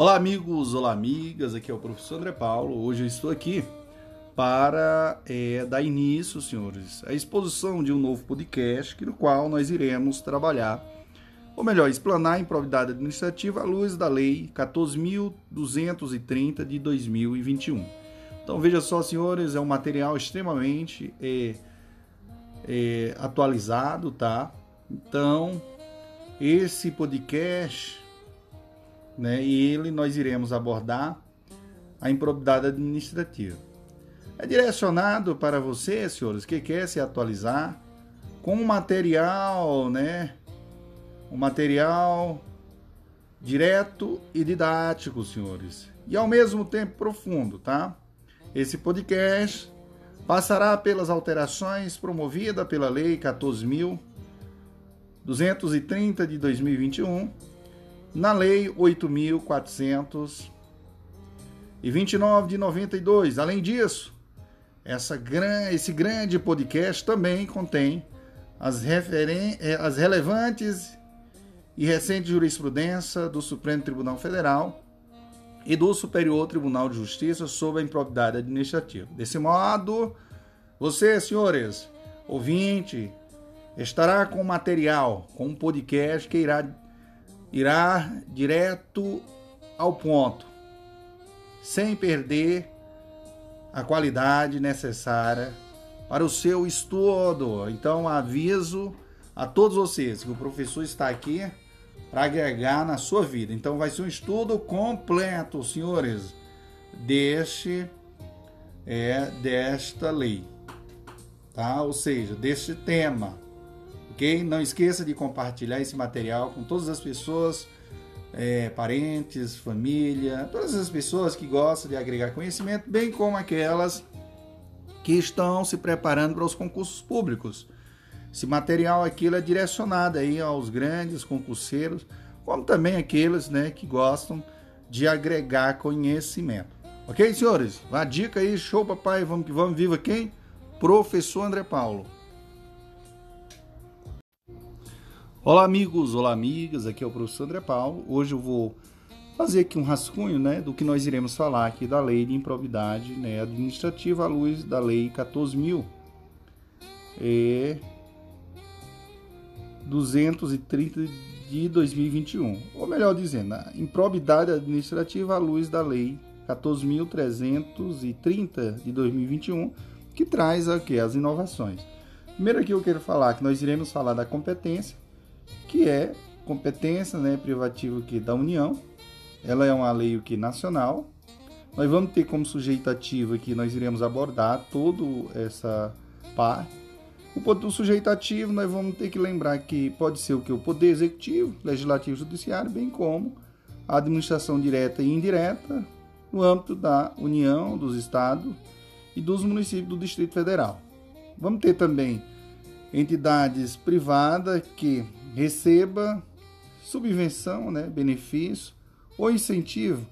Olá, amigos, olá, amigas. Aqui é o professor André Paulo. Hoje eu estou aqui para é, dar início, senhores, à exposição de um novo podcast, no qual nós iremos trabalhar, ou melhor, explanar a improbidade administrativa à luz da Lei 14.230 de 2021. Então, veja só, senhores, é um material extremamente é, é, atualizado, tá? Então, esse podcast né? E ele nós iremos abordar a improbidade administrativa. É direcionado para você, senhores, que quer se atualizar com um material, né? Um material direto e didático, senhores, e ao mesmo tempo profundo, tá? Esse podcast passará pelas alterações promovidas pela Lei 14.230 de 2021 na Lei 8.429 de 92. Além disso, essa, esse grande podcast também contém as, referen eh, as relevantes e recentes jurisprudência do Supremo Tribunal Federal e do Superior Tribunal de Justiça sobre a improbidade administrativa. Desse modo, você, senhores, ouvinte, estará com material, com um podcast que irá irá direto ao ponto, sem perder a qualidade necessária para o seu estudo. Então, aviso a todos vocês que o professor está aqui para agregar na sua vida. Então, vai ser um estudo completo, senhores, deste é desta lei, tá? Ou seja, deste tema ok? Não esqueça de compartilhar esse material com todas as pessoas, é, parentes, família, todas as pessoas que gostam de agregar conhecimento, bem como aquelas que estão se preparando para os concursos públicos. Esse material aqui é direcionado aí aos grandes concurseiros, como também aqueles né, que gostam de agregar conhecimento. Ok, senhores? Uma dica aí, show papai, vamos que vamos, viva quem? Professor André Paulo. Olá amigos, olá amigas, aqui é o professor André Paulo. Hoje eu vou fazer aqui um rascunho né, do que nós iremos falar aqui da lei de improbidade né, administrativa à luz da lei 14.000 e 230 de 2021. Ou melhor dizendo, a improbidade administrativa à luz da lei 14.330 de 2021, que traz aqui as inovações. Primeiro aqui eu quero falar que nós iremos falar da competência, que é competência né, privativa aqui da União. Ela é uma lei aqui nacional. Nós vamos ter como sujeito ativo aqui, nós iremos abordar toda essa parte. O, do sujeito ativo, nós vamos ter que lembrar que pode ser o que? O poder executivo, legislativo judiciário, bem como a administração direta e indireta no âmbito da União, dos estados e dos municípios do Distrito Federal. Vamos ter também entidades privadas que receba subvenção, né, benefício ou incentivo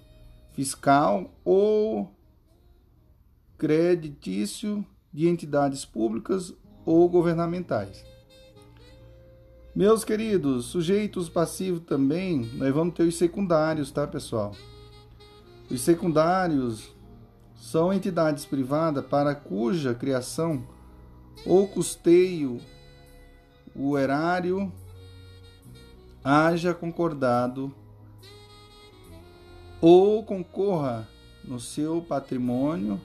fiscal ou creditício de entidades públicas ou governamentais. Meus queridos, sujeitos passivos também, nós vamos ter os secundários, tá, pessoal? Os secundários são entidades privadas para cuja criação ou custeio o erário haja concordado ou concorra no seu patrimônio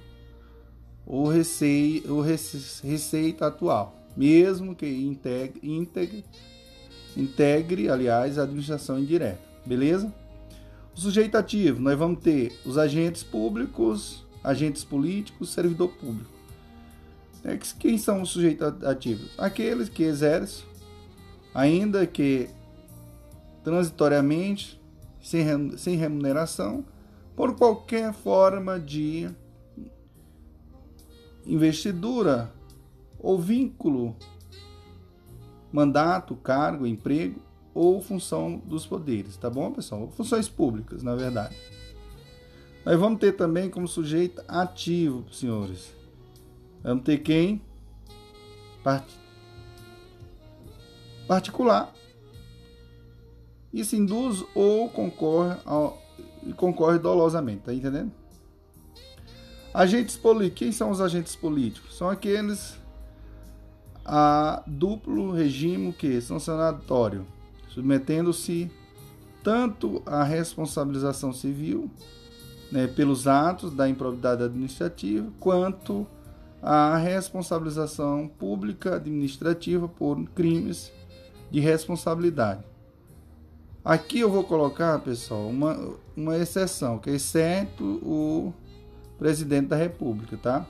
ou receita, ou receita atual, mesmo que integre, integre, integre, aliás, a administração indireta. Beleza? O sujeito ativo, nós vamos ter os agentes públicos, agentes políticos, servidor público. É quem são os sujeitos ativos? Aqueles que exercem, ainda que transitoriamente, sem remuneração, por qualquer forma de investidura ou vínculo, mandato, cargo, emprego ou função dos poderes, tá bom, pessoal? Funções públicas, na verdade. Nós vamos ter também como sujeito ativo, senhores. Vamos ter quem? Particular isso induz ou concorre ao, concorre dolosamente, tá entendendo? Agentes políticos. Quem são os agentes políticos? São aqueles a duplo regime que sancionatório, submetendo-se tanto à responsabilização civil né, pelos atos da improbidade administrativa, quanto à responsabilização pública administrativa por crimes de responsabilidade. Aqui eu vou colocar, pessoal, uma, uma exceção, que é exceto o presidente da República, tá?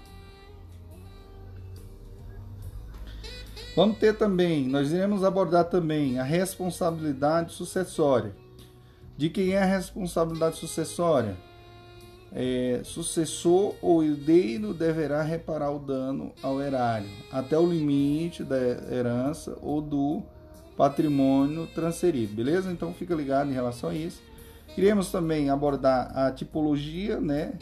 Vamos ter também, nós iremos abordar também a responsabilidade sucessória. De quem é a responsabilidade sucessória? É, sucessor ou herdeiro deverá reparar o dano ao erário até o limite da herança ou do patrimônio transferido, beleza? Então fica ligado em relação a isso. Iremos também abordar a tipologia, né,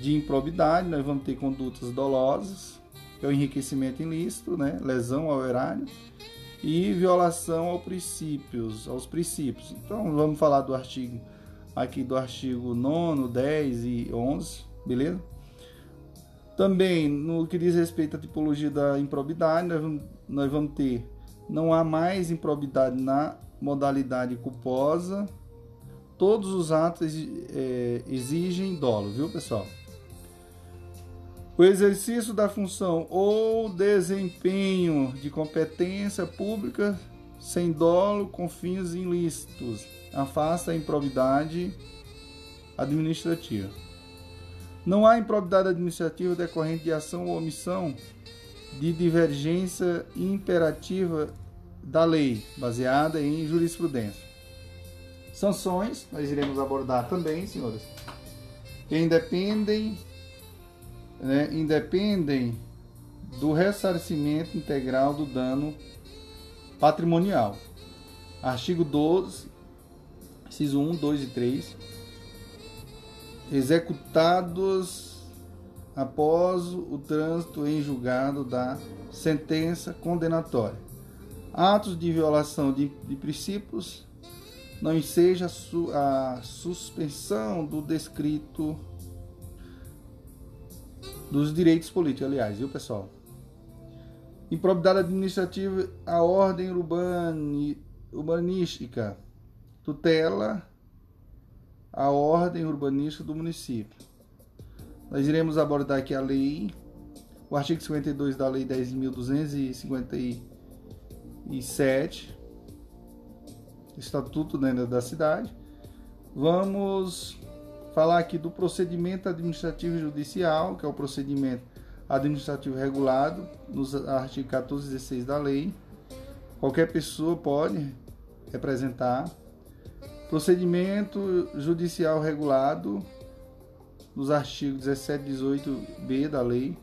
de improbidade. Nós vamos ter condutas dolosas, que é o enriquecimento ilícito, né, lesão ao erário e violação aos princípios, aos princípios. Então vamos falar do artigo aqui do artigo 9, 10 e 11, beleza? Também no que diz respeito à tipologia da improbidade, nós vamos, nós vamos ter não há mais improbidade na modalidade culposa. Todos os atos é, exigem dolo, viu, pessoal? O exercício da função ou desempenho de competência pública sem dolo com fins ilícitos afasta a improbidade administrativa. Não há improbidade administrativa decorrente de ação ou omissão de divergência imperativa da lei, baseada em jurisprudência. Sanções, nós iremos abordar também, senhores, que independem né, independem do ressarcimento integral do dano patrimonial. Artigo 12, inciso 1, 2 e 3. Executados após o trânsito em julgado da sentença condenatória. Atos de violação de, de princípios não seja a suspensão do descrito dos direitos políticos, aliás, viu pessoal? Improbidade administrativa, a ordem urbani, urbanística, tutela a ordem urbanística do município. Nós iremos abordar aqui a lei, o artigo 52 da lei 10.257, Estatuto né, da cidade. Vamos falar aqui do procedimento administrativo judicial, que é o procedimento administrativo regulado nos artigos 14 e 16 da lei. Qualquer pessoa pode representar. Procedimento judicial regulado nos artigos 17 e 18b da lei.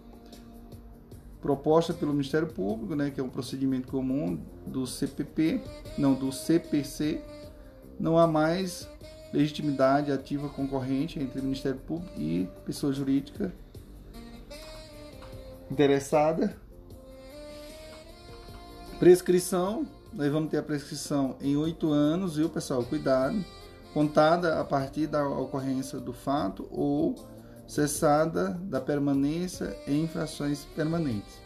Proposta pelo Ministério Público, né, que é um procedimento comum do CPP, não do CPC. Não há mais legitimidade ativa concorrente entre Ministério Público e pessoa jurídica interessada. Prescrição, nós vamos ter a prescrição em oito anos, viu pessoal? Cuidado. Contada a partir da ocorrência do fato ou cessada da permanência em infrações permanentes.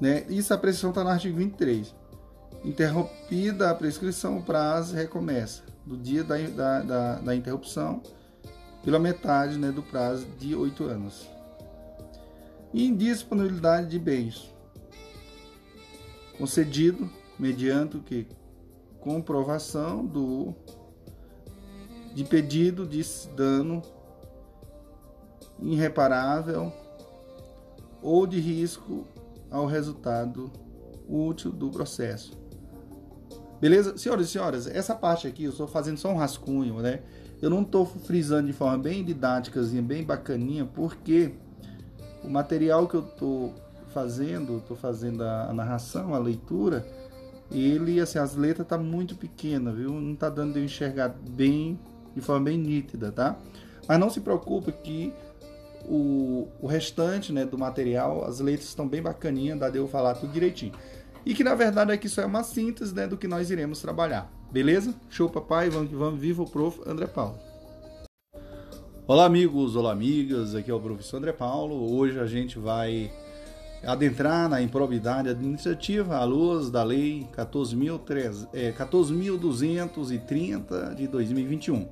Né? Isso a prescrição está no artigo 23. Interrompida a prescrição, o prazo recomeça do dia da, da, da, da interrupção pela metade né, do prazo de oito anos. Indisponibilidade de bens concedido mediante o que comprovação do de pedido de dano irreparável ou de risco ao resultado útil do processo. Beleza? Senhoras e senhoras, essa parte aqui eu estou fazendo só um rascunho, né? Eu não estou frisando de forma bem didática, bem bacaninha, porque o material que eu estou fazendo, estou fazendo a, a, narração, a leitura, ele, assim, as letras tá muito pequena, viu? Não tá dando de enxergar bem, de forma bem nítida, tá? Mas não se preocupe que o, o restante né, do material, as letras estão bem bacaninhas, dá de eu falar tudo direitinho e que na verdade aqui só é uma síntese né, do que nós iremos trabalhar. Beleza? Show papai, vamos que vamos, viva o prof. André Paulo. Olá amigos, olá amigas, aqui é o professor André Paulo. Hoje a gente vai adentrar na improbidade administrativa à luz da lei 14.230 é, de 2021.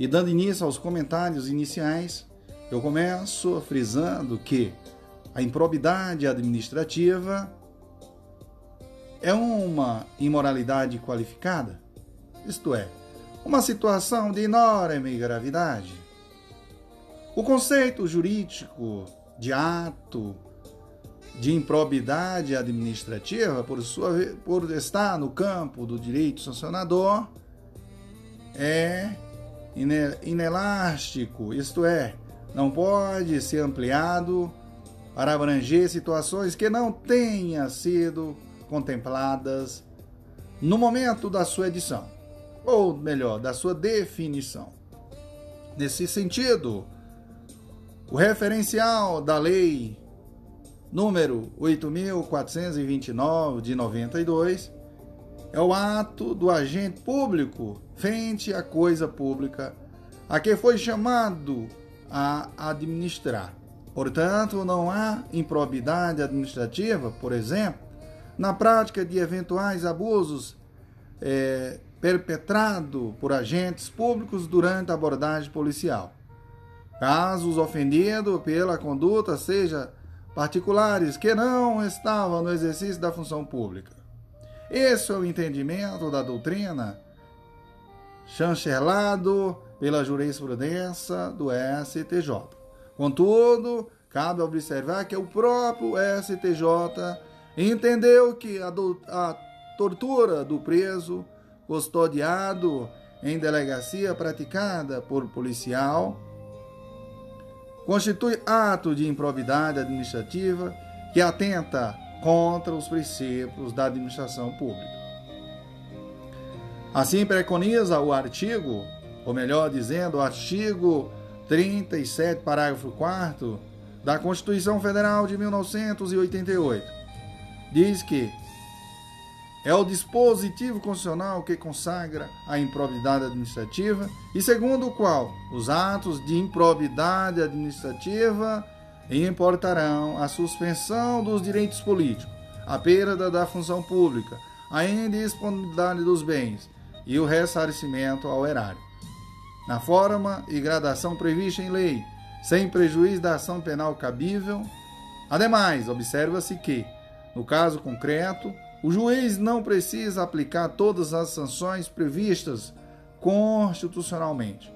E dando início aos comentários iniciais, eu começo frisando que a improbidade administrativa é uma imoralidade qualificada, isto é, uma situação de enorme gravidade. O conceito jurídico de ato de improbidade administrativa, por, sua, por estar no campo do direito sancionador, é inelástico, isto é, não pode ser ampliado para abranger situações que não tenham sido contempladas no momento da sua edição, ou melhor, da sua definição. Nesse sentido, o referencial da lei número 8429 de 92 é o ato do agente público frente à coisa pública a que foi chamado a administrar. Portanto, não há improbidade administrativa, por exemplo, na prática de eventuais abusos é, perpetrado por agentes públicos durante a abordagem policial. Caso os ofendidos pela conduta seja particulares que não estavam no exercício da função pública. Esse é o entendimento da doutrina chancelado pela jurisprudência do STJ. Contudo, cabe observar que o próprio STJ entendeu que a, do, a tortura do preso custodiado em delegacia praticada por policial constitui ato de improbidade administrativa que atenta contra os princípios da administração pública. Assim preconiza o artigo, ou melhor dizendo, o artigo 37, parágrafo 4 da Constituição Federal de 1988 diz que é o dispositivo constitucional que consagra a improbidade administrativa e segundo o qual os atos de improbidade administrativa importarão a suspensão dos direitos políticos, a perda da função pública, a indisponibilidade dos bens e o ressarcimento ao erário. Na forma e gradação prevista em lei, sem prejuízo da ação penal cabível. Ademais, observa-se que no caso concreto, o juiz não precisa aplicar todas as sanções previstas constitucionalmente.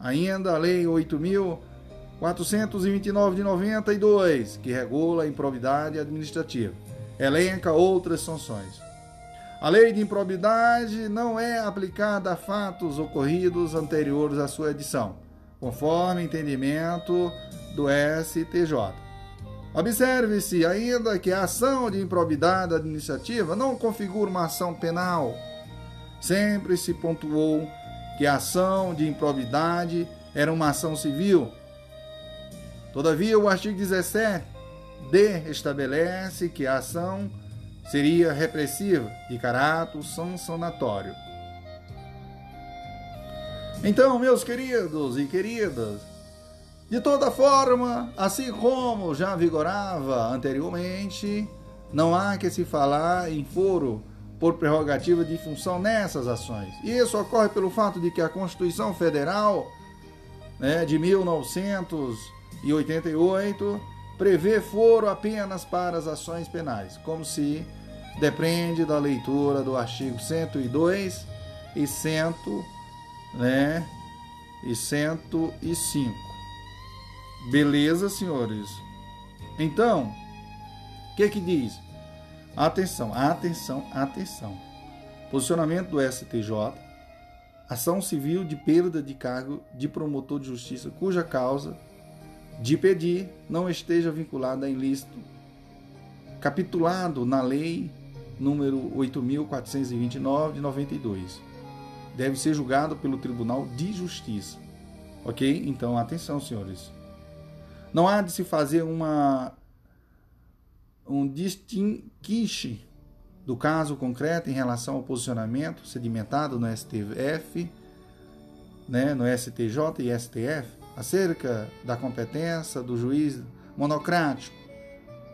Ainda a Lei 8.429 de 92, que regula a improbidade administrativa, elenca outras sanções. A lei de improbidade não é aplicada a fatos ocorridos anteriores à sua edição, conforme entendimento do STJ. Observe-se ainda que a ação de improbidade administrativa não configura uma ação penal. Sempre se pontuou que a ação de improbidade era uma ação civil. Todavia, o artigo 17 D estabelece que a ação seria repressiva de caráter sancionatório. Então, meus queridos e queridas, de toda forma, assim como já vigorava anteriormente, não há que se falar em foro por prerrogativa de função nessas ações. Isso ocorre pelo fato de que a Constituição Federal né, de 1988 prevê foro apenas para as ações penais, como se depende da leitura do artigo 102 e 100, né, e 105. Beleza, senhores? Então, o que que diz? Atenção, atenção, atenção. Posicionamento do STJ. Ação civil de perda de cargo de promotor de justiça cuja causa de pedir não esteja vinculada a ilícito capitulado na lei número 8429 de 92. Deve ser julgado pelo Tribunal de Justiça. OK? Então, atenção, senhores. Não há de se fazer uma um distinguiche do caso concreto em relação ao posicionamento sedimentado no STF, né, no STJ e STF, acerca da competência do juiz monocrático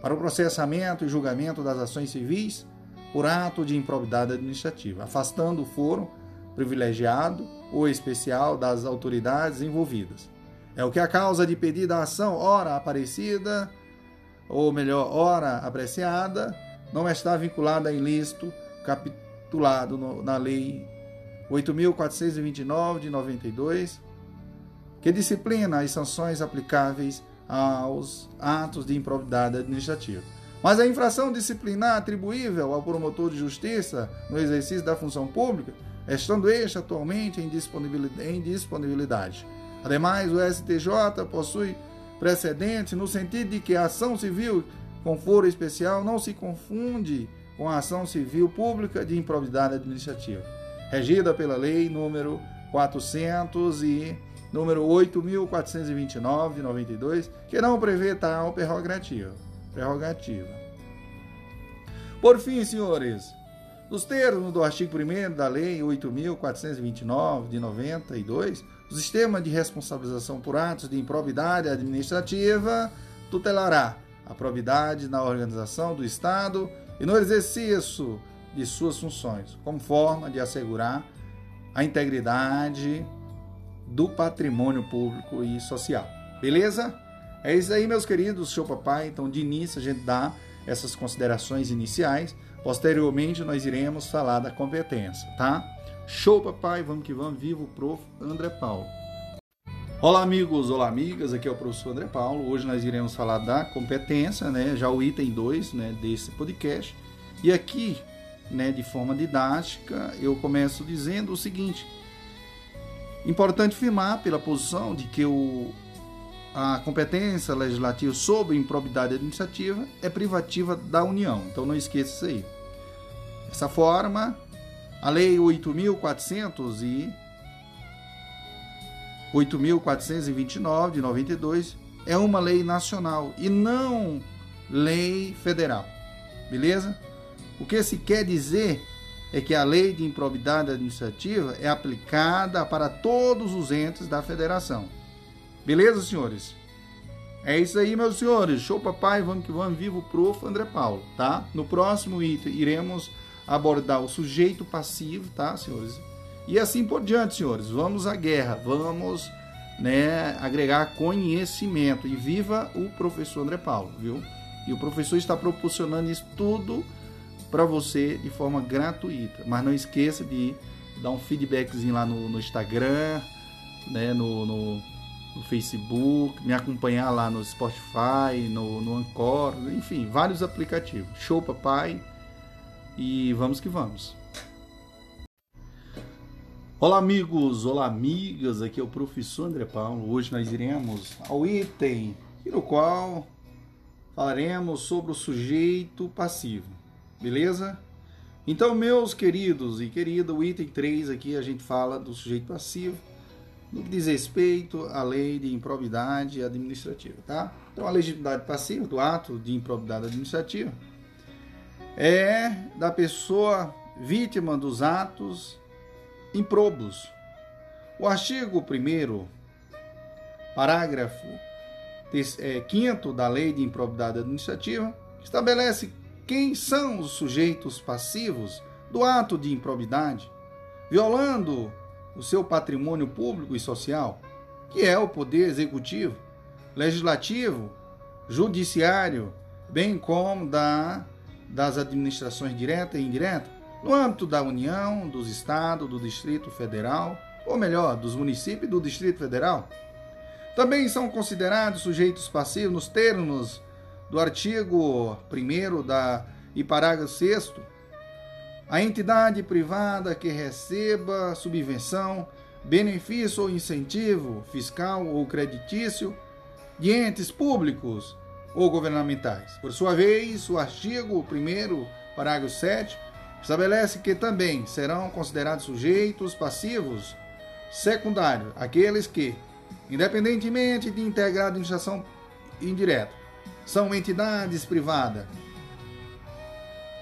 para o processamento e julgamento das ações civis por ato de improbidade administrativa, afastando o foro privilegiado ou especial das autoridades envolvidas. É o que a causa de pedida à ação, ora aparecida, ou melhor, ora apreciada, não está vinculada a ilícito capitulado no, na Lei 8.429 de 92, que disciplina as sanções aplicáveis aos atos de improbidade administrativa. Mas a infração disciplinar atribuível ao promotor de justiça no exercício da função pública, estando este atualmente em disponibilidade. Ademais, o STJ possui precedente no sentido de que a ação civil com foro especial não se confunde com a ação civil pública de improbidade administrativa, regida pela Lei número 400 e número 8.429 de 92, que não prevê tal prerrogativa. prerrogativa. Por fim, senhores, nos termos do artigo 1 da Lei 8.429 de 92, o sistema de responsabilização por atos de improbidade administrativa tutelará a probidade na organização do Estado e no exercício de suas funções, como forma de assegurar a integridade do patrimônio público e social. Beleza? É isso aí, meus queridos, show papai. Então, de início, a gente dá essas considerações iniciais. Posteriormente, nós iremos falar da competência, tá? Show papai, vamos que vamos. Viva o prof. André Paulo. Olá, amigos, olá, amigas. Aqui é o professor André Paulo. Hoje nós iremos falar da competência, né? Já o item 2 né, desse podcast. E aqui, né, de forma didática, eu começo dizendo o seguinte: Importante afirmar pela posição de que o, a competência legislativa sobre improbidade administrativa é privativa da União. Então não esqueça isso aí. Dessa forma, a Lei 8.400 e 8.429 de 92 é uma lei nacional e não lei federal. Beleza? O que se quer dizer é que a lei de improbidade administrativa é aplicada para todos os entes da federação. Beleza, senhores? É isso aí, meus senhores. Show papai, vamos que vamos, vivo o prof. André Paulo, tá? No próximo item iremos abordar o sujeito passivo, tá, senhores? E assim por diante, senhores. Vamos à guerra, vamos, né, agregar conhecimento e viva o professor André Paulo, viu? E o professor está proporcionando isso tudo para você de forma gratuita. Mas não esqueça de dar um feedbackzinho lá no, no Instagram, né, no, no, no, Facebook, me acompanhar lá no Spotify, no, no Anchor, enfim, vários aplicativos. Show, papai! E vamos que vamos! Olá, amigos! Olá, amigas! Aqui é o professor André Paulo. Hoje nós iremos ao item no qual falaremos sobre o sujeito passivo. Beleza? Então, meus queridos e querida, o item 3 aqui a gente fala do sujeito passivo no que diz respeito à lei de improbidade administrativa, tá? Então, a legitimidade passiva do ato de improbidade administrativa é da pessoa vítima dos atos improbos. O artigo 1 parágrafo 5 é, da lei de improbidade administrativa estabelece quem são os sujeitos passivos do ato de improbidade, violando o seu patrimônio público e social, que é o poder executivo, legislativo, judiciário, bem como da, das administrações direta e indireta, no âmbito da União, dos Estados, do Distrito Federal, ou melhor, dos municípios e do Distrito Federal. Também são considerados sujeitos passivos nos termos do artigo 1 da e parágrafo 6 a entidade privada que receba subvenção, benefício ou incentivo fiscal ou creditício de entes públicos ou governamentais. Por sua vez, o artigo 1 parágrafo 7 estabelece que também serão considerados sujeitos passivos secundários aqueles que, independentemente de integrar a administração indireta, são entidades privadas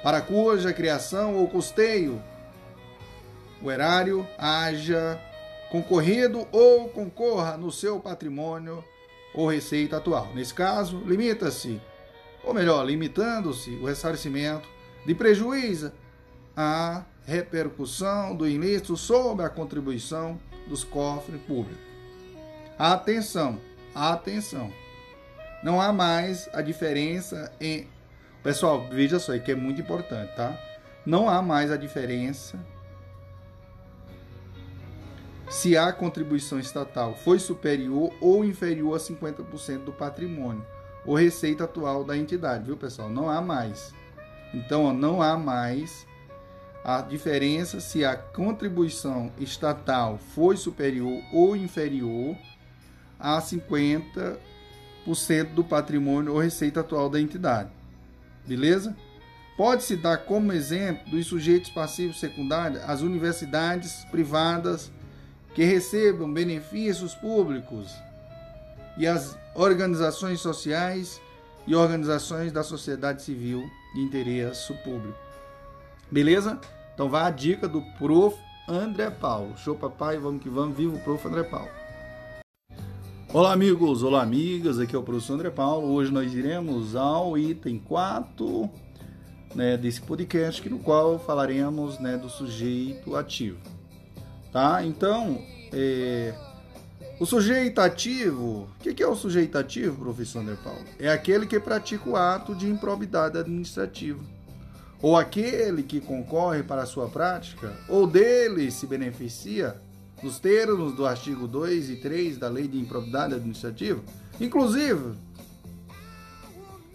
para cuja criação ou custeio o erário haja concorrido ou concorra no seu patrimônio ou receita atual. Nesse caso, limita-se, ou melhor, limitando-se o ressarcimento de prejuízo à repercussão do ilícito sobre a contribuição dos cofres públicos. Atenção, atenção. Não há mais a diferença em Pessoal, veja só, que é muito importante, tá? Não há mais a diferença se a contribuição estatal foi superior ou inferior a 50% do patrimônio ou receita atual da entidade, viu, pessoal? Não há mais. Então, não há mais a diferença se a contribuição estatal foi superior ou inferior a 50% do patrimônio ou receita atual da entidade. Beleza? Pode-se dar como exemplo dos sujeitos passivos secundários as universidades privadas que recebam benefícios públicos e as organizações sociais e organizações da sociedade civil de interesse público. Beleza? Então vai a dica do Prof. André Paulo. Show papai, vamos que vamos, viva o Prof. André Paulo. Olá amigos, olá amigas, aqui é o professor André Paulo. Hoje nós iremos ao item 4 né, desse podcast, no qual falaremos né, do sujeito ativo. Tá? Então, é, o sujeito ativo, o que, que é o sujeito ativo, professor André Paulo? É aquele que pratica o ato de improbidade administrativa, ou aquele que concorre para a sua prática, ou dele se beneficia nos termos do artigo 2 e 3 da Lei de Improbidade Administrativa. Inclusive,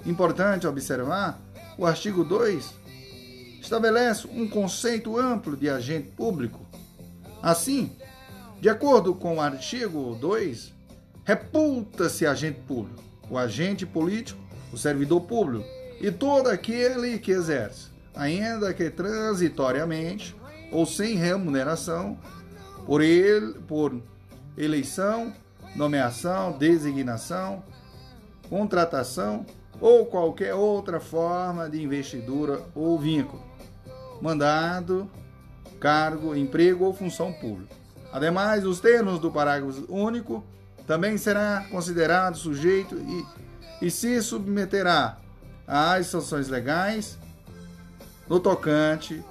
importante observar, o artigo 2 estabelece um conceito amplo de agente público. Assim, de acordo com o artigo 2, reputa-se agente público, o agente político, o servidor público e todo aquele que exerce, ainda que transitoriamente ou sem remuneração, por ele, por eleição, nomeação, designação, contratação ou qualquer outra forma de investidura ou vínculo, mandado, cargo, emprego ou função pública. Ademais, os termos do parágrafo único também será considerado sujeito e, e se submeterá às sanções legais no tocante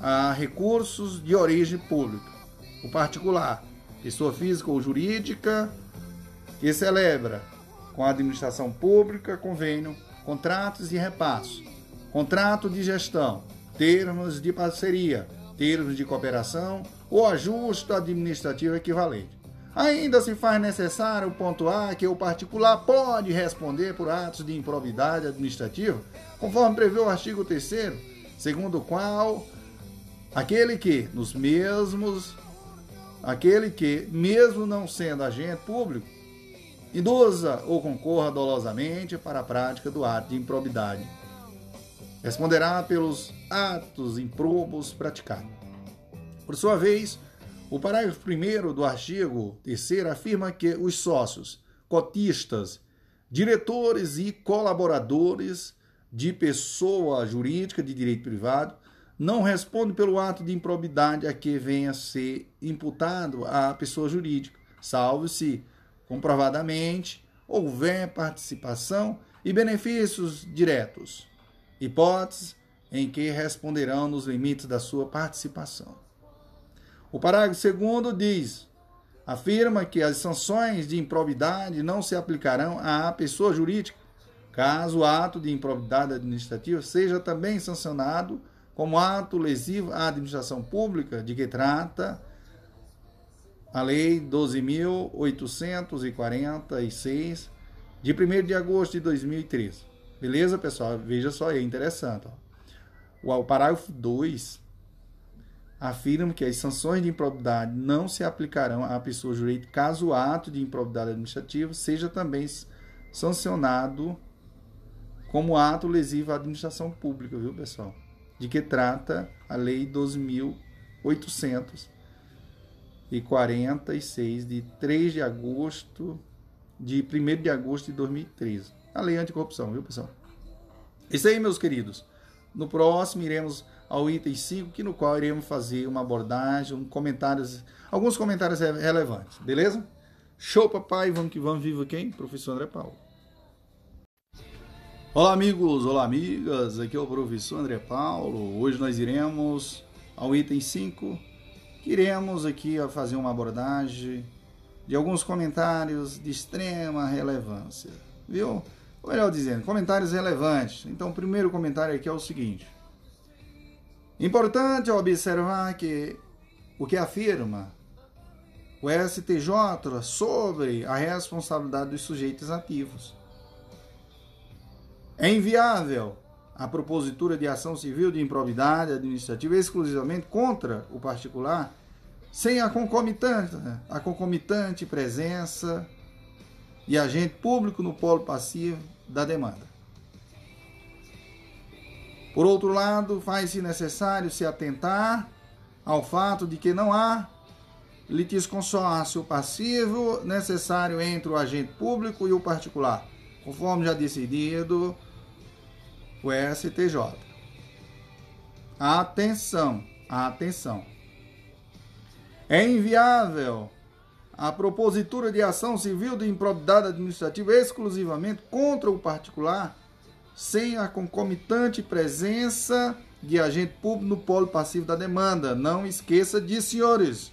a recursos de origem pública o particular, pessoa física ou jurídica, que celebra com a administração pública convênio, contratos de repasso, contrato de gestão, termos de parceria, termos de cooperação ou ajuste administrativo equivalente. Ainda se faz necessário pontuar que o particular pode responder por atos de improbidade administrativa, conforme prevê o artigo 3 segundo o qual aquele que, nos mesmos aquele que, mesmo não sendo agente público, induza ou concorra dolosamente para a prática do ato de improbidade. Responderá pelos atos improbos praticados. Por sua vez, o parágrafo 1 do artigo 3 afirma que os sócios, cotistas, diretores e colaboradores de pessoa jurídica de direito privado não responde pelo ato de improbidade a que venha a ser imputado à pessoa jurídica, salvo se comprovadamente houver participação e benefícios diretos, hipóteses em que responderão nos limites da sua participação. O parágrafo 2 diz: afirma que as sanções de improbidade não se aplicarão à pessoa jurídica, caso o ato de improbidade administrativa seja também sancionado como ato lesivo à administração pública de que trata a Lei 12.846, de 1 de agosto de 2013. Beleza, pessoal? Veja só, é interessante. Ó. O parágrafo 2 afirma que as sanções de improbidade não se aplicarão à pessoa jurídica caso o ato de improbidade administrativa seja também sancionado como ato lesivo à administração pública, viu, pessoal? de que trata a Lei 12.846, de 3 de agosto, de 1 de agosto de 2013. A Lei Anticorrupção, viu, pessoal? Isso aí, meus queridos. No próximo, iremos ao item 5, que no qual iremos fazer uma abordagem, um comentários, alguns comentários relevantes, beleza? Show, papai, vamos que vamos, viva quem? Professor André Paulo. Olá, amigos, olá, amigas, aqui é o professor André Paulo. Hoje nós iremos ao item 5, que iremos aqui fazer uma abordagem de alguns comentários de extrema relevância, viu? Melhor dizendo, comentários relevantes. Então, o primeiro comentário aqui é o seguinte: Importante observar que o que afirma o STJ sobre a responsabilidade dos sujeitos ativos. É inviável a propositura de ação civil de improbidade administrativa exclusivamente contra o particular sem a concomitante, a concomitante presença de agente público no polo passivo da demanda. Por outro lado, faz-se necessário se atentar ao fato de que não há litisconsórcio passivo necessário entre o agente público e o particular, conforme já decidido o STJ. Atenção, atenção. É inviável a propositura de ação civil de improbidade administrativa exclusivamente contra o particular sem a concomitante presença de agente público no polo passivo da demanda. Não esqueça disso, senhores.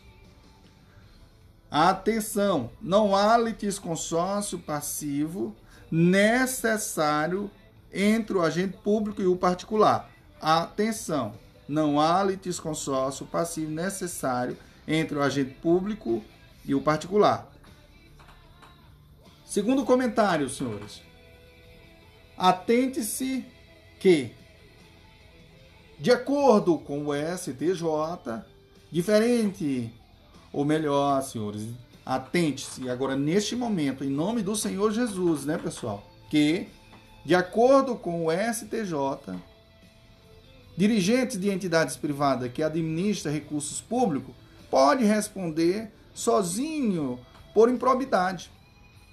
Atenção, não há litisconsórcio passivo necessário entre o agente público e o particular. Atenção, não há litisconsórcio passivo necessário entre o agente público e o particular. Segundo comentário, senhores. Atente-se que, de acordo com o STJ, diferente, ou melhor, senhores, atente-se agora neste momento, em nome do Senhor Jesus, né, pessoal? Que, de acordo com o STJ, dirigentes de entidades privadas que administram recursos públicos pode responder sozinho por improbidade.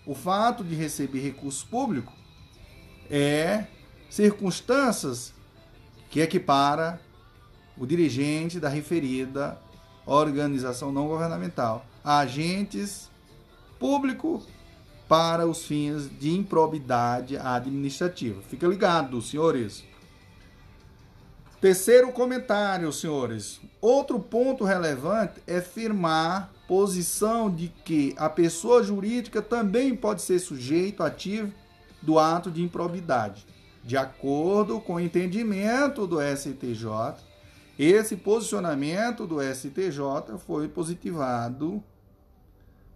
O fato de receber recurso público é circunstâncias que equipara o dirigente da referida organização não governamental a agentes público para os fins de improbidade administrativa. Fica ligado, senhores. Terceiro comentário, senhores. Outro ponto relevante é firmar posição de que a pessoa jurídica também pode ser sujeito ativo do ato de improbidade. De acordo com o entendimento do STJ, esse posicionamento do STJ foi positivado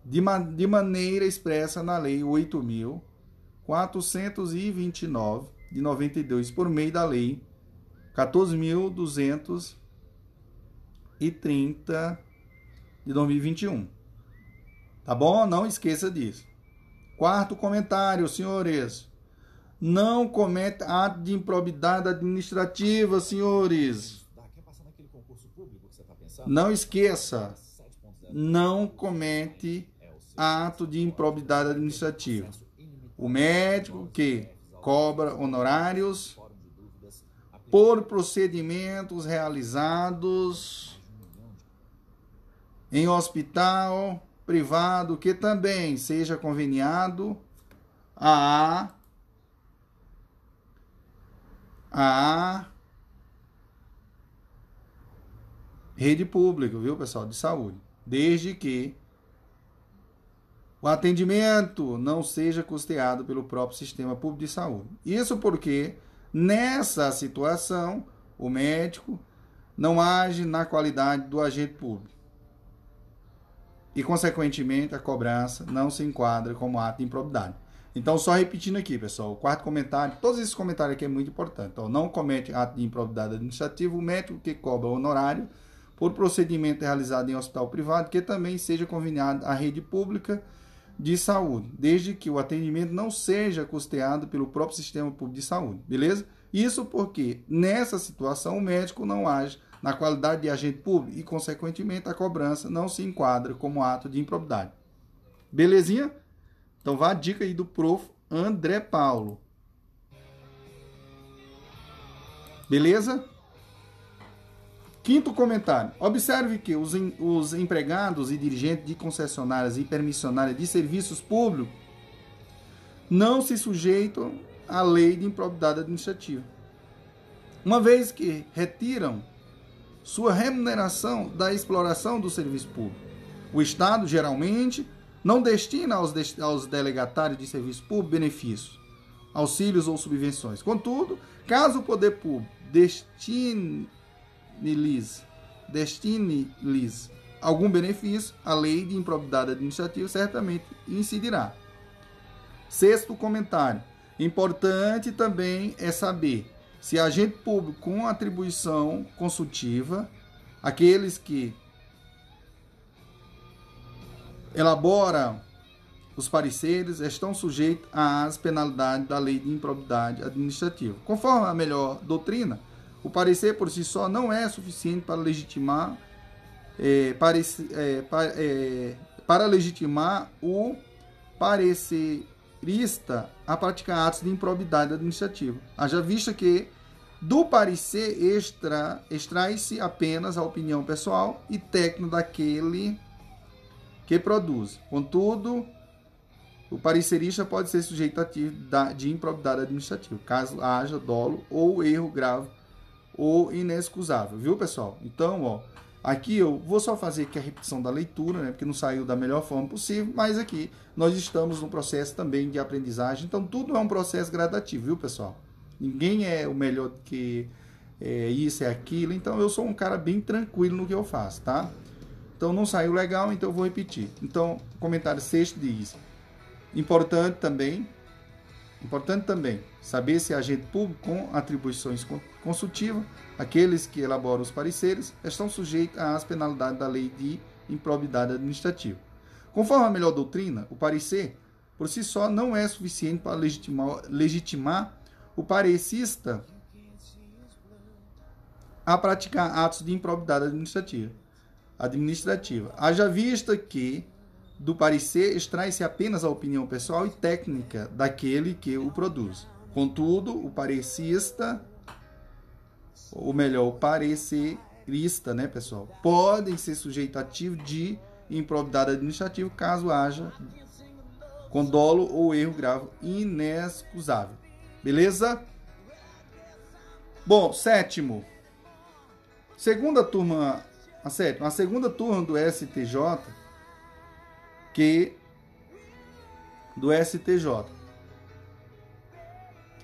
de, ma de maneira expressa na Lei 8.429 de 92, por meio da Lei 14.230 de 2021. Tá bom? Não esqueça disso. Quarto comentário, senhores. Não cometa ato de improbidade administrativa, senhores. Não esqueça. Não comete ato de improbidade administrativa. O médico que cobra honorários por procedimentos realizados em hospital privado que também seja conveniado a a rede pública, viu, pessoal, de saúde, desde que o atendimento não seja custeado pelo próprio sistema público de saúde. Isso porque Nessa situação, o médico não age na qualidade do agente público. E, consequentemente, a cobrança não se enquadra como ato de improbidade. Então, só repetindo aqui, pessoal, o quarto comentário, todos esses comentários aqui é muito importante. Então, não comete ato de improbidade administrativa o médico que cobra honorário por procedimento realizado em hospital privado que também seja conveniado à rede pública de saúde, desde que o atendimento não seja custeado pelo próprio sistema público de saúde, beleza? Isso porque nessa situação o médico não age na qualidade de agente público e, consequentemente, a cobrança não se enquadra como ato de improbidade. Belezinha? Então vá a dica aí do prof. André Paulo. Beleza? Quinto comentário. Observe que os, os empregados e dirigentes de concessionárias e permissionárias de serviços públicos não se sujeitam à lei de improbidade administrativa. Uma vez que retiram sua remuneração da exploração do serviço público. O Estado, geralmente, não destina aos, aos delegatários de serviço público benefícios, auxílios ou subvenções. Contudo, caso o poder público destine-lhes destine algum benefício, a lei de improbidade administrativa certamente incidirá. Sexto comentário. Importante também é saber se agente público com atribuição consultiva, aqueles que elaboram os pareceres estão sujeitos às penalidades da lei de improbidade administrativa. Conforme a melhor doutrina, o parecer por si só não é suficiente para legitimar, é, é, para, é, para legitimar o parecerista a praticar atos de improbidade administrativa. Haja vista que do parecer extra, extrai-se apenas a opinião pessoal e técnica daquele que produz. Contudo, o parecerista pode ser sujeito de improbidade administrativa, caso haja dolo ou erro grave ou inexcusável, viu, pessoal? Então, ó, aqui eu vou só fazer aqui a repetição da leitura, né, porque não saiu da melhor forma possível, mas aqui nós estamos num processo também de aprendizagem, então tudo é um processo gradativo, viu, pessoal? Ninguém é o melhor que é, isso, é aquilo, então eu sou um cara bem tranquilo no que eu faço, tá? Então não saiu legal, então eu vou repetir. Então, comentário sexto diz: importante também, importante também saber se agente público com atribuições consultivas, aqueles que elaboram os pareceres, estão sujeitos às penalidades da lei de improbidade administrativa. Conforme a melhor doutrina, o parecer por si só não é suficiente para legitimar, legitimar o parecista a praticar atos de improbidade administrativa administrativa. Haja vista que do parecer extrai-se apenas a opinião pessoal e técnica daquele que o produz. Contudo, o parecista, ou melhor, o parecerista, né, pessoal, podem ser sujeitativo de improbidade administrativa caso haja com dolo ou erro grave inexcusável. Beleza? Bom, sétimo. Segunda turma a sétima, a segunda turma do STJ, que do STJ.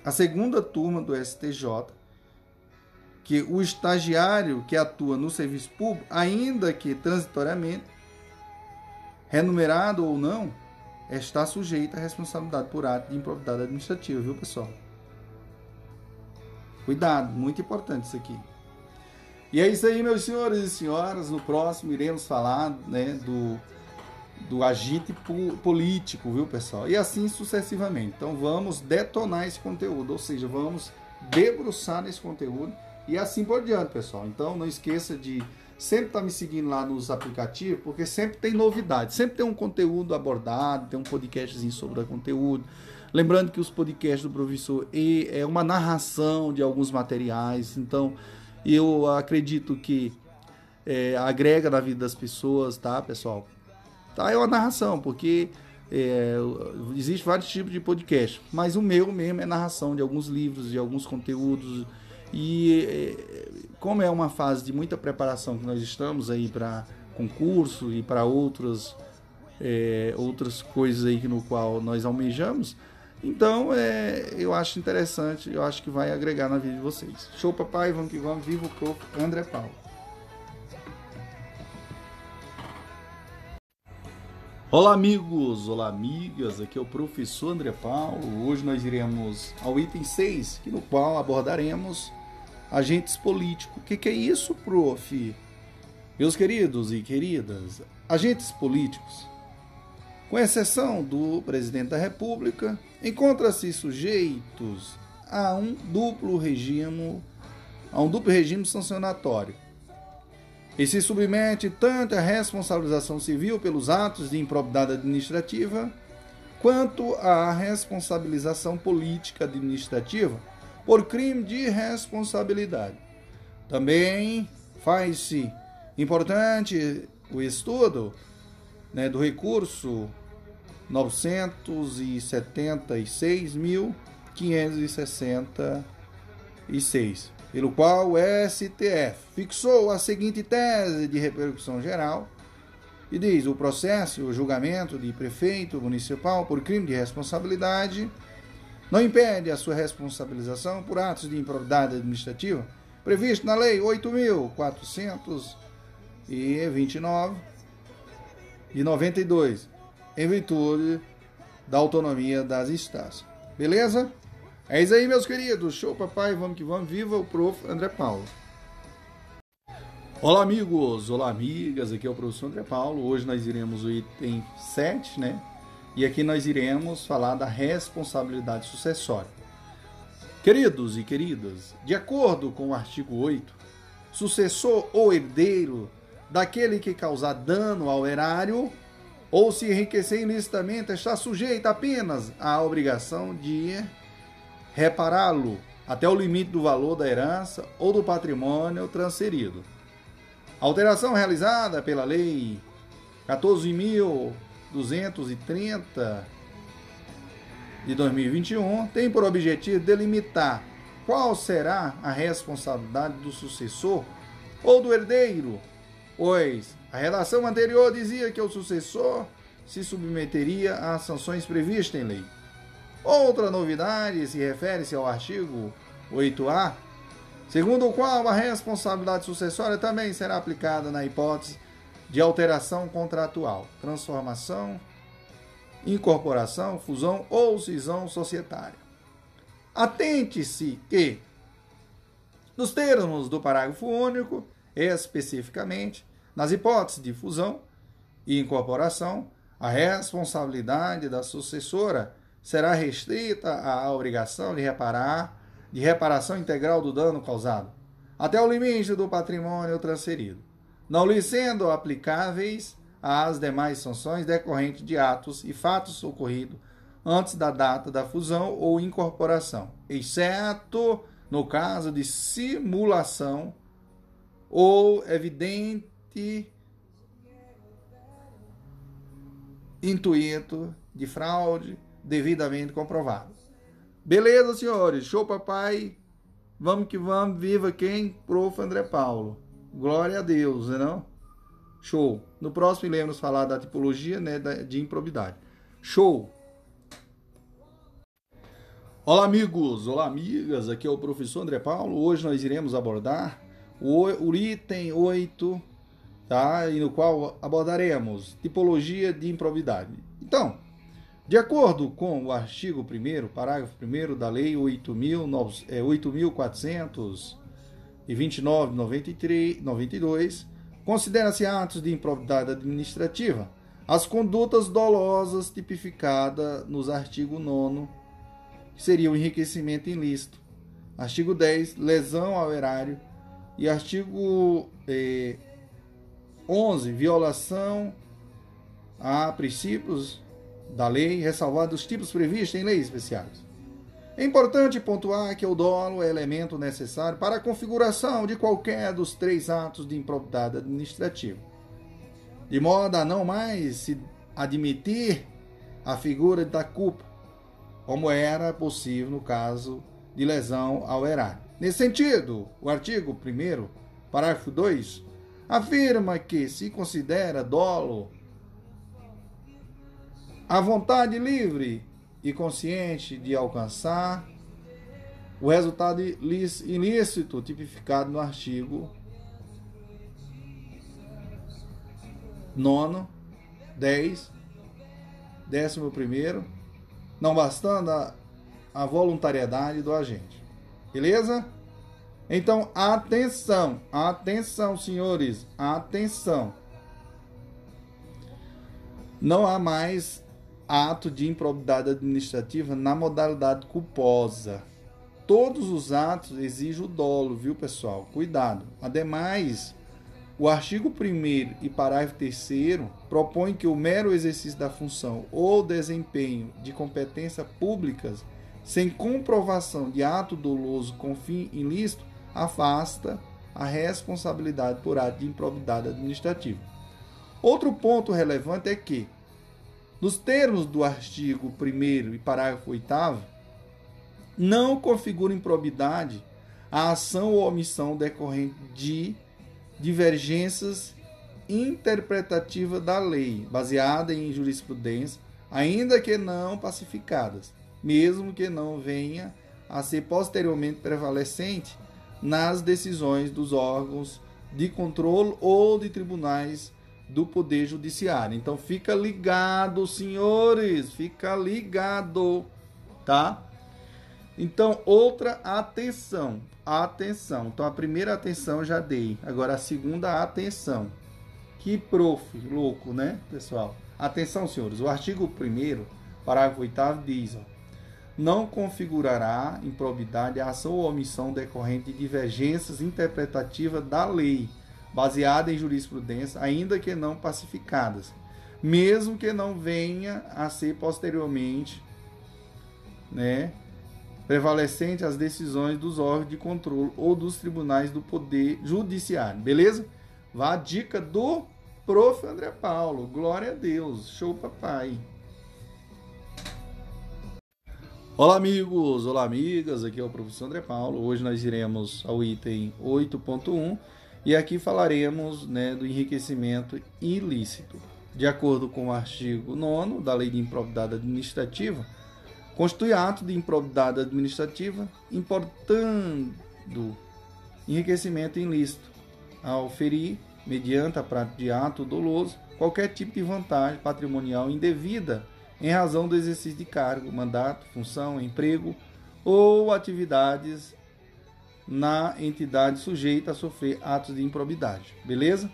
A segunda turma do STJ, que o estagiário que atua no serviço público, ainda que transitoriamente, remunerado ou não, está sujeito à responsabilidade por ato de improbidade administrativa, viu, pessoal? Cuidado, muito importante isso aqui. E é isso aí, meus senhores e senhoras. No próximo iremos falar né, do, do agite político, viu, pessoal? E assim sucessivamente. Então vamos detonar esse conteúdo, ou seja, vamos debruçar nesse conteúdo e assim por diante, pessoal. Então não esqueça de sempre estar tá me seguindo lá nos aplicativos, porque sempre tem novidade, sempre tem um conteúdo abordado, tem um podcastzinho sobre o conteúdo. Lembrando que os podcasts do professor E é uma narração de alguns materiais, então eu acredito que é, agrega na vida das pessoas, tá, pessoal? Tá, é uma narração, porque é, existe vários tipos de podcast, mas o meu mesmo é narração de alguns livros, de alguns conteúdos. E é, como é uma fase de muita preparação que nós estamos aí para concurso e para outras é, outras coisas aí no qual nós almejamos, então, é, eu acho interessante, eu acho que vai agregar na vida de vocês. Show, papai, vamos que vamos. Viva o prof. André Paulo. Olá, amigos! Olá, amigas! Aqui é o professor André Paulo. Hoje nós iremos ao item 6, que no qual abordaremos agentes políticos. O que, que é isso, prof? Meus queridos e queridas, agentes políticos com exceção do presidente da República, encontra-se sujeitos a um duplo regime, a um duplo regime sancionatório. E se submete tanto à responsabilização civil pelos atos de improbidade administrativa, quanto à responsabilização política administrativa por crime de responsabilidade. Também faz-se importante o estudo né, do recurso 976.566, pelo qual o STF fixou a seguinte tese de repercussão geral e diz: o processo, o julgamento de prefeito municipal por crime de responsabilidade não impede a sua responsabilização por atos de improbidade administrativa previsto na Lei 8.429 de 92, em virtude da autonomia das instâncias. Beleza? É isso aí, meus queridos. Show, papai. Vamos que vamos. Viva o prof. André Paulo. Olá, amigos. Olá, amigas. Aqui é o professor André Paulo. Hoje nós iremos o item 7, né? E aqui nós iremos falar da responsabilidade sucessória. Queridos e queridas, de acordo com o artigo 8, sucessor ou herdeiro daquele que causar dano ao erário ou se enriquecer ilicitamente está sujeito apenas à obrigação de repará-lo até o limite do valor da herança ou do patrimônio transferido. A alteração realizada pela Lei 14.230 de 2021 tem por objetivo delimitar qual será a responsabilidade do sucessor ou do herdeiro, pois a relação anterior dizia que o sucessor se submeteria às sanções previstas em lei. Outra novidade se refere-se ao artigo 8A, segundo o qual a responsabilidade sucessória também será aplicada na hipótese de alteração contratual, transformação incorporação, fusão ou cisão societária. Atente-se que, nos termos do parágrafo único, especificamente, nas hipóteses de fusão e incorporação, a responsabilidade da sucessora será restrita à obrigação de reparar, de reparação integral do dano causado, até o limite do patrimônio transferido, não lhe sendo aplicáveis às demais sanções decorrentes de atos e fatos ocorridos antes da data da fusão ou incorporação, exceto no caso de simulação ou evidente intuito de fraude devidamente comprovado. Beleza, senhores? Show, papai. Vamos que vamos. Viva quem? Prof. André Paulo. Glória a Deus, não? Show. No próximo iremos falar da tipologia né, de improbidade. Show. Olá, amigos. Olá, amigas. Aqui é o professor André Paulo. Hoje nós iremos abordar o, o item 8, tá? E no qual abordaremos tipologia de improbidade. Então, de acordo com o artigo 1 parágrafo 1 da Lei 8.429 92, Considera-se atos de improbidade administrativa as condutas dolosas tipificadas nos artigo 9, que seria o enriquecimento ilícito. Artigo 10, lesão ao erário. E artigo eh, 11, violação a princípios da lei, ressalvados os tipos previstos em leis especiais. É importante pontuar que o dolo é elemento necessário para a configuração de qualquer dos três atos de improbidade administrativa, de modo a não mais se admitir a figura da culpa, como era possível no caso de lesão ao erário. Nesse sentido, o artigo 1 parágrafo 2, afirma que se considera dolo a vontade livre e consciente de alcançar o resultado ilícito tipificado no artigo 9, 10, 11, não bastando a, a voluntariedade do agente. Beleza? Então, atenção, atenção, senhores, atenção. Não há mais ato de improbidade administrativa na modalidade culposa. Todos os atos exigem o dolo, viu, pessoal? Cuidado. Ademais, o artigo 1 e parágrafo 3 propõe que o mero exercício da função ou desempenho de competências públicas sem comprovação de ato doloso com fim ilícito, afasta a responsabilidade por ato de improbidade administrativa. Outro ponto relevante é que, nos termos do artigo 1 e parágrafo 8, não configura improbidade a ação ou omissão decorrente de divergências interpretativas da lei, baseada em jurisprudência, ainda que não pacificadas, mesmo que não venha a ser posteriormente prevalecente nas decisões dos órgãos de controle ou de tribunais do Poder Judiciário. Então fica ligado, senhores, fica ligado, tá? Então, outra atenção, atenção. Então a primeira atenção eu já dei, agora a segunda atenção. Que prof, louco, né, pessoal? Atenção, senhores. O artigo 1 parágrafo 8 diz, ó, não configurará improbidade a ação ou omissão decorrente de divergências interpretativas da lei, baseada em jurisprudência, ainda que não pacificadas, mesmo que não venha a ser posteriormente, né, prevalecente as decisões dos órgãos de controle ou dos tribunais do poder judiciário, beleza? Vá a dica do prof. André Paulo. Glória a Deus. Show papai. Olá, amigos! Olá, amigas! Aqui é o professor André Paulo. Hoje nós iremos ao item 8.1 e aqui falaremos né, do enriquecimento ilícito. De acordo com o artigo 9 da Lei de Improbidade Administrativa, constitui ato de improbidade administrativa importando enriquecimento ilícito ao ferir, mediante a prática de ato doloso, qualquer tipo de vantagem patrimonial indevida em razão do exercício de cargo, mandato, função, emprego ou atividades na entidade sujeita a sofrer atos de improbidade. Beleza?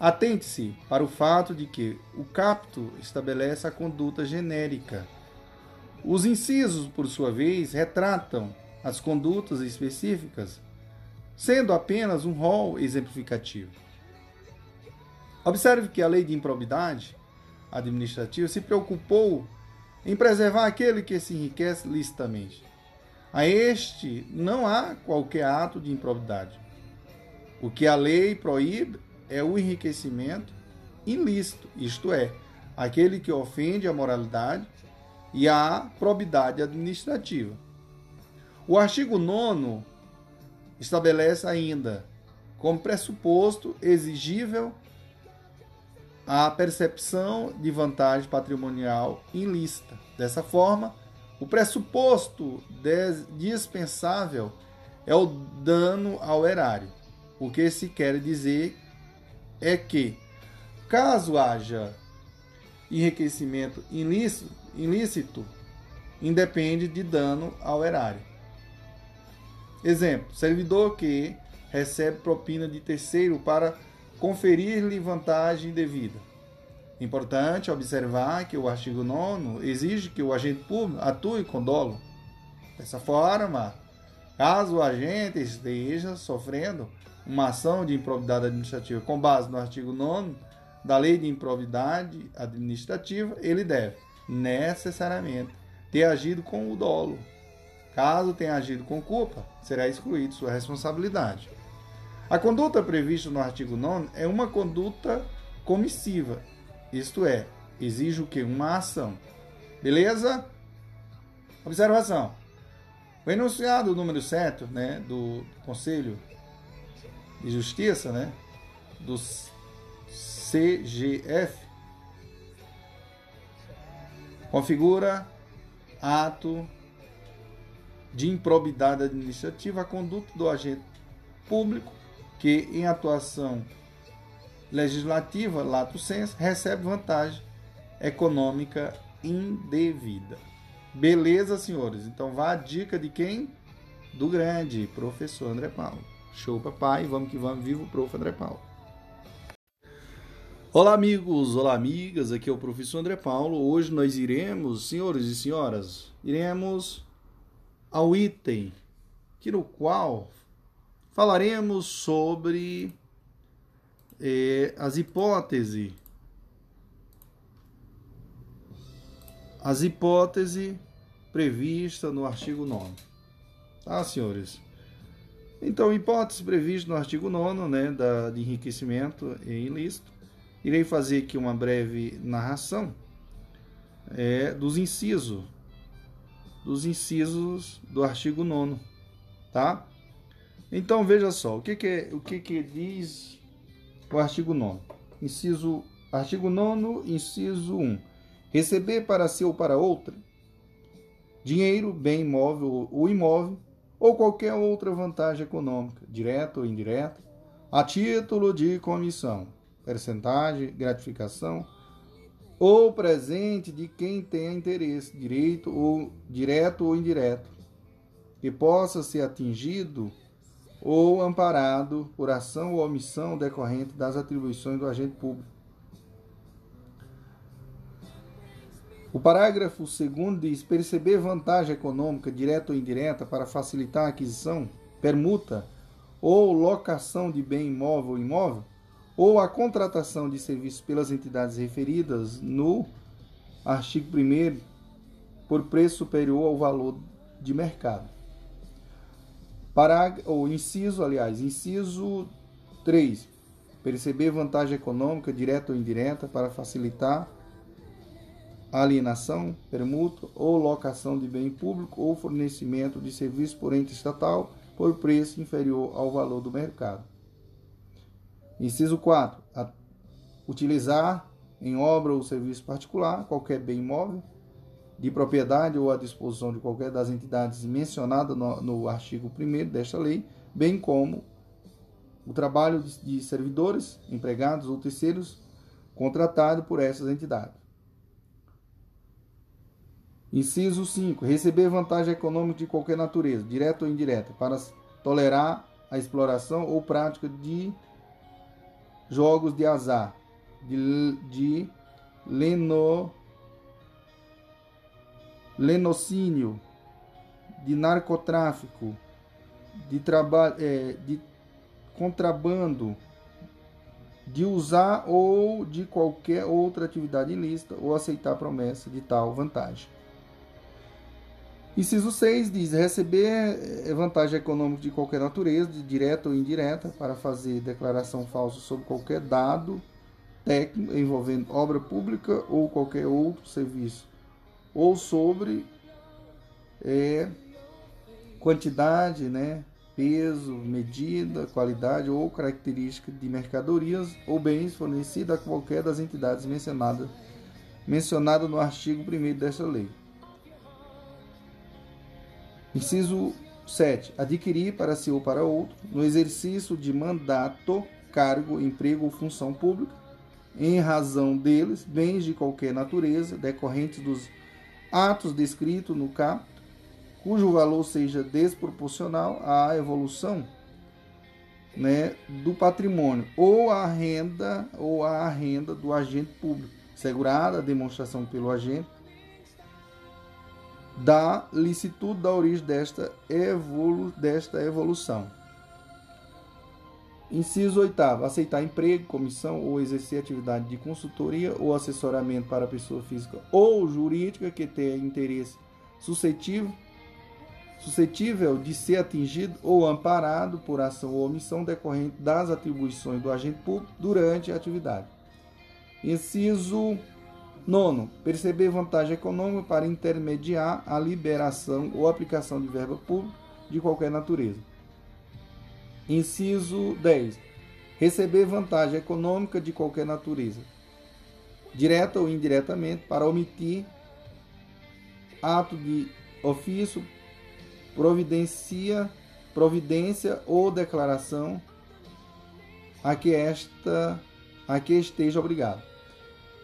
Atente-se para o fato de que o capto estabelece a conduta genérica. Os incisos, por sua vez, retratam as condutas específicas, sendo apenas um rol exemplificativo. Observe que a lei de improbidade administrativa se preocupou em preservar aquele que se enriquece licitamente. A este não há qualquer ato de improbidade. O que a lei proíbe é o enriquecimento ilícito, isto é, aquele que ofende a moralidade e a probidade administrativa. O artigo 9 estabelece ainda como pressuposto exigível a percepção de vantagem patrimonial ilícita. Dessa forma, o pressuposto dispensável é o dano ao erário. O que se quer dizer é que, caso haja enriquecimento ilícito, ilícito independe de dano ao erário. Exemplo: servidor que recebe propina de terceiro para conferir-lhe vantagem devida. Importante observar que o artigo 9 exige que o agente público atue com dolo. Dessa forma, caso o agente esteja sofrendo uma ação de improbidade administrativa com base no artigo 9 da Lei de Improbidade Administrativa, ele deve necessariamente ter agido com o dolo. Caso tenha agido com culpa, será excluído sua responsabilidade. A conduta prevista no artigo 9 é uma conduta comissiva, isto é, exige o que? Uma ação. Beleza? Observação. O enunciado número 7 né, do Conselho de Justiça, né, do CGF, configura ato de improbidade administrativa a conduta do agente público que, em atuação legislativa, lato senso, recebe vantagem econômica indevida. Beleza, senhores? Então vá a dica de quem? Do grande professor André Paulo. Show, papai. Vamos que vamos. Viva o prof. André Paulo. Olá, amigos. Olá, amigas. Aqui é o professor André Paulo. Hoje nós iremos, senhores e senhoras, iremos ao item que no qual falaremos sobre eh, as hipóteses. As hipóteses prevista no artigo 9. Tá, senhores? Então, hipótese prevista no artigo 9 né, da, de enriquecimento ilícito. Irei fazer aqui uma breve narração é, dos incisos dos incisos do artigo 9 tá? Então veja só, o que que, o que, que diz o artigo 9 Inciso, artigo 9 inciso 1. Receber para si ou para outra dinheiro, bem imóvel ou imóvel, ou qualquer outra vantagem econômica, direta ou indireta, a título de comissão, percentagem, gratificação, ou presente de quem tenha interesse, direito ou direto ou indireto, que possa ser atingido ou amparado por ação ou omissão decorrente das atribuições do agente público. O parágrafo 2 diz: perceber vantagem econômica, direta ou indireta, para facilitar a aquisição, permuta ou locação de bem imóvel ou imóvel, ou a contratação de serviços pelas entidades referidas no artigo 1 por preço superior ao valor de mercado. Parágrafo, ou inciso, aliás, inciso 3. Perceber vantagem econômica, direta ou indireta, para facilitar alienação, permuta ou locação de bem público ou fornecimento de serviço por ente estatal por preço inferior ao valor do mercado. Inciso 4. utilizar em obra ou serviço particular qualquer bem imóvel de propriedade ou à disposição de qualquer das entidades mencionadas no, no artigo 1 desta lei, bem como o trabalho de, de servidores, empregados ou terceiros contratado por essas entidades. Inciso 5. Receber vantagem econômica de qualquer natureza, direta ou indireta, para tolerar a exploração ou prática de jogos de azar, de, de lenocínio, de narcotráfico, de, é, de contrabando, de usar ou de qualquer outra atividade ilícita ou aceitar promessa de tal vantagem. Inciso 6 diz: receber eh, vantagem econômica de qualquer natureza, de direta ou indireta, para fazer declaração falsa sobre qualquer dado técnico envolvendo obra pública ou qualquer outro serviço, ou sobre é, quantidade, né, peso, medida, qualidade ou característica de mercadorias ou bens fornecidas a qualquer das entidades mencionadas mencionada no artigo 1 desta lei. Inciso 7. Adquirir para si ou para outro, no exercício de mandato, cargo, emprego ou função pública, em razão deles, bens de qualquer natureza, decorrentes dos atos descritos no caput, cujo valor seja desproporcional à evolução né, do patrimônio ou à renda ou à renda do agente público, segurada a demonstração pelo agente da licitude da origem desta, evolu desta evolução. Inciso 8. Aceitar emprego, comissão ou exercer atividade de consultoria ou assessoramento para pessoa física ou jurídica que tenha interesse suscetível, suscetível de ser atingido ou amparado por ação ou omissão decorrente das atribuições do agente público durante a atividade. Inciso Nono, perceber vantagem econômica para intermediar a liberação ou aplicação de verba pública de qualquer natureza. Inciso 10. Receber vantagem econômica de qualquer natureza, direta ou indiretamente, para omitir ato de ofício, providencia, providência ou declaração a que esta a que esteja obrigado.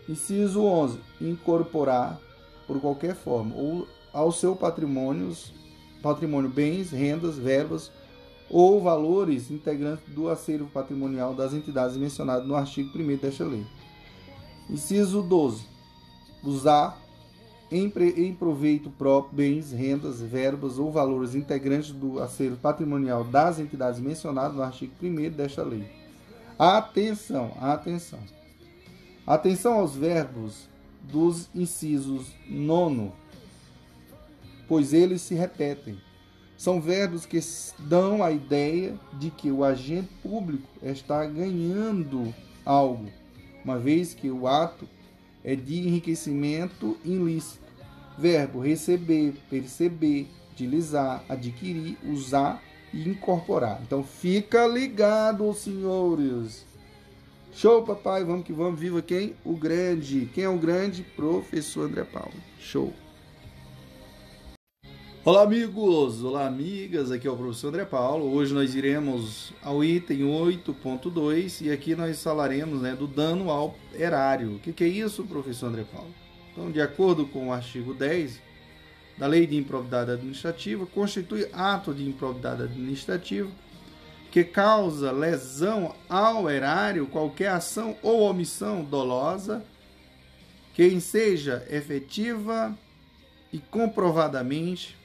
Inciso 11. Incorporar, por qualquer forma, ou ao seu patrimônio, patrimônio bens, rendas, verbas ou valores integrantes do acervo patrimonial das entidades mencionadas no artigo 1 desta lei. Inciso 12. Usar em, em proveito próprio bens, rendas, verbas ou valores integrantes do acervo patrimonial das entidades mencionadas no artigo 1 desta lei. Atenção, atenção. Atenção aos verbos dos incisos nono pois eles se repetem. São verbos que dão a ideia de que o agente público está ganhando algo, uma vez que o ato é de enriquecimento ilícito. Verbo receber, perceber, utilizar, adquirir, usar e incorporar. Então fica ligado, senhores. Show, papai, vamos que vamos. Viva quem? O grande. Quem é o grande? Professor André Paulo. Show. Olá, amigos! Olá, amigas! Aqui é o professor André Paulo. Hoje nós iremos ao item 8.2 e aqui nós falaremos né, do dano ao erário. O que, que é isso, professor André Paulo? Então, de acordo com o artigo 10 da Lei de Improvidade Administrativa, constitui ato de improvidade administrativa que causa lesão ao erário qualquer ação ou omissão dolosa que seja efetiva e comprovadamente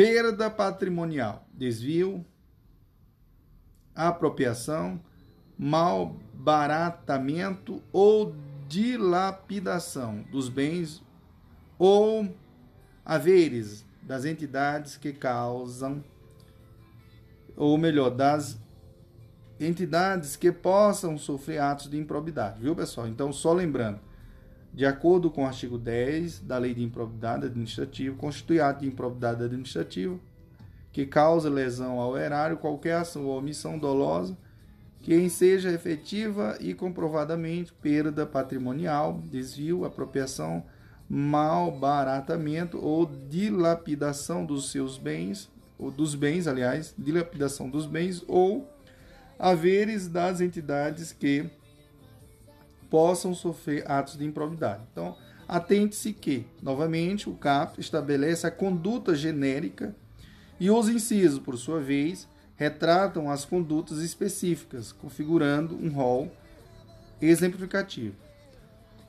perda patrimonial, desvio, apropriação, malbaratamento ou dilapidação dos bens ou haveres das entidades que causam, ou melhor, das entidades que possam sofrer atos de improbidade, viu pessoal? Então, só lembrando, de acordo com o artigo 10 da Lei de Improbidade Administrativa, constitui ato de improbidade administrativa que causa lesão ao erário qualquer ação ou omissão dolosa que seja efetiva e comprovadamente perda patrimonial, desvio, apropriação, malbaratamento ou dilapidação dos seus bens, ou dos bens, aliás, dilapidação dos bens ou haveres das entidades que possam sofrer atos de improbidade. Então, atente-se que, novamente, o CAP estabelece a conduta genérica e os incisos, por sua vez, retratam as condutas específicas, configurando um rol exemplificativo.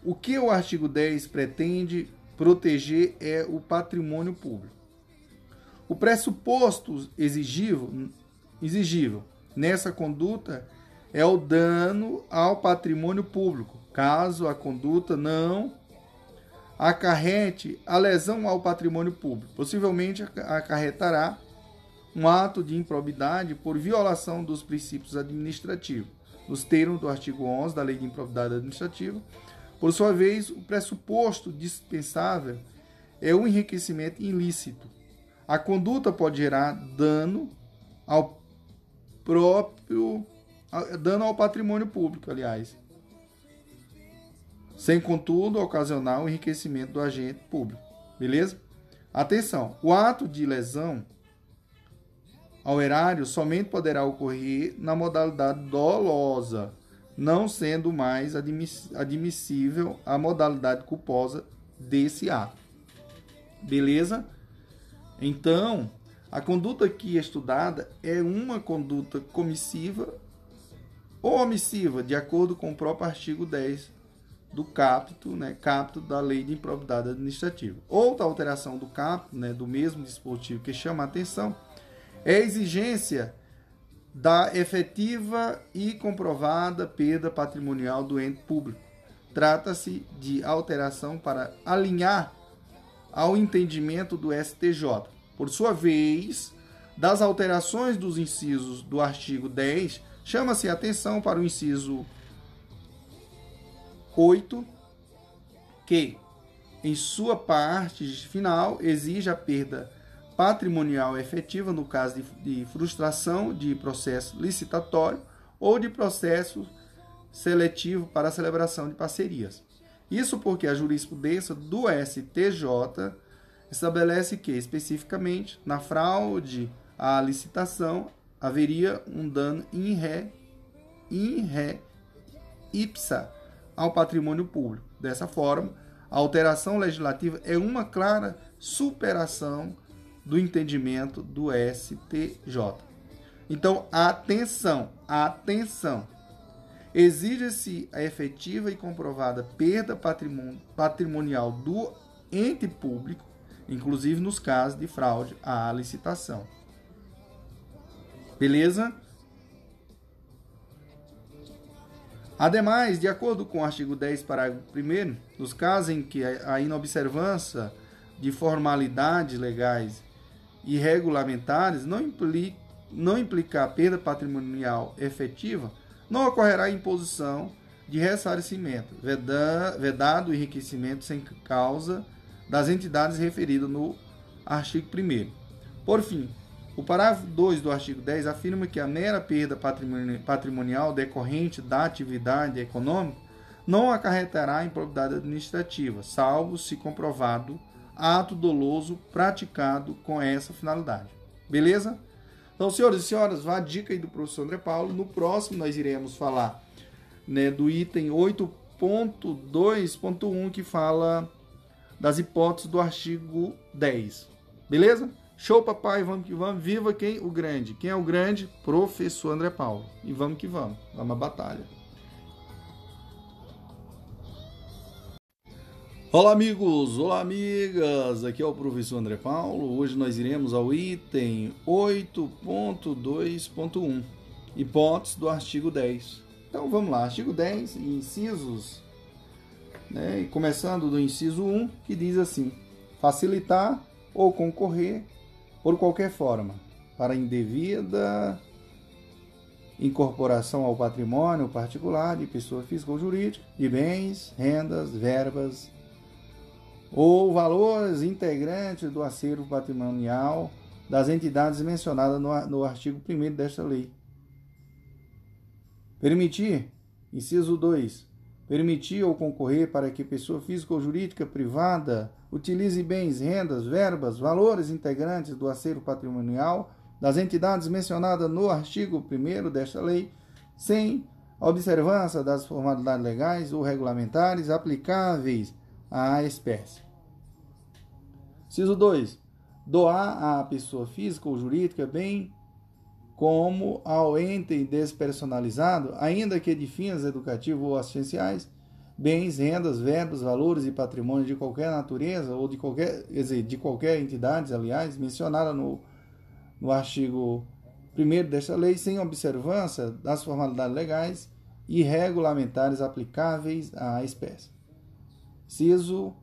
O que o artigo 10 pretende proteger é o patrimônio público. O pressuposto exigível, exigível nessa conduta é o dano ao patrimônio público, caso a conduta não acarrete a lesão ao patrimônio público. Possivelmente acarretará um ato de improbidade por violação dos princípios administrativos, nos termos do artigo 11 da Lei de Improbidade Administrativa, por sua vez, o pressuposto dispensável é o enriquecimento ilícito. A conduta pode gerar dano ao próprio dano ao patrimônio público, aliás, sem contudo ocasionar o enriquecimento do agente público. Beleza? Atenção, o ato de lesão ao erário somente poderá ocorrer na modalidade dolosa, não sendo mais admissível a modalidade culposa desse ato. Beleza? Então, a conduta aqui estudada é uma conduta comissiva ou omissiva, de acordo com o próprio artigo 10 do capto, né, capto da Lei de Improbidade Administrativa. Outra alteração do capto, né, do mesmo dispositivo que chama a atenção, é a exigência da efetiva e comprovada perda patrimonial do ente público. Trata-se de alteração para alinhar ao entendimento do STJ. Por sua vez, das alterações dos incisos do artigo 10, chama-se atenção para o inciso 8, que, em sua parte final, exige a perda patrimonial efetiva no caso de, de frustração de processo licitatório ou de processo seletivo para a celebração de parcerias. Isso porque a jurisprudência do STJ estabelece que, especificamente, na fraude à licitação, haveria um dano in re, in re ipsa ao patrimônio público. Dessa forma, a alteração legislativa é uma clara superação do entendimento do STJ. Então, atenção, atenção. Exige-se a efetiva e comprovada perda patrimonial do ente público, inclusive nos casos de fraude à licitação. Beleza? Ademais, de acordo com o artigo 10, parágrafo 1, nos casos em que a inobservância de formalidades legais e regulamentares não, implica, não implicar perda patrimonial efetiva, não ocorrerá imposição de ressarcimento, vedado o enriquecimento sem causa das entidades referidas no artigo 1. Por fim, o parágrafo 2 do artigo 10 afirma que a mera perda patrimonial decorrente da atividade econômica não acarretará improbidade administrativa, salvo se comprovado ato doloso praticado com essa finalidade. Beleza? Então, senhores e senhoras, vá a dica aí do professor André Paulo. No próximo, nós iremos falar né, do item 8.2.1, que fala das hipóteses do artigo 10. Beleza? Show, papai, vamos que vamos. Viva quem? O grande. Quem é o grande? Professor André Paulo. E vamos que vamos. Vamos à batalha. Olá, amigos! Olá, amigas! Aqui é o professor André Paulo. Hoje nós iremos ao item 8.2.1, hipótese do artigo 10. Então vamos lá, artigo 10, incisos, né? começando do inciso 1, que diz assim: facilitar ou concorrer por qualquer forma, para indevida incorporação ao patrimônio particular de pessoa física ou jurídica, de bens, rendas, verbas ou valores integrantes do acervo patrimonial das entidades mencionadas no, artigo 1 desta lei. Permitir, inciso 2, permitir ou concorrer para que pessoa física ou jurídica privada utilize bens, rendas, verbas, valores integrantes do acervo patrimonial das entidades mencionadas no artigo 1 desta lei, sem observância das formalidades legais ou regulamentares aplicáveis à espécie. Ciso 2. Doar à pessoa física ou jurídica bem como ao ente despersonalizado, ainda que de fins educativos ou assistenciais, bens, rendas, verbos, valores e patrimônio de qualquer natureza ou de qualquer, quer dizer, de qualquer entidade, aliás, mencionada no, no artigo 1 desta lei, sem observância das formalidades legais e regulamentares aplicáveis à espécie. Ciso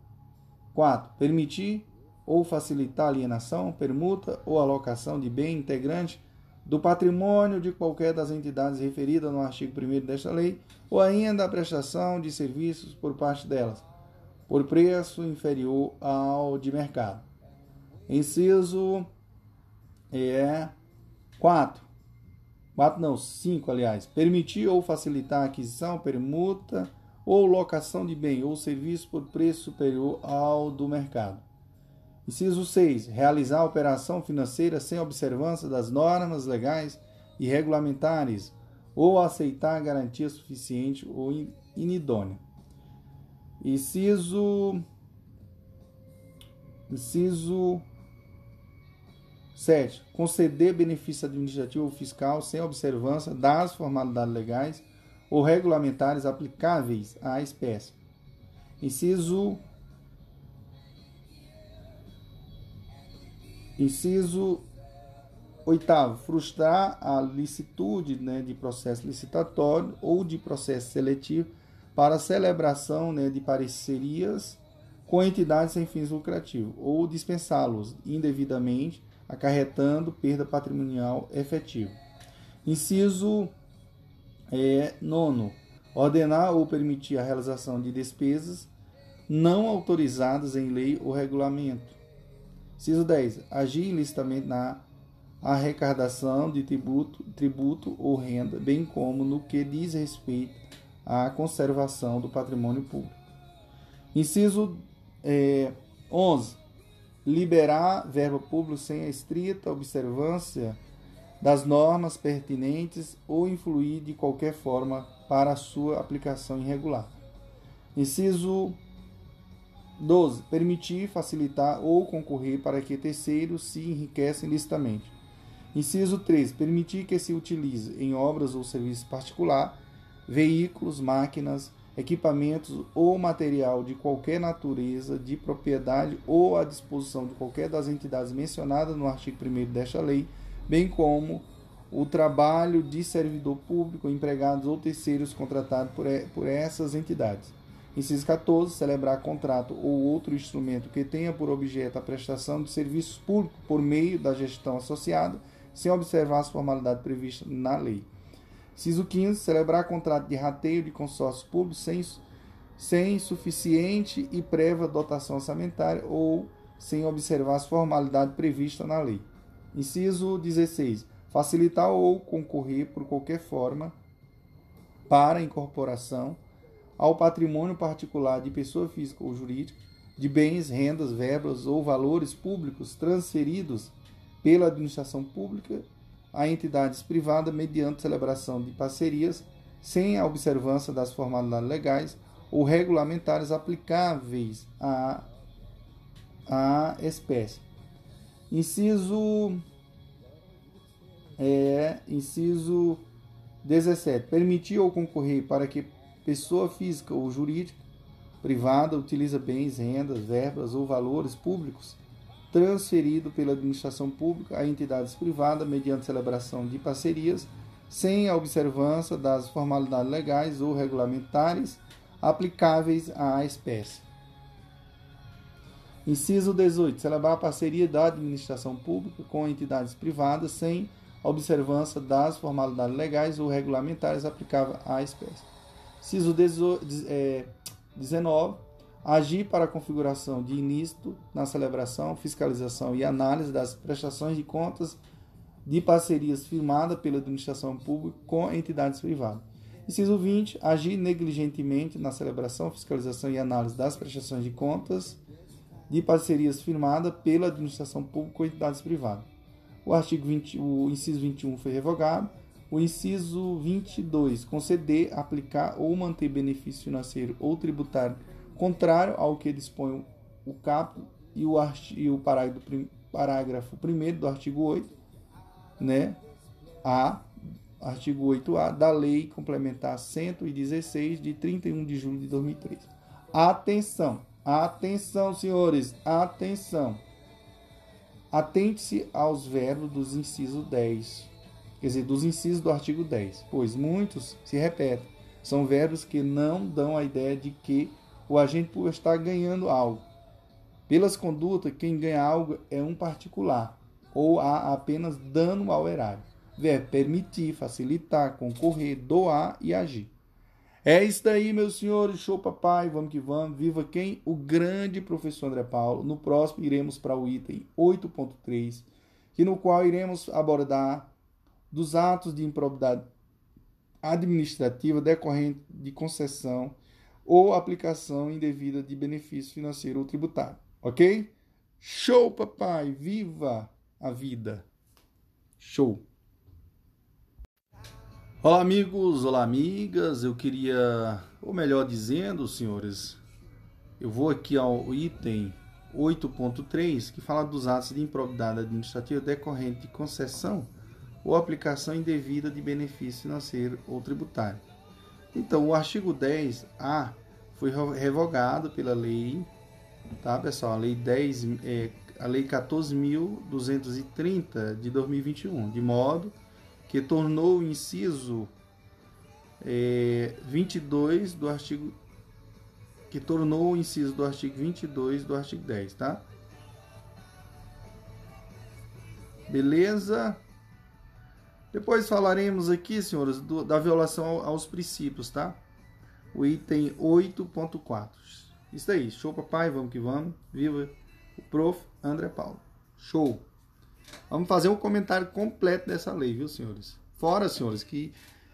4. Permitir ou facilitar alienação, permuta ou alocação de bem integrante do patrimônio de qualquer das entidades referidas no artigo 1 desta lei, ou ainda a prestação de serviços por parte delas, por preço inferior ao de mercado. Inciso é 4. 4 não, 5, aliás. Permitir ou facilitar a aquisição, permuta ou locação de bem ou serviço por preço superior ao do mercado. Inciso 6. Realizar operação financeira sem observância das normas legais e regulamentares ou aceitar garantia suficiente ou inidônea. Inciso Inciso 7. Conceder benefício administrativo ou fiscal sem observância das formalidades legais ou regulamentares aplicáveis à espécie. Inciso Inciso oitavo, frustrar a licitude né, de processo licitatório ou de processo seletivo para celebração né, de parcerias com entidades sem fins lucrativos ou dispensá-los indevidamente, acarretando perda patrimonial efetiva. Inciso é, nono, ordenar ou permitir a realização de despesas não autorizadas em lei ou regulamento Inciso 10. Agir ilicitamente na arrecadação de tributo, tributo ou renda, bem como no que diz respeito à conservação do patrimônio público. Inciso é, 11. Liberar verba pública sem a estrita observância das normas pertinentes ou influir de qualquer forma para a sua aplicação irregular. Inciso 12. Permitir, facilitar ou concorrer para que terceiros se enriquecem licitamente. Inciso 13. Permitir que se utilize em obras ou serviços particular veículos, máquinas, equipamentos ou material de qualquer natureza de propriedade ou à disposição de qualquer das entidades mencionadas no artigo 1 desta lei, bem como o trabalho de servidor público, empregados ou terceiros contratados por, por essas entidades. Inciso 14. Celebrar contrato ou outro instrumento que tenha por objeto a prestação de serviços públicos por meio da gestão associada, sem observar as formalidades previstas na lei. Inciso 15. Celebrar contrato de rateio de consórcio público sem, sem suficiente e prévia dotação orçamentária ou sem observar as formalidades previstas na lei. Inciso 16. Facilitar ou concorrer por qualquer forma para incorporação ao patrimônio particular de pessoa física ou jurídica de bens, rendas, verbas ou valores públicos transferidos pela administração pública a entidades privadas mediante celebração de parcerias sem a observância das formalidades legais ou regulamentares aplicáveis à, à espécie. Inciso é, inciso 17. Permitir ou concorrer para que pessoa física ou jurídica privada utiliza bens, rendas, verbas ou valores públicos transferido pela administração pública a entidades privadas mediante celebração de parcerias sem a observância das formalidades legais ou regulamentares aplicáveis à espécie. Inciso 18. Celebrar a parceria da administração pública com entidades privadas sem observância das formalidades legais ou regulamentares aplicáveis à espécie. Ciso 19. É, agir para a configuração de início na celebração, fiscalização e análise das prestações de contas de parcerias firmadas pela administração pública com entidades privadas. Inciso 20. Agir negligentemente na celebração, fiscalização e análise das prestações de contas de parcerias firmadas pela administração pública com entidades privadas. O artigo 20, o inciso 21 foi revogado. O inciso 22, conceder, aplicar ou manter benefício financeiro ou tributário contrário ao que dispõe o caput e o, e o parágrafo, parágrafo 1 do artigo 8, né? A, artigo 8A da Lei Complementar 116 de 31 de julho de 2003. Atenção, atenção, senhores, atenção. Atente-se aos verbos dos incisos 10 quer dizer, dos incisos do artigo 10, pois muitos se repetem. São verbos que não dão a ideia de que o agente está ganhando algo. Pelas condutas, quem ganha algo é um particular, ou há apenas dano ao erário. Verbo permitir, facilitar, concorrer, doar e agir. É isso daí, meus senhores. Show, papai. Vamos que vamos. Viva quem? O grande professor André Paulo. No próximo, iremos para o item 8.3, que no qual iremos abordar dos atos de improbidade administrativa decorrente de concessão ou aplicação indevida de benefício financeiro ou tributário. Ok? Show, papai! Viva a vida! Show! Olá, amigos! Olá, amigas! Eu queria, ou melhor dizendo, senhores, eu vou aqui ao item 8.3 que fala dos atos de improbidade administrativa decorrente de concessão ou aplicação indevida de benefício financeiro ou tributário. Então, o artigo 10A foi revogado pela lei, tá, pessoal? A lei 10 é, a lei 14.230 de 2021, de modo que tornou o inciso é, 22 do artigo que tornou o inciso do artigo 22 do artigo 10, tá? Beleza? Depois falaremos aqui, senhores, do, da violação aos princípios, tá? O item 8.4. Isso aí, show papai, vamos que vamos. Viva o prof. André Paulo. Show. Vamos fazer um comentário completo dessa lei, viu, senhores? Fora, senhores, que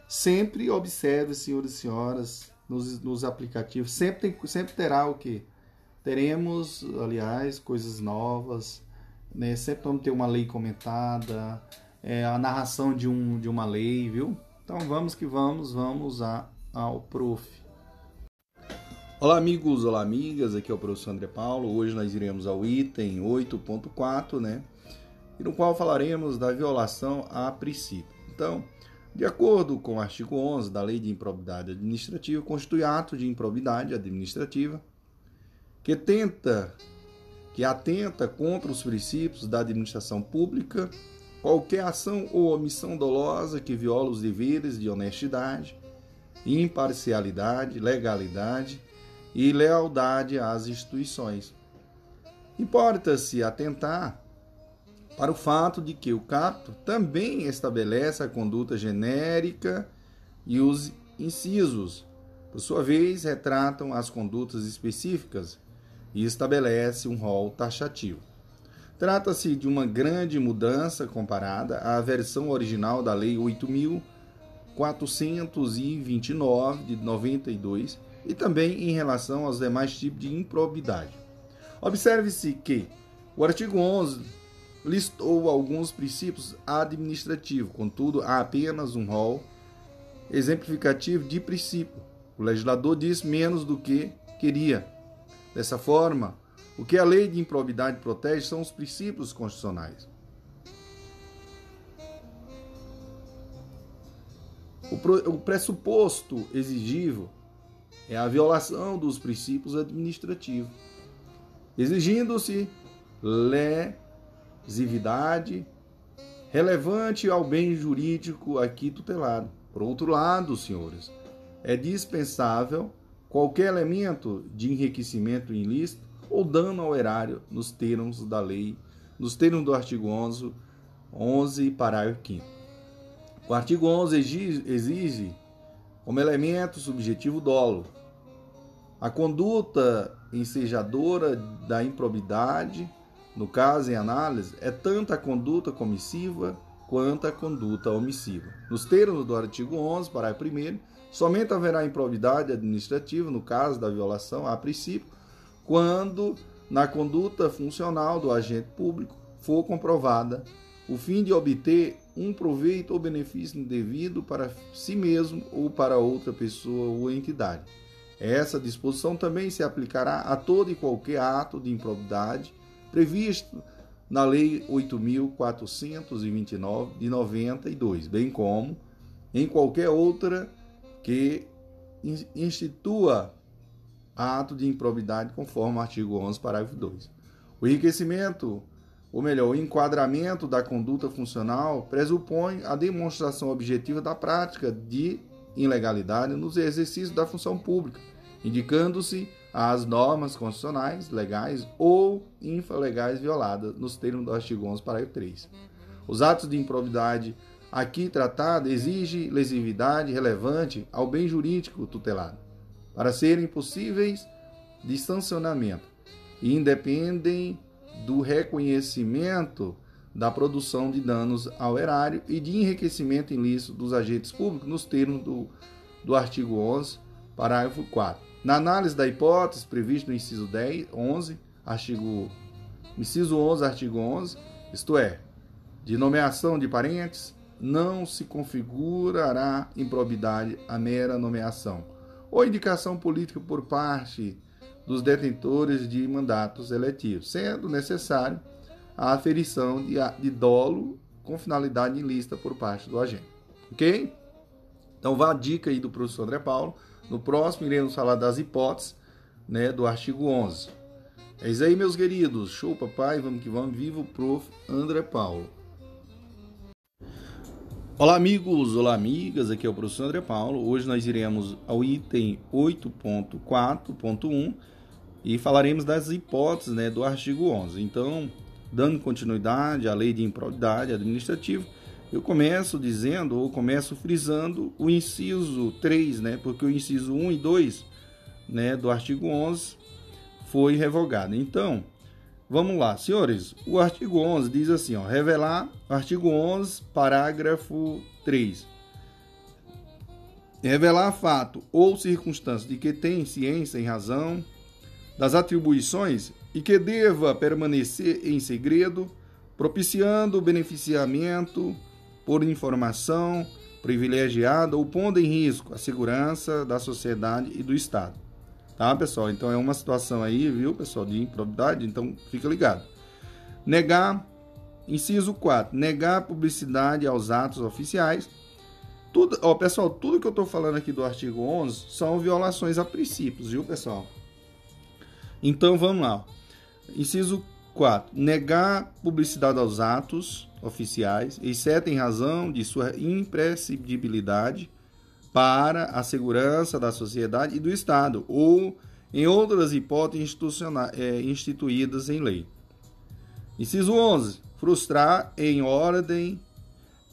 sempre observe, senhores e senhoras, nos, nos aplicativos, sempre, tem, sempre terá o quê? Teremos, aliás, coisas novas, né? Sempre vamos ter uma lei comentada, é, a narração de, um, de uma lei, viu? Então vamos que vamos, vamos a, ao prof. Olá amigos, olá amigas, aqui é o professor André Paulo. Hoje nós iremos ao item 8.4, né? E no qual falaremos da violação a princípio. Então, de acordo com o artigo 11 da Lei de Improbidade Administrativa, constitui ato de improbidade administrativa que tenta, que atenta contra os princípios da administração pública qualquer ação ou omissão dolosa que viola os deveres de honestidade, imparcialidade, legalidade e lealdade às instituições. Importa-se atentar para o fato de que o capto também estabelece a conduta genérica e os incisos, por sua vez, retratam as condutas específicas e estabelece um rol taxativo. Trata-se de uma grande mudança comparada à versão original da Lei 8.429 de 92 e também em relação aos demais tipos de improbidade. Observe-se que o artigo 11 listou alguns princípios administrativos, contudo, há apenas um rol exemplificativo de princípio. O legislador diz menos do que queria. Dessa forma, o que a lei de improbidade protege são os princípios constitucionais. O pressuposto exigível é a violação dos princípios administrativos, exigindo-se lesividade relevante ao bem jurídico aqui tutelado. Por outro lado, senhores, é dispensável qualquer elemento de enriquecimento ilícito ou dano ao erário nos termos da lei, nos termos do artigo 11, 11 parágrafo 5 O artigo 11 exige, como elemento subjetivo dolo. A conduta ensejadora da improbidade, no caso em análise, é tanto a conduta comissiva quanto a conduta omissiva. Nos termos do artigo 11, parágrafo 1 somente haverá improbidade administrativa no caso da violação a princípio, quando na conduta funcional do agente público for comprovada o fim de obter um proveito ou benefício indevido para si mesmo ou para outra pessoa ou entidade. Essa disposição também se aplicará a todo e qualquer ato de improbidade previsto na Lei 8.429 de 92, bem como em qualquer outra que institua ato de improbidade conforme o artigo 11, parágrafo 2. O enriquecimento, ou melhor, o enquadramento da conduta funcional pressupõe a demonstração objetiva da prática de ilegalidade nos exercícios da função pública, indicando-se as normas constitucionais, legais ou infralegais violadas nos termos do artigo 11, parágrafo 3. Os atos de improbidade aqui tratados exigem lesividade relevante ao bem jurídico tutelado, para serem possíveis de sancionamento e independem do reconhecimento da produção de danos ao erário e de enriquecimento ilícito dos agentes públicos nos termos do, do artigo 11, parágrafo 4. Na análise da hipótese prevista no inciso 10, 11, artigo inciso 11, artigo 11, isto é, de nomeação de parentes, não se configurará improbidade a mera nomeação ou indicação política por parte dos detentores de mandatos eletivos, sendo necessário a aferição de, de dolo com finalidade ilícita por parte do agente. Ok? Então, vá a dica aí do professor André Paulo no próximo, iremos falar das hipóteses né, do artigo 11. É isso aí, meus queridos. Show, papai. Vamos que vamos. Viva o prof. André Paulo. Olá, amigos. Olá, amigas. Aqui é o professor André Paulo. Hoje nós iremos ao item 8.4.1 e falaremos das hipóteses né, do artigo 11. Então, dando continuidade à lei de improbidade administrativa, eu começo dizendo, ou começo frisando o inciso 3, né? Porque o inciso 1 e 2 né, do artigo 11 foi revogado. Então, vamos lá, senhores. O artigo 11 diz assim, ó, revelar, artigo 11, parágrafo 3. Revelar fato ou circunstância de que tem ciência em razão das atribuições e que deva permanecer em segredo, propiciando beneficiamento por informação privilegiada ou pondo em risco a segurança da sociedade e do Estado. Tá, pessoal? Então é uma situação aí, viu, pessoal, de improbidade, então fica ligado. Negar, inciso 4, negar publicidade aos atos oficiais. Tudo, ó, pessoal, tudo que eu estou falando aqui do artigo 11 são violações a princípios, viu, pessoal? Então vamos lá. Inciso 4. Negar publicidade aos atos oficiais, exceto em razão de sua imprescindibilidade para a segurança da sociedade e do Estado, ou em outras hipóteses é, instituídas em lei. Inciso 11. Frustrar em ordem,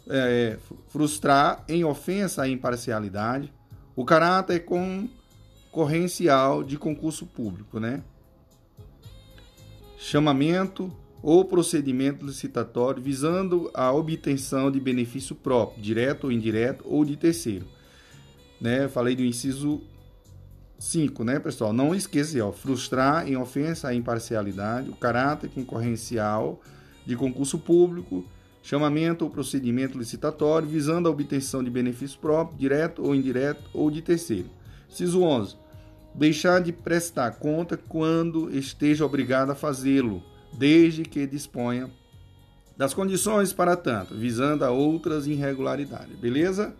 é, frustrar em ofensa à imparcialidade, o caráter concorrencial de concurso público, né? Chamamento ou procedimento licitatório visando a obtenção de benefício próprio, direto ou indireto, ou de terceiro. Né? Falei do inciso 5, né, pessoal? Não esqueça, ó, frustrar em ofensa à imparcialidade, o caráter concorrencial de concurso público, chamamento ou procedimento licitatório visando a obtenção de benefício próprio, direto ou indireto, ou de terceiro. Inciso 11. Deixar de prestar conta quando esteja obrigado a fazê-lo, desde que disponha das condições para tanto, visando a outras irregularidades. Beleza?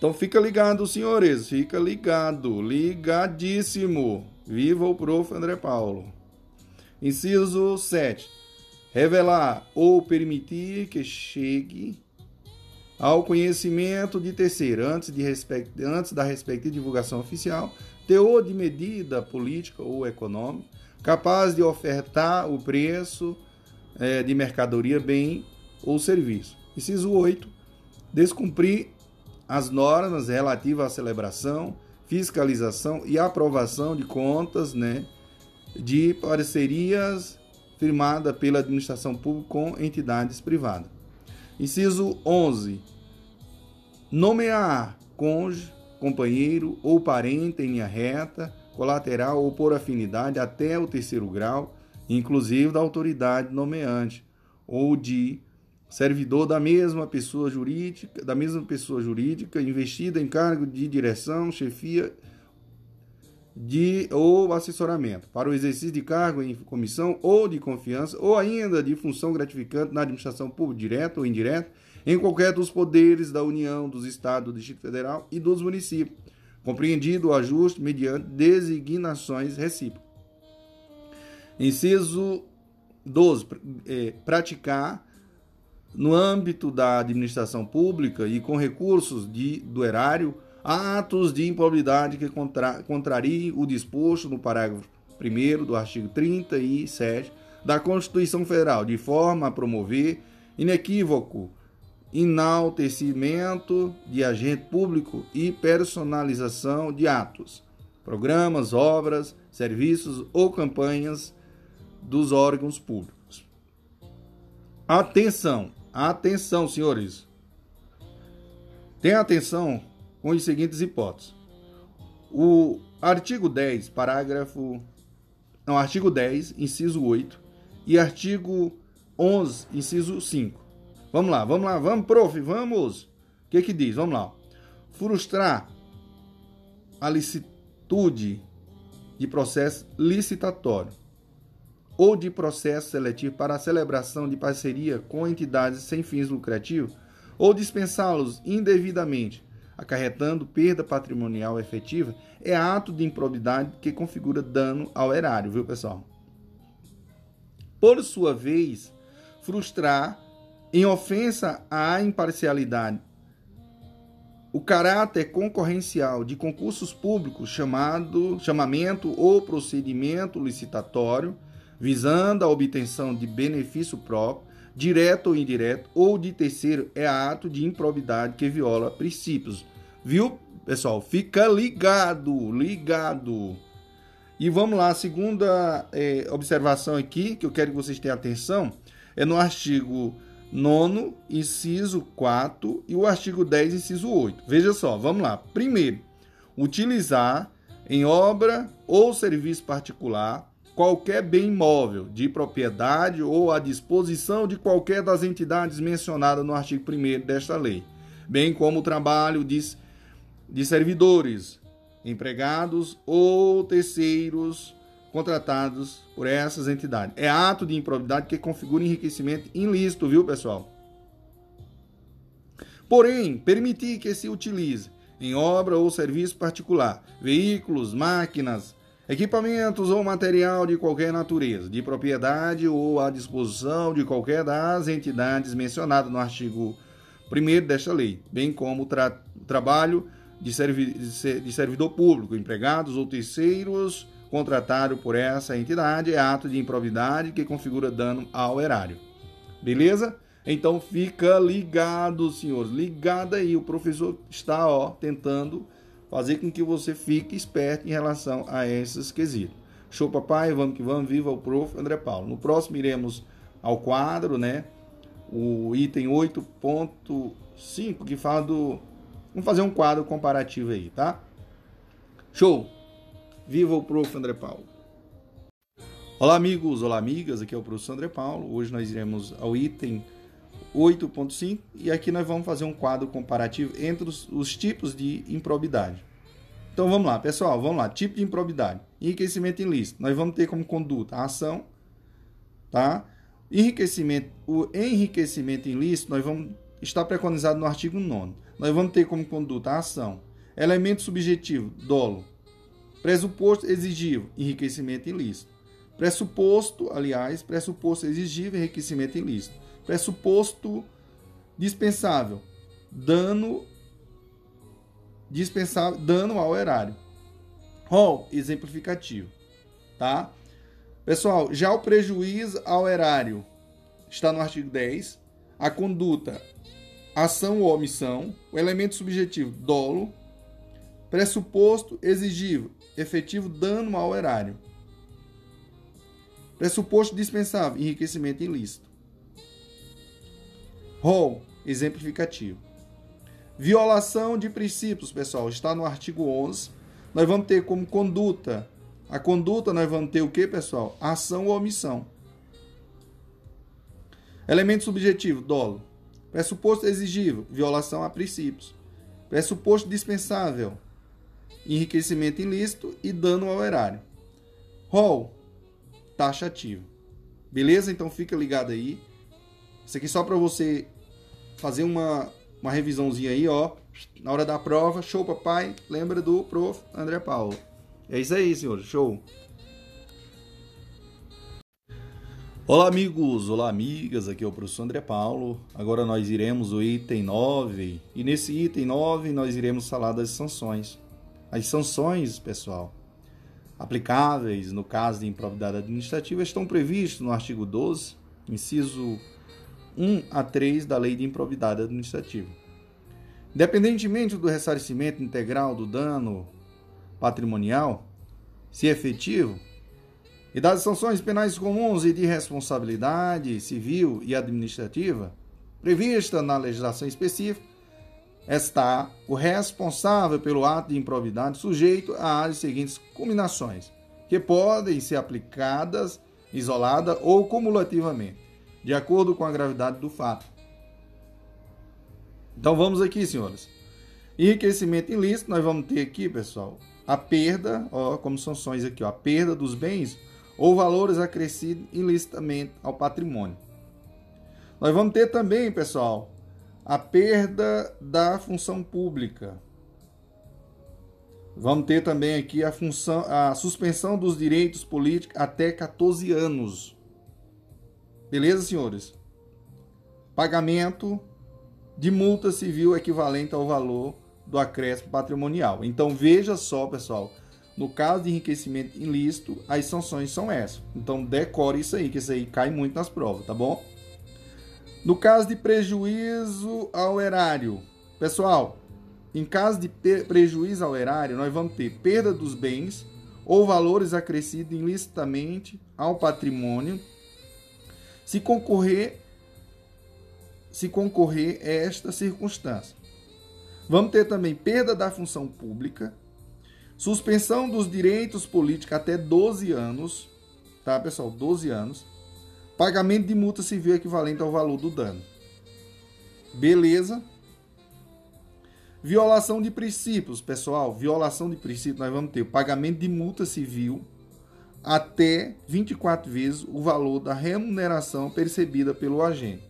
Então fica ligado, senhores, fica ligado, ligadíssimo. Viva o prof. André Paulo. Inciso 7. Revelar ou permitir que chegue ao conhecimento de terceiro, antes, de respe... antes da respectiva divulgação oficial, teor de medida política ou econômica, capaz de ofertar o preço é, de mercadoria, bem ou serviço. Inciso 8. Descumprir as normas relativas à celebração, fiscalização e aprovação de contas né, de parcerias firmada pela administração pública com entidades privadas. Inciso 11. Nomear cônjuge, companheiro ou parente em linha reta, colateral ou por afinidade até o terceiro grau, inclusive da autoridade nomeante, ou de servidor da mesma pessoa jurídica, da mesma pessoa jurídica investida em cargo de direção, chefia de ou assessoramento para o exercício de cargo em comissão ou de confiança ou ainda de função gratificante na administração pública direta ou indireta em qualquer dos poderes da União, dos estados, do Distrito Federal e dos municípios, compreendido o ajuste mediante designações recíprocas. Inciso 12. É, praticar no âmbito da administração pública e com recursos de, do erário, atos de improbidade que contra, contrariem o disposto no parágrafo 1 do artigo 37 da Constituição Federal, de forma a promover inequívoco enaltecimento de agente público e personalização de atos, programas, obras, serviços ou campanhas dos órgãos públicos. Atenção! Atenção, senhores. Tenha atenção com as seguintes hipóteses. O artigo 10, parágrafo. Não, artigo 10, inciso 8 e artigo 11, inciso 5. Vamos lá, vamos lá, vamos, prof, vamos. O que que diz? Vamos lá. Frustrar a licitude de processo licitatório ou de processo seletivo para a celebração de parceria com entidades sem fins lucrativos, ou dispensá-los indevidamente, acarretando perda patrimonial efetiva, é ato de improbidade que configura dano ao erário, viu, pessoal? Por sua vez, frustrar em ofensa à imparcialidade o caráter concorrencial de concursos públicos chamado chamamento ou procedimento licitatório visando a obtenção de benefício próprio, direto ou indireto, ou de terceiro, é ato de improbidade que viola princípios. Viu, pessoal? Fica ligado, ligado. E vamos lá, a segunda é, observação aqui, que eu quero que vocês tenham atenção, é no artigo 9, inciso 4 e o artigo 10, inciso 8. Veja só, vamos lá. Primeiro, utilizar em obra ou serviço particular qualquer bem imóvel de propriedade ou à disposição de qualquer das entidades mencionadas no artigo 1 desta lei, bem como o trabalho de, de servidores, empregados ou terceiros contratados por essas entidades. É ato de improbidade que configura enriquecimento ilícito, viu, pessoal? Porém, permitir que se utilize em obra ou serviço particular veículos, máquinas, Equipamentos ou material de qualquer natureza, de propriedade ou à disposição de qualquer das entidades mencionadas no artigo 1 desta lei, bem como tra trabalho de, servi de servidor público, empregados ou terceiros contratados por essa entidade, é ato de improvidade que configura dano ao erário. Beleza? Então fica ligado, senhores, ligado aí. O professor está ó, tentando fazer com que você fique esperto em relação a esses quesitos. Show, papai, vamos que vamos, viva o prof. André Paulo. No próximo iremos ao quadro, né? O item 8.5 que fala do. Vamos fazer um quadro comparativo aí, tá? Show! Viva o prof. André Paulo. Olá, amigos, olá, amigas. Aqui é o professor André Paulo. Hoje nós iremos ao item 8.5 e aqui nós vamos fazer um quadro comparativo entre os, os, tipos de improbidade. Então vamos lá, pessoal, vamos lá. Tipo de improbidade. Enriquecimento ilícito. Nós vamos ter como conduta a ação, tá? Enriquecimento, o enriquecimento ilícito, nós vamos estar preconizado no artigo 9 Nós vamos ter como conduta a ação. Elemento subjetivo, dolo. Pressuposto exigível, enriquecimento ilícito. Pressuposto, aliás, pressuposto exigível, enriquecimento ilícito pressuposto dispensável, dano dispensável, dano ao erário. Rol exemplificativo, tá? Pessoal, já o prejuízo ao erário está no artigo 10. A conduta, ação ou omissão, o elemento subjetivo, dolo, pressuposto exigível, efetivo dano ao erário. Pressuposto dispensável, enriquecimento ilícito. Rol, exemplificativo. Violação de princípios, pessoal, está no artigo 11. Nós vamos ter como conduta. A conduta nós vamos ter o que, pessoal? Ação ou omissão. Elemento subjetivo, dolo. Pressuposto exigível, violação a princípios. Pressuposto dispensável, enriquecimento ilícito e dano ao erário. Rol, taxativo. Beleza? Então fica ligado aí. Isso aqui só para você fazer uma, uma revisãozinha aí, ó. Na hora da prova, show papai, lembra do prof. André Paulo. É isso aí, senhor, show. Olá, amigos, olá, amigas, aqui é o professor André Paulo. Agora nós iremos o item 9, e nesse item 9 nós iremos falar das sanções. As sanções, pessoal, aplicáveis no caso de improvidade administrativa estão previstas no artigo 12, inciso 1 a 3 da Lei de Improvidade Administrativa. Independentemente do ressarcimento integral do dano patrimonial, se efetivo, e das sanções penais comuns e de responsabilidade civil e administrativa, prevista na legislação específica, está o responsável pelo ato de improvidade sujeito às seguintes combinações, que podem ser aplicadas isolada ou cumulativamente de acordo com a gravidade do fato. Então vamos aqui, senhores. Enriquecimento ilícito, nós vamos ter aqui, pessoal, a perda, ó, como sanções aqui, ó, a perda dos bens ou valores acrescidos ilicitamente ao patrimônio. Nós vamos ter também, pessoal, a perda da função pública. Vamos ter também aqui a função, a suspensão dos direitos políticos até 14 anos. Beleza, senhores? Pagamento de multa civil equivalente ao valor do acréscimo patrimonial. Então veja só, pessoal, no caso de enriquecimento ilícito, as sanções são essas. Então decore isso aí, que isso aí cai muito nas provas, tá bom? No caso de prejuízo ao erário, pessoal, em caso de prejuízo ao erário, nós vamos ter perda dos bens ou valores acrescidos ilicitamente ao patrimônio se concorrer se concorrer esta circunstância. Vamos ter também perda da função pública, suspensão dos direitos políticos até 12 anos, tá, pessoal? 12 anos. Pagamento de multa civil equivalente ao valor do dano. Beleza? Violação de princípios, pessoal. Violação de princípios, nós vamos ter o pagamento de multa civil até 24 vezes o valor da remuneração percebida pelo agente.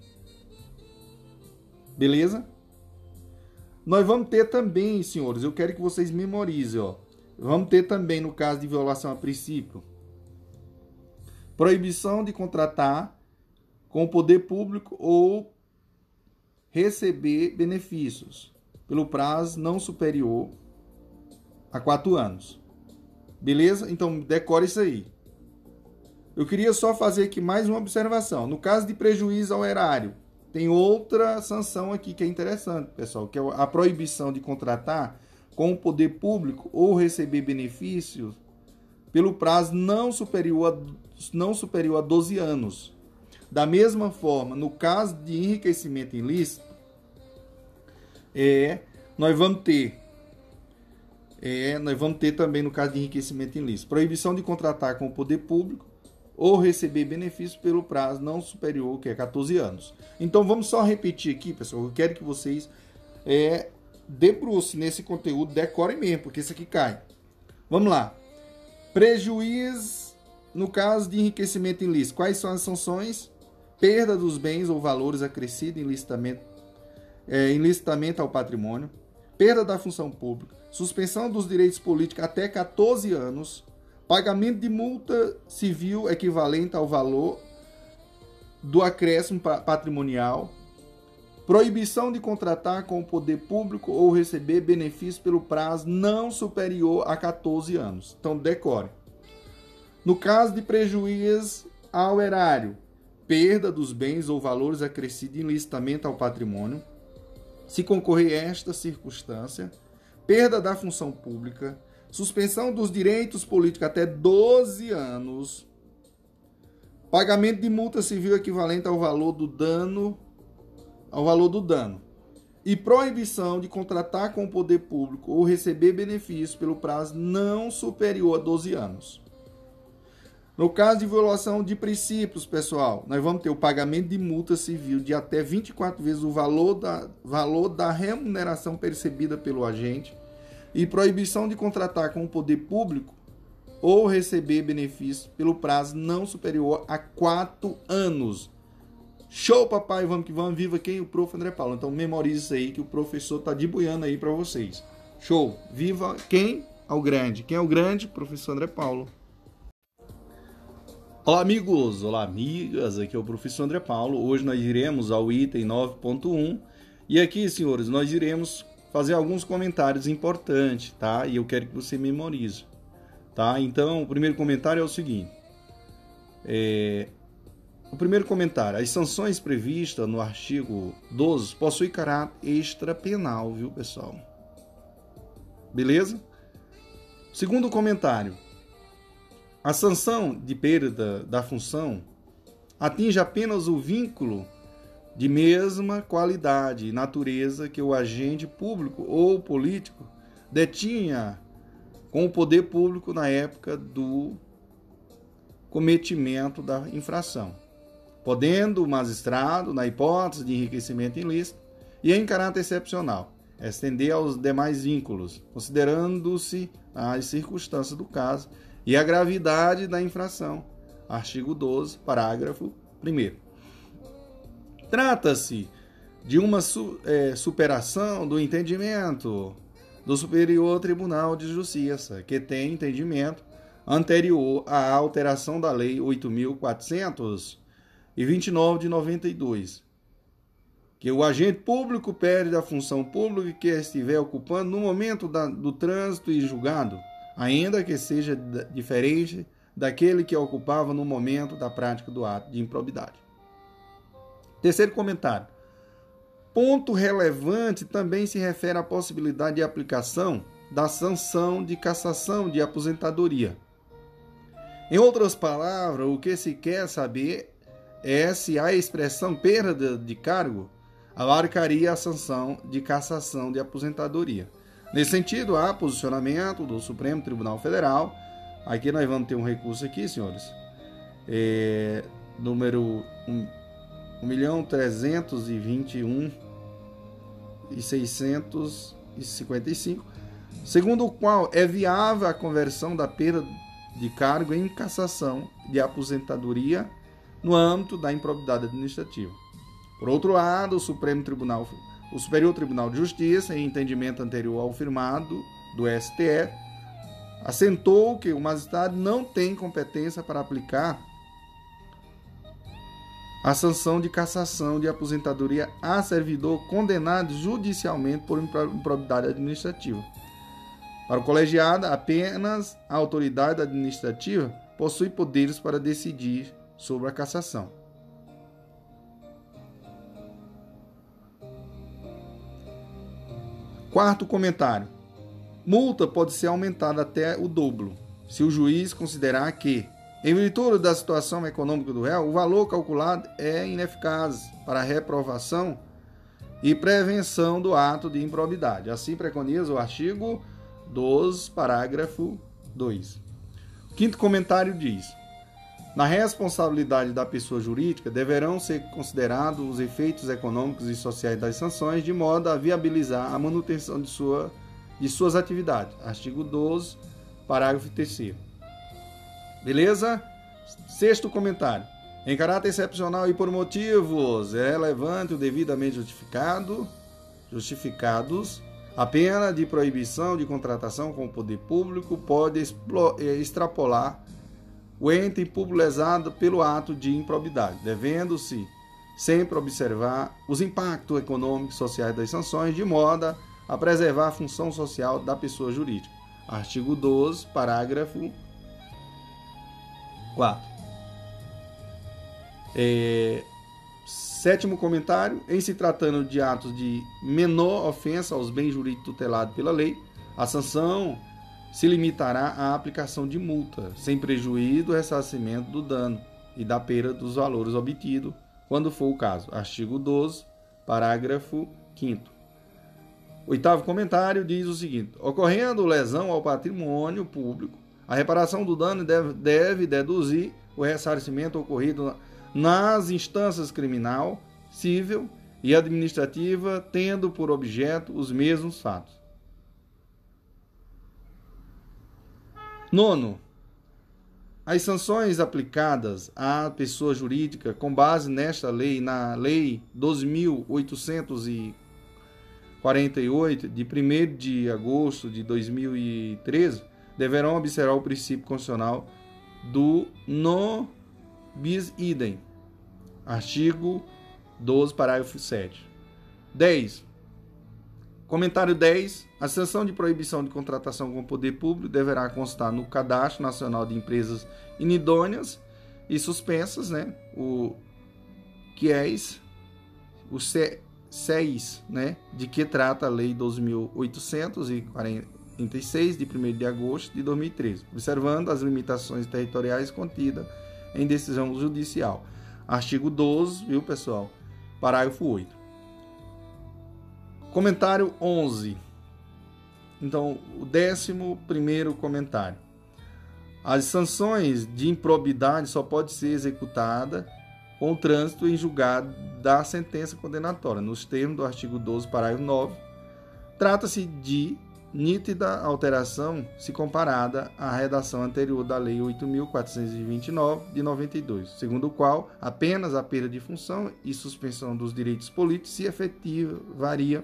Beleza? Nós vamos ter também, senhores, eu quero que vocês memorizem, ó, Vamos ter também, no caso de violação a princípio, proibição de contratar com o poder público ou receber benefícios pelo prazo não superior a quatro anos. Beleza? Então decore isso aí. Eu queria só fazer aqui mais uma observação. No caso de prejuízo ao erário, tem outra sanção aqui que é interessante, pessoal, que é a proibição de contratar com o poder público ou receber benefícios pelo prazo não superior a, não superior a 12 anos. Da mesma forma, no caso de enriquecimento ilícito, é, nós vamos ter é, nós vamos ter também no caso de enriquecimento ilícito, proibição de contratar com o poder público ou receber benefício pelo prazo não superior, que é 14 anos. Então vamos só repetir aqui, pessoal. Eu quero que vocês é, debrucem nesse conteúdo, decorem mesmo, porque isso aqui cai. Vamos lá. Prejuízo no caso de enriquecimento ilícito. Quais são as sanções? Perda dos bens ou valores acrescido ilicitamente, é, ilicitamente ao patrimônio. Perda da função pública. Suspensão dos direitos políticos até 14 anos. Pagamento de multa civil equivalente ao valor do acréscimo patrimonial Proibição de contratar com o poder público ou receber benefício pelo prazo não superior a 14 anos. Então, decore. No caso de prejuízo ao erário, perda dos bens ou valores acrescidos ilicitamente ao patrimônio, se concorrer esta circunstância, perda da função pública, suspensão dos direitos políticos até 12 anos, pagamento de multa civil equivalente ao valor do dano ao valor do dano e proibição de contratar com o poder público ou receber benefício pelo prazo não superior a 12 anos. No caso de violação de princípios, pessoal, nós vamos ter o pagamento de multa civil de até 24 vezes o valor da, valor da remuneração percebida pelo agente e proibição de contratar com o poder público ou receber benefício pelo prazo não superior a 4 anos Show, papai, vamos que vamos. Viva quem? O prof. André Paulo. Então memorize isso aí que o professor tá debuiando aí para vocês. Show. Viva quem? Ao grande. Quem é o grande? Professor André Paulo. Olá, amigos. Olá, amigas. Aqui é o professor André Paulo. Hoje nós iremos ao item 9.1. E aqui, senhores, nós iremos fazer alguns comentários importantes, tá? E eu quero que você memorize, tá? Então, o primeiro comentário é o seguinte. É, o primeiro comentário: as sanções previstas no artigo 12 possuem caráter extrapenal, viu, pessoal? Beleza? Segundo comentário: a sanção de perda da função atinge apenas o vínculo de mesma qualidade e natureza que o agente público ou político detinha com o poder público na época do cometimento da infração podendo o magistrado, na hipótese de enriquecimento ilícito, e em caráter excepcional, estender aos demais vínculos, considerando-se as circunstâncias do caso e a gravidade da infração. Artigo 12, parágrafo 1. Trata-se de uma su é, superação do entendimento do Superior Tribunal de Justiça, que tem entendimento anterior à alteração da Lei 8.400 e 29 de 92, que o agente público perde a função pública que estiver ocupando no momento da, do trânsito e julgado, ainda que seja diferente daquele que ocupava no momento da prática do ato de improbidade. Terceiro comentário. Ponto relevante também se refere à possibilidade de aplicação da sanção de cassação de aposentadoria. Em outras palavras, o que se quer saber é se a expressão perda de cargo abarcaria a sanção de cassação de aposentadoria. Nesse sentido, há posicionamento do Supremo Tribunal Federal. Aqui nós vamos ter um recurso aqui, senhores. É, número 1 milhão 321 e 655, segundo o qual é viável a conversão da perda de cargo em cassação de aposentadoria no âmbito da improbidade administrativa. Por outro lado, o Supremo Tribunal, o Superior Tribunal de Justiça, em entendimento anterior ao firmado do STF, assentou que o magistrado não tem competência para aplicar a sanção de cassação de aposentadoria a servidor condenado judicialmente por improbidade administrativa. Para o colegiado, apenas a autoridade administrativa possui poderes para decidir sobre a cassação. Quarto comentário. Multa pode ser aumentada até o dobro, se o juiz considerar que em virtude da situação econômica do réu, o valor calculado é ineficaz para reprovação e prevenção do ato de improbidade. Assim preconiza o artigo 12, parágrafo 2. O quinto comentário diz: Na responsabilidade da pessoa jurídica deverão ser considerados os efeitos econômicos e sociais das sanções, de modo a viabilizar a manutenção de, sua, de suas atividades. Artigo 12, parágrafo 3. Beleza? Sexto comentário. Em caráter excepcional e por motivos relevantes ou devidamente justificado, justificados, a pena de proibição de contratação com o poder público pode eh, extrapolar o ente publicado pelo ato de improbidade, devendo-se sempre observar os impactos econômicos e sociais das sanções, de modo a preservar a função social da pessoa jurídica. Artigo 12, parágrafo 4. É, sétimo comentário: em se tratando de atos de menor ofensa aos bens jurídicos tutelados pela lei, a sanção se limitará à aplicação de multa, sem prejuízo do ressarcimento do dano e da perda dos valores obtidos, quando for o caso. Artigo 12, parágrafo 5. Oitavo comentário diz o seguinte: ocorrendo lesão ao patrimônio público a reparação do dano deve, deve deduzir o ressarcimento ocorrido nas instâncias criminal, civil e administrativa, tendo por objeto os mesmos fatos. Nono, as sanções aplicadas à pessoa jurídica com base nesta lei, na Lei 12.848, de 1 de agosto de 2013, deverão observar o princípio constitucional do no bis idem. Artigo 12, parágrafo 7. 10. Comentário 10. A sanção de proibição de contratação com o poder público deverá constar no Cadastro Nacional de Empresas Inidôneas e Suspensas, né? O QES, o CEIS, né? De que trata a Lei 12.840 36 de 1 de agosto de 2013, observando as limitações territoriais contidas em decisão judicial. Artigo 12, viu, pessoal? Parágrafo 8. Comentário 11. Então, o décimo primeiro comentário. As sanções de improbidade só pode ser executada com o trânsito em julgado da sentença condenatória, nos termos do artigo 12, parágrafo 9. Trata-se de nítida alteração se comparada à redação anterior da Lei 8.429 de 92, segundo o qual apenas a perda de função e suspensão dos direitos políticos se efetivariam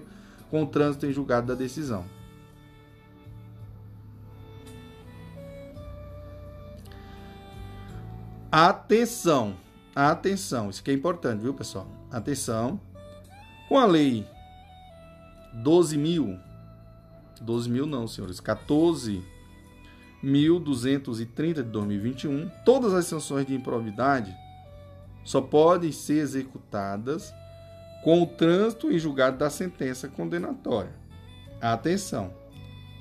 com o trânsito em julgado da decisão. Atenção, atenção, isso que é importante, viu, pessoal? Atenção. Com a Lei 12.000 12 mil não, senhores, 14.230 de 2021, todas as sanções de improbidade só podem ser executadas com o trânsito em julgado da sentença condenatória. Atenção!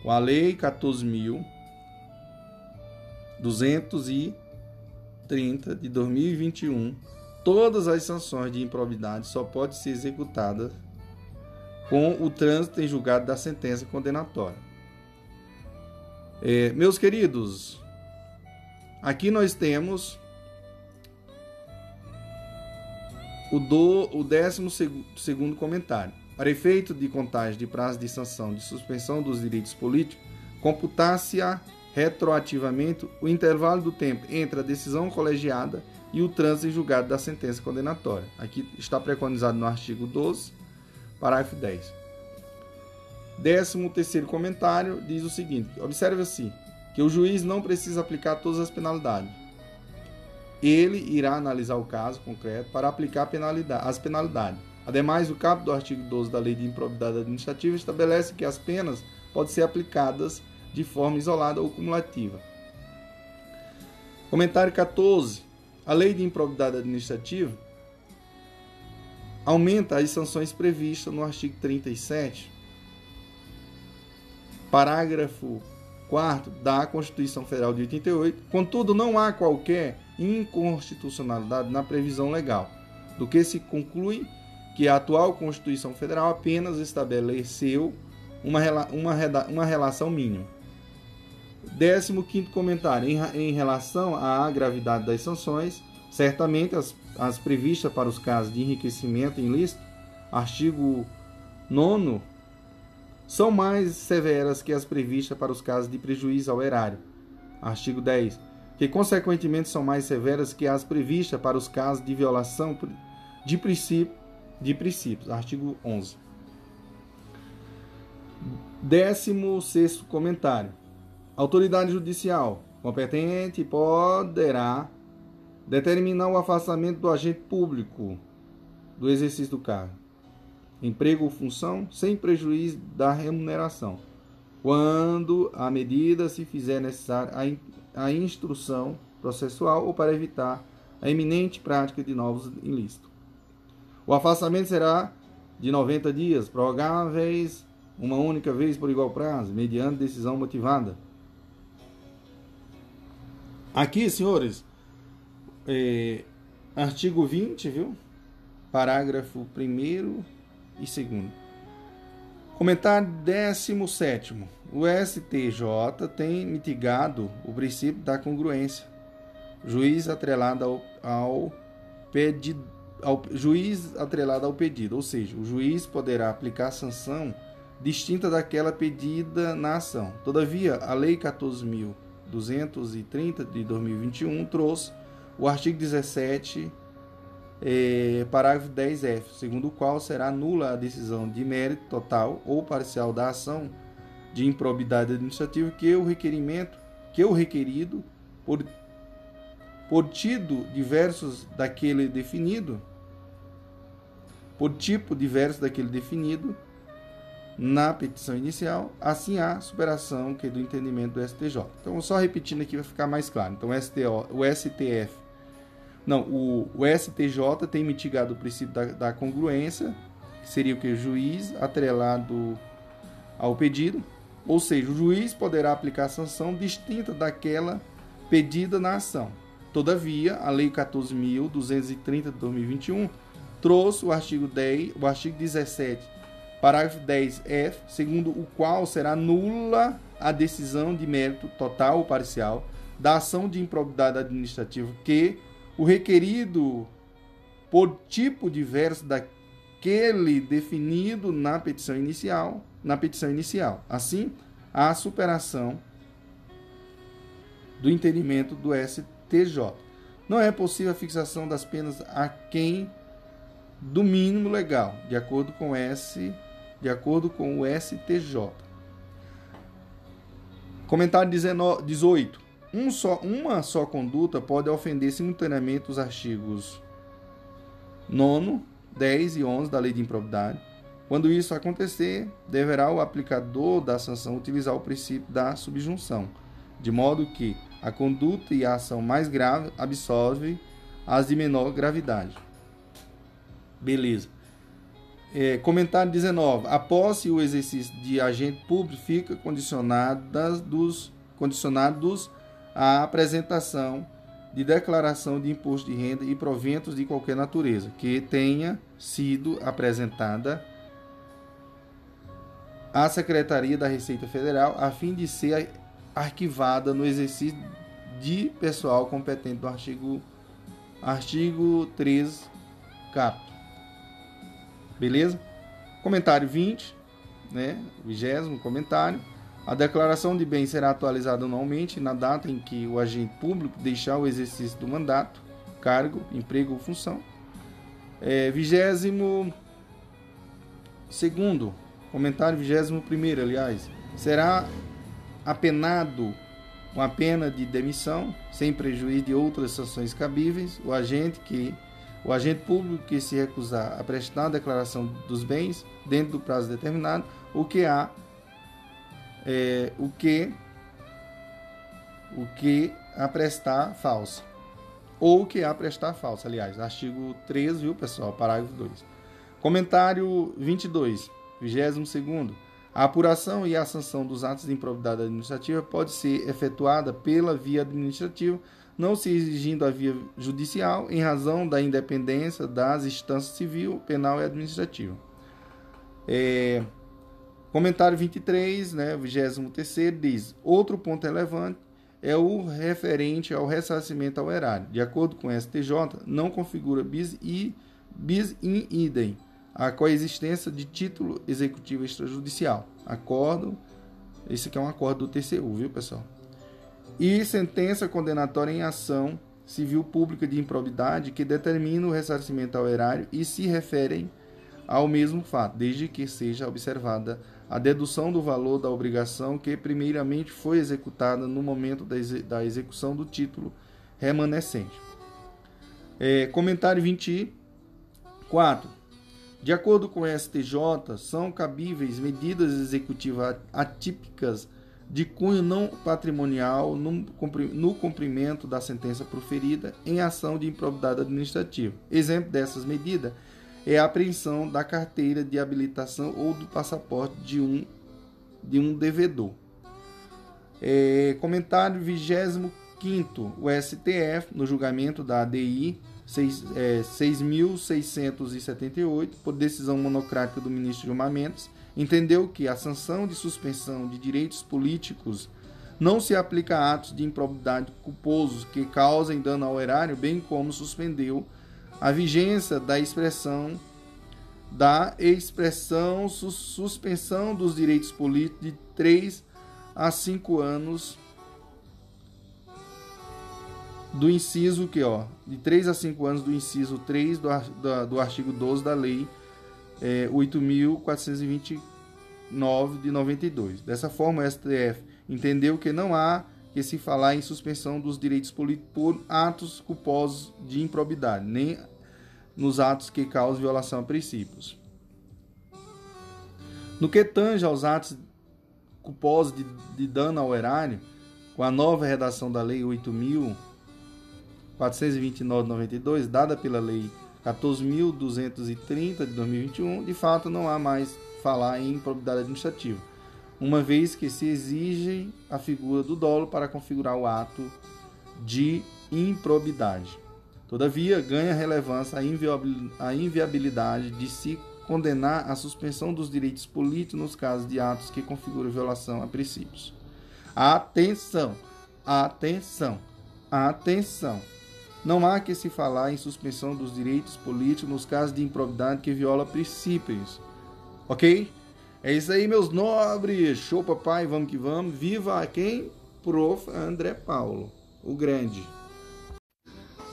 Com a Lei 14.230 de 2021, todas as sanções de improbidade só podem ser executadas com o trânsito em julgado da sentença condenatória. É, meus queridos, aqui nós temos o, do, o décimo segundo comentário. Para efeito de contagem de prazo de sanção de suspensão dos direitos políticos, computar-se-á retroativamente o intervalo do tempo entre a decisão colegiada e o trânsito em julgado da sentença condenatória. Aqui está preconizado no artigo 12 Parágrafo 10. Décimo terceiro comentário diz o seguinte: observe-se que o juiz não precisa aplicar todas as penalidades. Ele irá analisar o caso concreto para aplicar penalidade, as penalidades. Ademais, o caput do artigo 12 da Lei de Improbidade Administrativa estabelece que as penas podem ser aplicadas de forma isolada ou cumulativa. Comentário 14. A Lei de Improbidade Administrativa aumenta as sanções previstas no artigo 37, parágrafo 4 da Constituição Federal de 88. Contudo, não há qualquer inconstitucionalidade na previsão legal, do que se conclui que a atual Constituição Federal apenas estabeleceu uma, uma, uma relação mínima. 15 comentário. Em, em relação à gravidade das sanções, certamente as, as previstas para os casos de enriquecimento ilícito, artigo 9 são mais severas que as previstas para os casos de prejuízo ao erário. Artigo 10. Que, consequentemente, são mais severas que as previstas para os casos de violação de, princípio, de princípios. Artigo 11. 16 comentário. Autoridade judicial competente poderá determinar o afastamento do agente público do exercício do cargo emprego ou função, sem prejuízo da remuneração, quando a medida se fizer necessária a instrução processual ou para evitar a iminente prática de novos ilícitos. O afastamento será de 90 dias, prorrogáveis uma única vez por igual prazo, mediante decisão motivada. Aqui, senhores, é, artigo 20, viu? Parágrafo 1 e segundo. Comentário 17. O STJ tem mitigado o princípio da congruência. Juiz atrelado ao, ao pedido. Ao, juiz atrelado ao pedido, ou seja, o juiz poderá aplicar sanção distinta daquela pedida na ação. Todavia, a Lei 14.230 de 2021 trouxe o artigo 17 é, parágrafo 10F, segundo o qual será nula a decisão de mérito total ou parcial da ação de improbidade administrativa que o requerimento, que o requerido, por, por tido diversos daquele definido, por tipo diverso daquele definido na petição inicial, assim há superação que do entendimento do STJ. Então, só repetindo aqui vai ficar mais claro. Então, o, STO, o STF não, o, o STJ tem mitigado o princípio da, da congruência, que seria o que? O juiz atrelado ao pedido, ou seja, o juiz poderá aplicar sanção distinta daquela pedida na ação. Todavia, a Lei 14.230 de 2021 trouxe o artigo 10, o artigo 17, parágrafo 10F, segundo o qual será nula a decisão de mérito total ou parcial da ação de improbidade administrativa que o requerido por tipo diverso daquele definido na petição inicial, na petição inicial. Assim, a superação do entendimento do STJ. Não é possível a fixação das penas a quem do mínimo legal, de acordo com S, de acordo com o STJ. Comentário 19, 18. Um só, uma só conduta pode ofender simultaneamente os artigos 9, 10 e 11 da Lei de Improbidade. Quando isso acontecer, deverá o aplicador da sanção utilizar o princípio da subjunção, de modo que a conduta e a ação mais grave absorve as de menor gravidade. Beleza. É, comentário 19. A posse e o exercício de agente público fica condicionadas dos, condicionados a apresentação de declaração de imposto de renda e proventos de qualquer natureza que tenha sido apresentada à Secretaria da Receita Federal a fim de ser arquivada no exercício de pessoal competente do artigo artigo 13 cap. Beleza? Comentário 20, né? Vigésimo comentário. A declaração de bem será atualizada anualmente na data em que o agente público deixar o exercício do mandato, cargo, emprego ou função. É, vigésimo segundo, comentário vigésimo primeiro, aliás, será apenado com a pena de demissão, sem prejuízo de outras sanções cabíveis, o agente que o agente público que se recusar a prestar a declaração dos bens dentro do prazo determinado, o que há é, o que o que a prestar falsa ou o que a prestar falsa, aliás, artigo 3, viu, pessoal, parágrafo 2. Comentário 22, 22 segundo. A apuração e a sanção dos atos de improbidade administrativa pode ser efetuada pela via administrativa, não se exigindo a via judicial, em razão da independência das instâncias civil, penal e administrativa. É, comentário 23, né, 23 diz: outro ponto relevante é o referente ao ressarcimento ao erário. De acordo com o STJ, não configura bis, e, bis in idem a coexistência de título executivo extrajudicial. Acordo, esse aqui é um acordo do TCU, viu, pessoal? E sentença condenatória em ação civil pública de improbidade que determina o ressarcimento ao erário e se referem ao mesmo fato, desde que seja observada a dedução do valor da obrigação que primeiramente foi executada no momento da execução do título remanescente. É, comentário 24. De acordo com o STJ, são cabíveis medidas executivas atípicas de cunho não patrimonial no cumprimento da sentença proferida em ação de improbidade administrativa. Exemplo dessas medidas é a apreensão da carteira de habilitação ou do passaporte de um, de um devedor. É, comentário 25 o STF, no julgamento da ADI 6.678, é, por decisão monocrática do ministro Gilmar Mendes, entendeu que a sanção de suspensão de direitos políticos não se aplica a atos de improbidade culposos que causem dano ao erário, bem como suspendeu a vigência da expressão da expressão suspensão dos direitos políticos de 3 a 5 anos do inciso que, ó, de 3 a 5 anos do inciso 3 do, do, do artigo 12 da lei é, 8.429 de 92. Dessa forma, o STF entendeu que não há que se falar em suspensão dos direitos políticos por atos culposos de improbidade, nem nos atos que causam violação a princípios. No que tange aos atos culposos de, de dano ao erário, com a nova redação da Lei 8.429/92, dada pela Lei 14.230 de 2021, de fato não há mais falar em improbidade administrativa, uma vez que se exige a figura do dolo para configurar o ato de improbidade. Todavia, ganha relevância a inviabilidade de se condenar a suspensão dos direitos políticos nos casos de atos que configuram violação a princípios. Atenção! Atenção! Atenção! Não há que se falar em suspensão dos direitos políticos nos casos de improbidade que viola princípios. Ok? É isso aí, meus nobres! Show, papai! Vamos que vamos! Viva quem? Prof. André Paulo, o grande.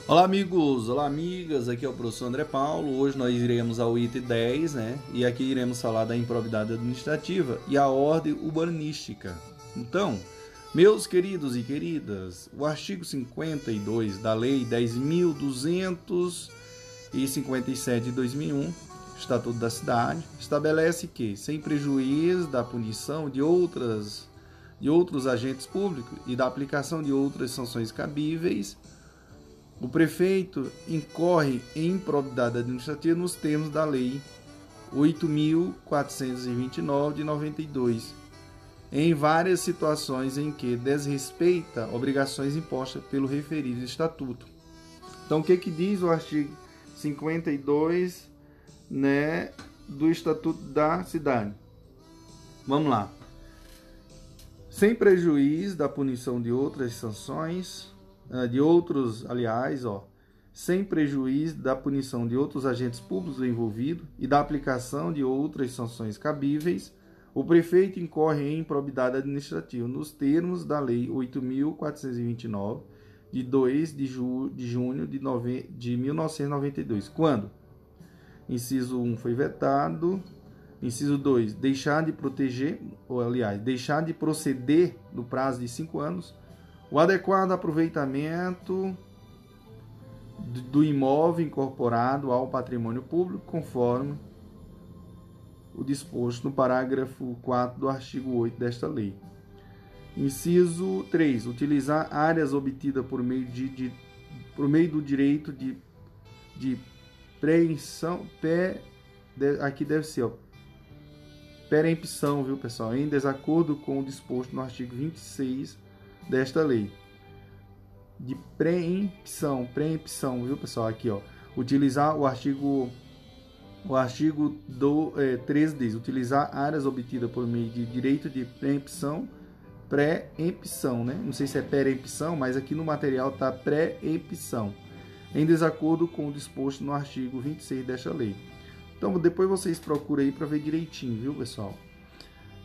Olá amigos, olá amigas, aqui é o professor André Paulo. Hoje nós iremos ao item 10, né? E aqui iremos falar da improbidade administrativa e a ordem urbanística. Então, meus queridos e queridas, o artigo 52 da Lei 10.257 de 2001, Estatuto da Cidade, estabelece que, sem prejuízo da punição de outras de outros agentes públicos e da aplicação de outras sanções cabíveis, o prefeito incorre em improbidade administrativa nos termos da Lei 8.429 de 92, em várias situações em que desrespeita obrigações impostas pelo referido estatuto. Então, o que, que diz o artigo 52 né, do Estatuto da Cidade? Vamos lá. Sem prejuízo da punição de outras sanções, ah, de outros, aliás, ó, sem prejuízo da punição de outros agentes públicos envolvidos e da aplicação de outras sanções cabíveis, o prefeito incorre em improbidade administrativa nos termos da Lei 8.429, de 2 de, ju de junho de, de 1992, quando inciso 1 foi vetado, inciso 2, deixar de proteger, ou aliás, deixar de proceder no prazo de 5 anos, O adequado aproveitamento do imóvel incorporado ao patrimônio público, conforme o disposto no parágrafo 4 do artigo 8 desta lei. Inciso 3. Utilizar áreas obtidas por meio, de, de por meio do direito de, de preempção. Pé, aqui deve ser, ó, perempção, viu, pessoal? Em desacordo com o disposto no artigo 26 desta lei. De preempção, preempção, viu, pessoal? Aqui, ó. Utilizar o artigo o artigo do é, 13 diz: utilizar áreas obtidas por meio de direito de preempção, pré-empção, né? Não sei se é perempção, mas aqui no material está pré-empção, em desacordo com o disposto no artigo 26 desta lei. Então, depois vocês procuram aí para ver direitinho, viu, pessoal?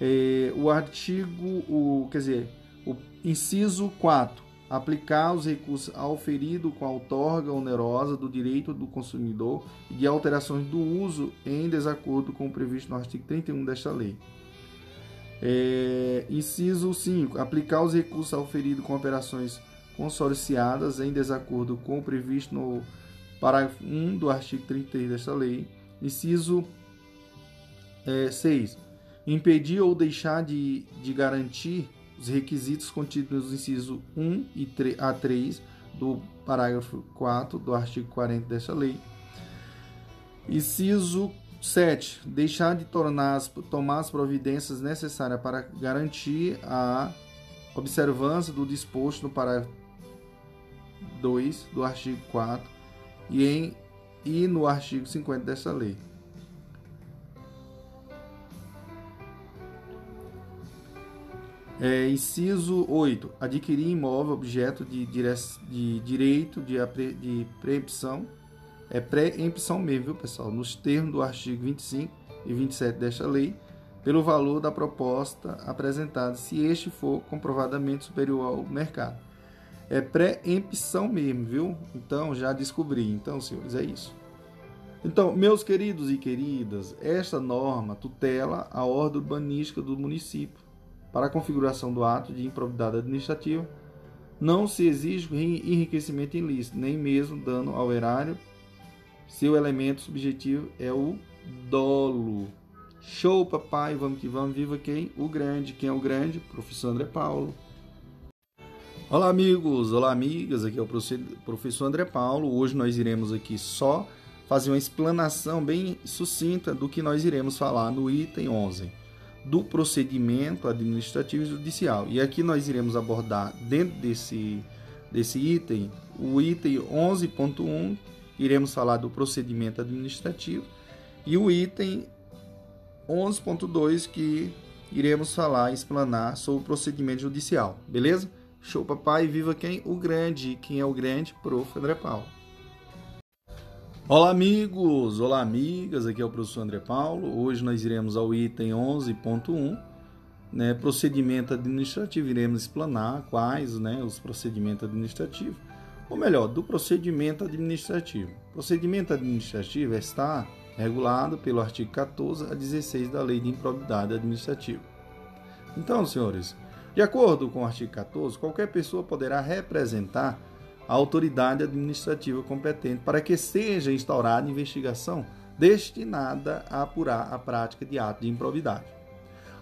É, o artigo, o, quer dizer, o inciso 4 aplicar os recursos auferido com a outorga onerosa do direito do consumidor e de alterações do uso em desacordo com o previsto no artigo 31 desta lei. É, inciso 5. Aplicar os recursos auferidos com operações consorciadas em desacordo com o previsto no parágrafo 1 do artigo 33 desta lei. Inciso é, 6. Impedir ou deixar de, de garantir os requisitos contidos nos incisos 1 e a 3 do parágrafo 4 do artigo 40 desta lei. Inciso 7. Deixar de tornar as, tomar as providências necessárias para garantir a observância do disposto no parágrafo 2 do artigo 4 e, em, e no artigo 50 desta lei. É, inciso 8. Adquirir imóvel objeto de, dire... de direito de, de preempção. É preempção mesmo, viu, pessoal? Nos termos do artigo 25 e 27 desta lei, pelo valor da proposta apresentada, se este for comprovadamente superior ao mercado. É preempção mesmo, viu? Então, já descobri. Então, senhores, é isso. Então, meus queridos e queridas, esta norma tutela a ordem urbanística do município para a configuração do ato de improbidade administrativa, não se exige enriquecimento ilícito, nem mesmo dano ao erário. Seu elemento subjetivo é o dolo. Show, papai, vamos que vamos, viva quem? O grande. Quem é o grande? Professor André Paulo. Olá, amigos, olá, amigas, aqui é o professor André Paulo. Hoje nós iremos aqui só fazer uma explanação bem sucinta do que nós iremos falar no item 11 do procedimento administrativo e judicial. E aqui nós iremos abordar dentro desse, desse item, o item 11.1, iremos falar do procedimento administrativo, e o item 11.2 que iremos falar, explanar sobre o procedimento judicial, beleza? Show papai, viva quem? O grande, quem é o grande? Prof. André Paulo. Olá amigos, olá amigas, aqui é o professor André Paulo. Hoje nós iremos ao item 11.1, né, procedimento administrativo. Iremos explanar quais né, os procedimentos administrativos, ou melhor, do procedimento administrativo. procedimento administrativo está regulado pelo artigo 14 a 16 da Lei de Improbidade Administrativa. Então, senhores, de acordo com o artigo 14, qualquer pessoa poderá representar a autoridade administrativa competente para que seja instaurada investigação destinada a apurar a prática de ato de improbidade.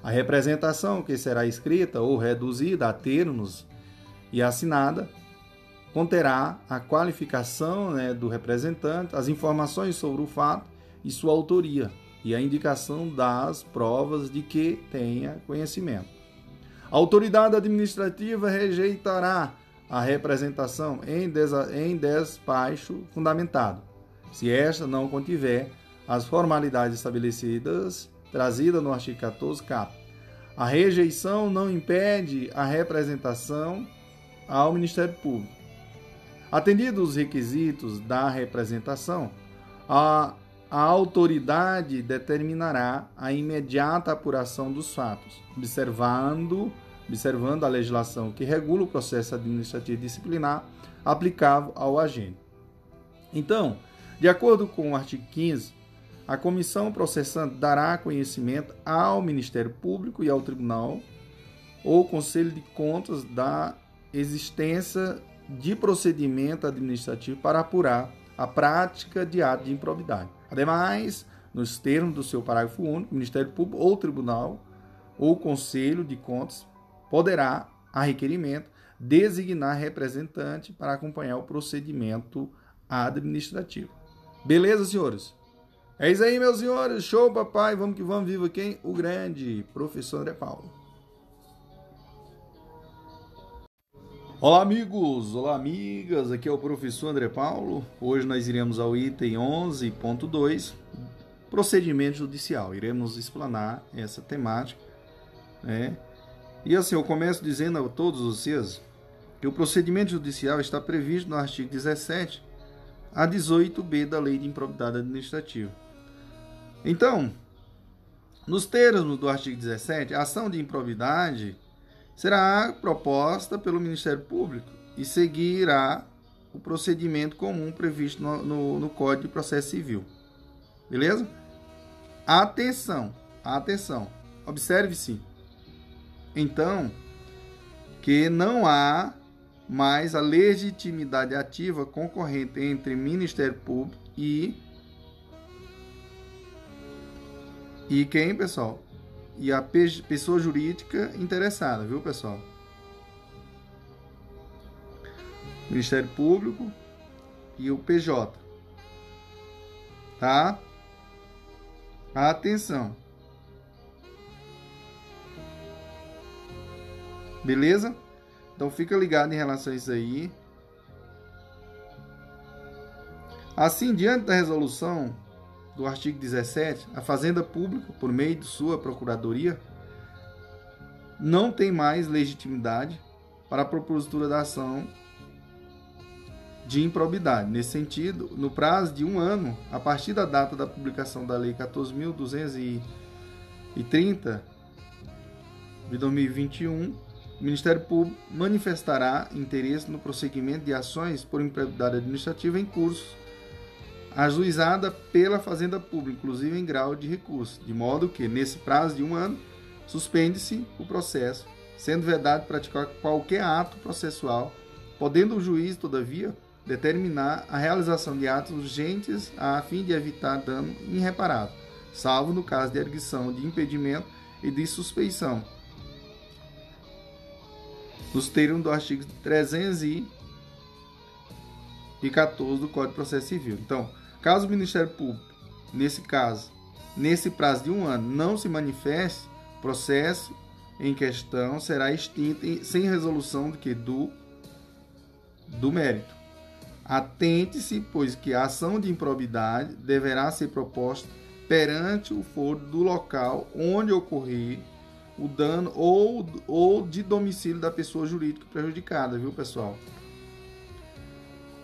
A representação, que será escrita ou reduzida a termos e assinada, conterá a qualificação né, do representante, as informações sobre o fato e sua autoria e a indicação das provas de que tenha conhecimento. A autoridade administrativa rejeitará a representação em, em despacho fundamentado, se esta não contiver as formalidades estabelecidas trazidas no artigo 14, cap. A rejeição não impede a representação ao Ministério Público. Atendidos os requisitos da representação, a, a autoridade determinará a imediata apuração dos fatos, observando observando a legislação que regula o processo administrativo disciplinar aplicável ao agente. Então, de acordo com o artigo 15, a comissão processante dará conhecimento ao Ministério Público e ao Tribunal ou Conselho de Contas da existência de procedimento administrativo para apurar a prática de ato de improbidade. Ademais, nos termos do seu parágrafo único, o Ministério Público ou Tribunal ou Conselho de Contas poderá, a requerimento, designar representante para acompanhar o procedimento administrativo. Beleza, senhores? É isso aí, meus senhores. Show, papai. Vamos que vamos. Viva quem? O grande professor André Paulo. Olá, amigos! Olá, amigas! Aqui é o professor André Paulo. Hoje nós iremos ao item 11.2, procedimento judicial. Iremos explanar essa temática, né? E assim, eu começo dizendo a todos vocês que o procedimento judicial está previsto no artigo 17 a 18b da Lei de Improbidade Administrativa. Então, nos termos do artigo 17, a ação de improbidade será proposta pelo Ministério Público e seguirá o procedimento comum previsto no, no, no Código de Processo Civil. Beleza? Atenção, atenção. Observe-se, então, que não há mais a legitimidade ativa concorrente entre Ministério Público e e quem, pessoal? E a pessoa jurídica interessada, viu, pessoal? Ministério Público e o PJ. Tá? Atenção. Beleza? Então fica ligado em relação a isso aí. Assim, diante da resolução do artigo 17, a Fazenda Pública, por meio de sua Procuradoria, não tem mais legitimidade para a propositura da ação de improbidade. Nesse sentido, no prazo de um ano, a partir da data da publicação da Lei 14.230 de 2021, o Ministério Público manifestará interesse no prosseguimento de ações por improbidade administrativa em curso ajuizada pela Fazenda Pública, inclusive em grau de recurso, de modo que, nesse prazo de um ano, suspende-se o processo, sendo vedado praticar qualquer ato processual, podendo o juiz, todavia, determinar a realização de atos urgentes a fim de evitar dano irreparável, salvo no caso de erguição de impedimento e de suspeição, nos termos do artigo 314 do Código de Processo Civil. Então, Caso o Ministério Público, nesse caso, nesse prazo de um ano, não se manifeste, o processo em questão será extinto sem resolução do que do do mérito. Atente-se, pois que a ação de improbidade deverá ser proposta perante o foro do local onde ocorrer o dano ou, ou de domicílio da pessoa jurídica prejudicada, viu, pessoal?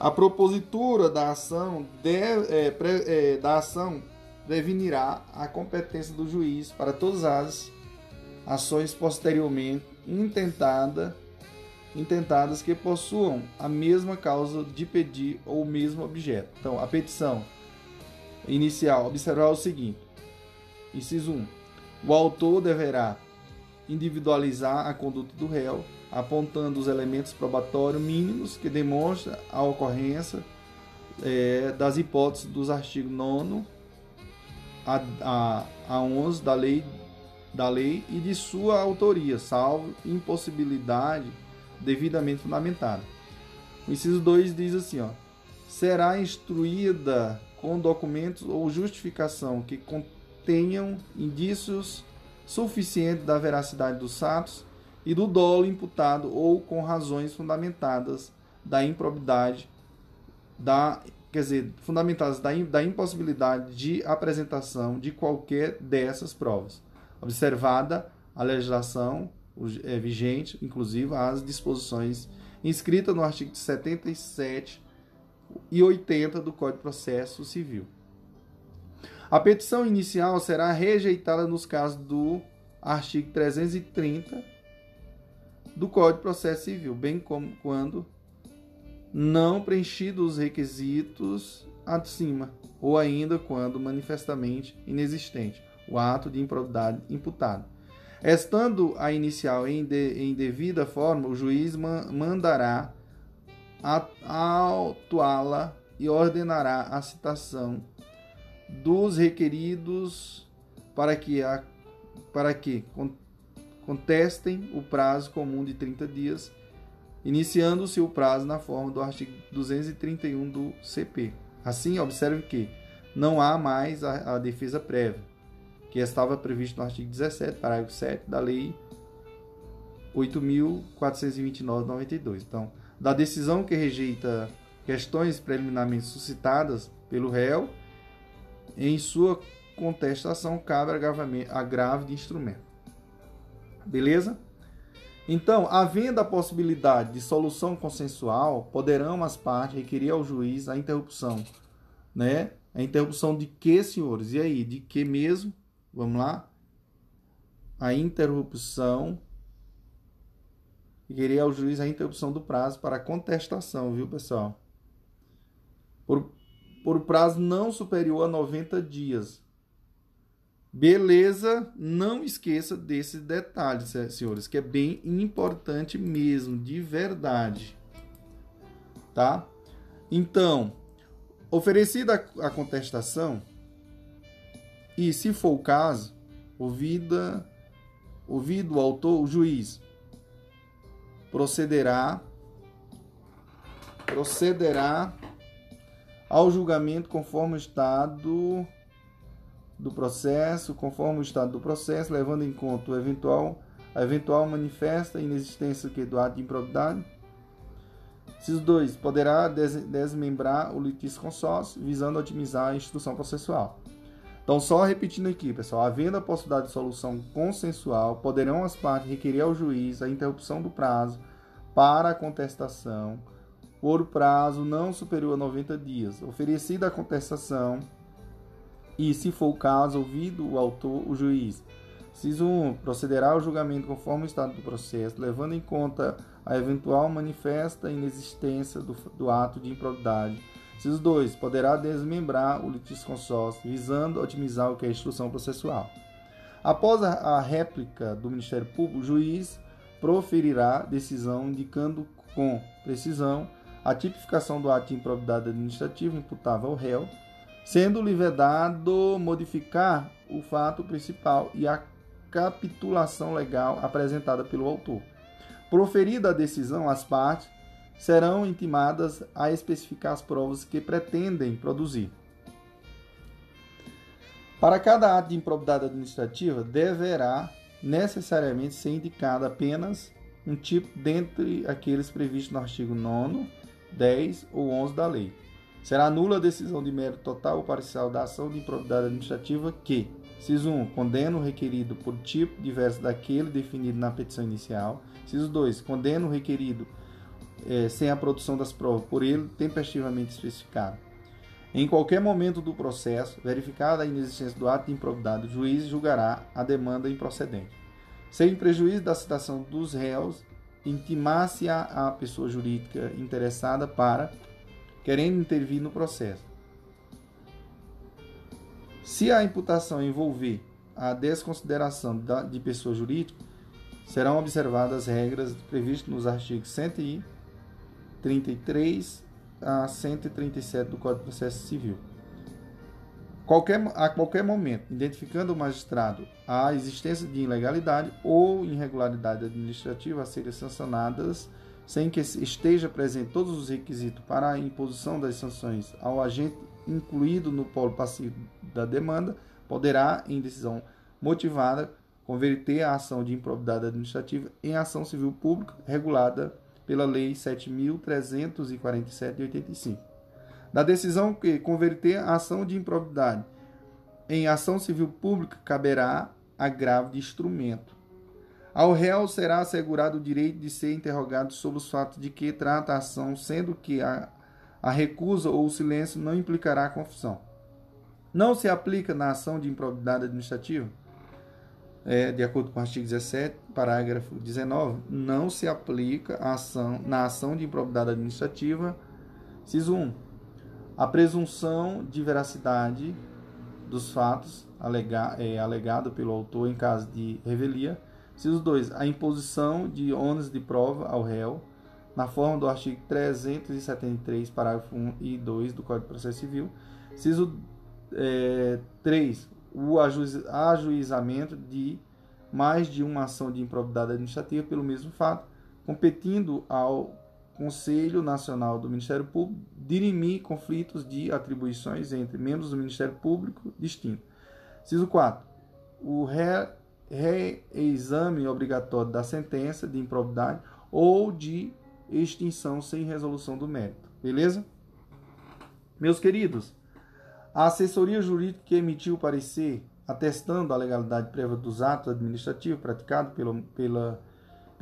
A propositura da ação, deve, é, pre, é, da ação definirá a competência do juiz para todas as ações posteriormente intentada, intentadas que possuam a mesma causa de pedir ou o mesmo objeto. Então, a petição inicial, observar o seguinte: inciso 1. O autor deverá individualizar a conduta do réu apontando os elementos probatórios mínimos que demonstram a ocorrência é, das hipóteses dos artigos 9 a, a, a 11 da lei, da lei e de sua autoria, salvo impossibilidade devidamente fundamentada. O inciso 2 diz assim, ó, será instruída com documentos ou justificação que contenham indícios suficientes da veracidade dos fatos e do dolo imputado ou com razões fundamentadas da improbidade, da, quer dizer, fundamentadas da, da impossibilidade de apresentação de qualquer dessas provas, observada a legislação é, vigente, inclusive as disposições inscritas no artigo 77 e 80 do Código de Processo Civil. A petição inicial será rejeitada nos casos do artigo 330 do Código de Processo Civil, bem como quando não preenchidos os requisitos acima, ou ainda quando manifestamente inexistente o ato de improbidade imputado. Estando a inicial em, de, em devida forma, o juiz man, mandará autuá-la e ordenará a citação dos requeridos para que, a, para que contestem o prazo comum de 30 dias, iniciando-se o prazo na forma do artigo 231 do CP. Assim, observe que não há mais a, a defesa prévia, que estava previsto no artigo 17, parágrafo 7 da Lei 8.429-92. Então, da decisão que rejeita questões preliminarmente suscitadas pelo réu, em sua contestação cabe agravo de instrumento. Beleza? Então, havendo a possibilidade de solução consensual, poderão as partes requerer ao juiz a interrupção, né? A interrupção de que, senhores? E aí, de que mesmo? Vamos lá? A interrupção requerer ao juiz a interrupção do prazo para contestação, viu, pessoal? Por, por prazo não superior a 90 dias. Beleza, não esqueça desses detalhes, senhores, que é bem importante mesmo, de verdade. Tá? Então, oferecida a contestação, e se for o caso, ouvida, ouvido o autor, o juiz procederá procederá ao julgamento conforme o estado do processo, conforme o estado do processo, levando em conta o eventual, a eventual manifesta inexistência do ato de improbidade. Esses dois poderá desmembrar o litígio consórcio, visando otimizar a instrução processual. Então, só repetindo aqui, pessoal, havendo a possibilidade de solução consensual, poderão as partes requerer ao juiz a interrupção do prazo para a contestação por prazo não superior a 90 dias. Oferecida a contestação, e, se for o caso, ouvido o autor, o juiz. Ciso 1. Procederá ao julgamento conforme o estado do processo, levando em conta a eventual manifesta inexistência do, do ato de improbidade. Ciso 2. Poderá desmembrar o litígio consórcio, visando otimizar o que é a instrução processual. Após a, a réplica do Ministério Público, o juiz proferirá decisão indicando com precisão a tipificação do ato de improbidade administrativa imputável ao réu, sendo-lhe vedado modificar o fato principal e a capitulação legal apresentada pelo autor. Proferida a decisão, as partes serão intimadas a especificar as provas que pretendem produzir. Para cada ato de improbidade administrativa, deverá necessariamente ser indicado apenas um tipo dentre aqueles previstos no artigo 9, 10 ou 11 da lei. Será nula a decisão de mérito total ou parcial da ação de improbidade administrativa que, CIS 1, condena o requerido por tipo diverso daquele definido na petição inicial. CIS 2, condena o requerido é, sem a produção das provas por ele tempestivamente especificado. Em qualquer momento do processo, verificada a inexistência do ato de improbidade, o juiz julgará a demanda improcedente. Sem prejuízo da citação dos réus, intimar-se a, a pessoa jurídica interessada para querendo intervir no processo. Se a imputação envolver a desconsideração de pessoa jurídica, serão observadas as regras previstas nos artigos 133 a 137 do Código de Processo Civil. Qualquer, a qualquer momento, identificando o magistrado a existência de ilegalidade ou irregularidade administrativa a serem sancionadas sem que esteja presente todos os requisitos para a imposição das sanções ao agente incluído no polo passivo da demanda, poderá, em decisão motivada, converter a ação de improbidade administrativa em ação civil pública regulada pela Lei 7.347 de 85. Da decisão que converter a ação de improbidade em ação civil pública caberá agravo de instrumento ao réu será assegurado o direito de ser interrogado sobre os fatos de que trata a ação, sendo que a, a recusa ou o silêncio não implicará confissão. Não se aplica na ação de improbidade administrativa, é, de acordo com o artigo 17, parágrafo 19, não se aplica a ação, na ação de improbidade administrativa, ciso 1, a presunção de veracidade dos fatos alega, é, alegado pelo autor em caso de revelia, Inciso 2. A imposição de ônus de prova ao réu, na forma do artigo 373, parágrafo 1 e 2 do Código de Processo Civil. Inciso é, 3. O ajuizamento de mais de uma ação de improbidade administrativa pelo mesmo fato, competindo ao Conselho Nacional do Ministério Público dirimir conflitos de atribuições entre membros do Ministério Público distintos. Ciso 4. O reexame obrigatório da sentença de improbidade ou de extinção sem resolução do mérito. Beleza? Meus queridos, a assessoria jurídica que emitiu o parecer atestando a legalidade prévia dos atos administrativos praticados pelo, pela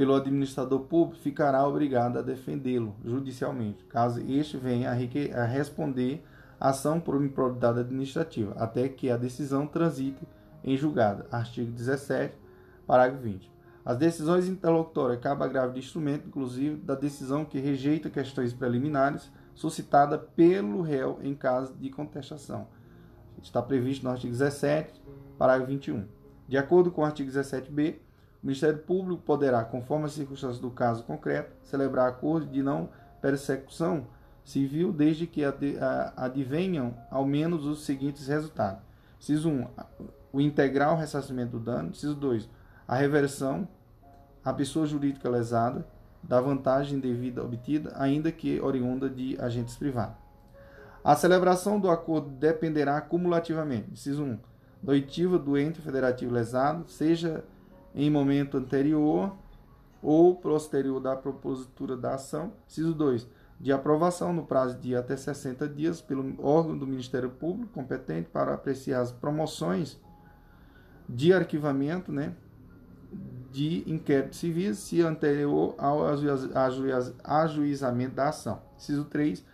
pelo administrador público ficará obrigado a defendê-lo judicialmente, caso este venha a, responder ação por improbidade administrativa, até que a decisão transite em julgado. Artigo 17, parágrafo 20. As decisões interlocutórias cabem a grave de instrumento, inclusive, da decisão que rejeita questões preliminares suscitada pelo réu em caso de contestação. Está previsto no artigo 17, parágrafo 21. De acordo com o artigo 17b, o Ministério Público poderá, conforme as circunstâncias do caso concreto, celebrar acordo de não persecução civil desde que advenham ao menos os seguintes resultados. Ciso 1. O integral ressarcimento do dano. Ciso 2. A reversão à pessoa jurídica lesada da vantagem devida obtida, ainda que oriunda de agentes privados. A celebração do acordo dependerá cumulativamente. Ciso 1. Da oitiva do ente federativo lesado, seja em momento anterior ou posterior da propositura da ação. Inciso 2. De aprovação no prazo de até 60 dias pelo órgão do Ministério Público competente para apreciar as promoções de arquivamento né, de inquéritos civis se anterior ao ajuizamento da ação. Inciso 3.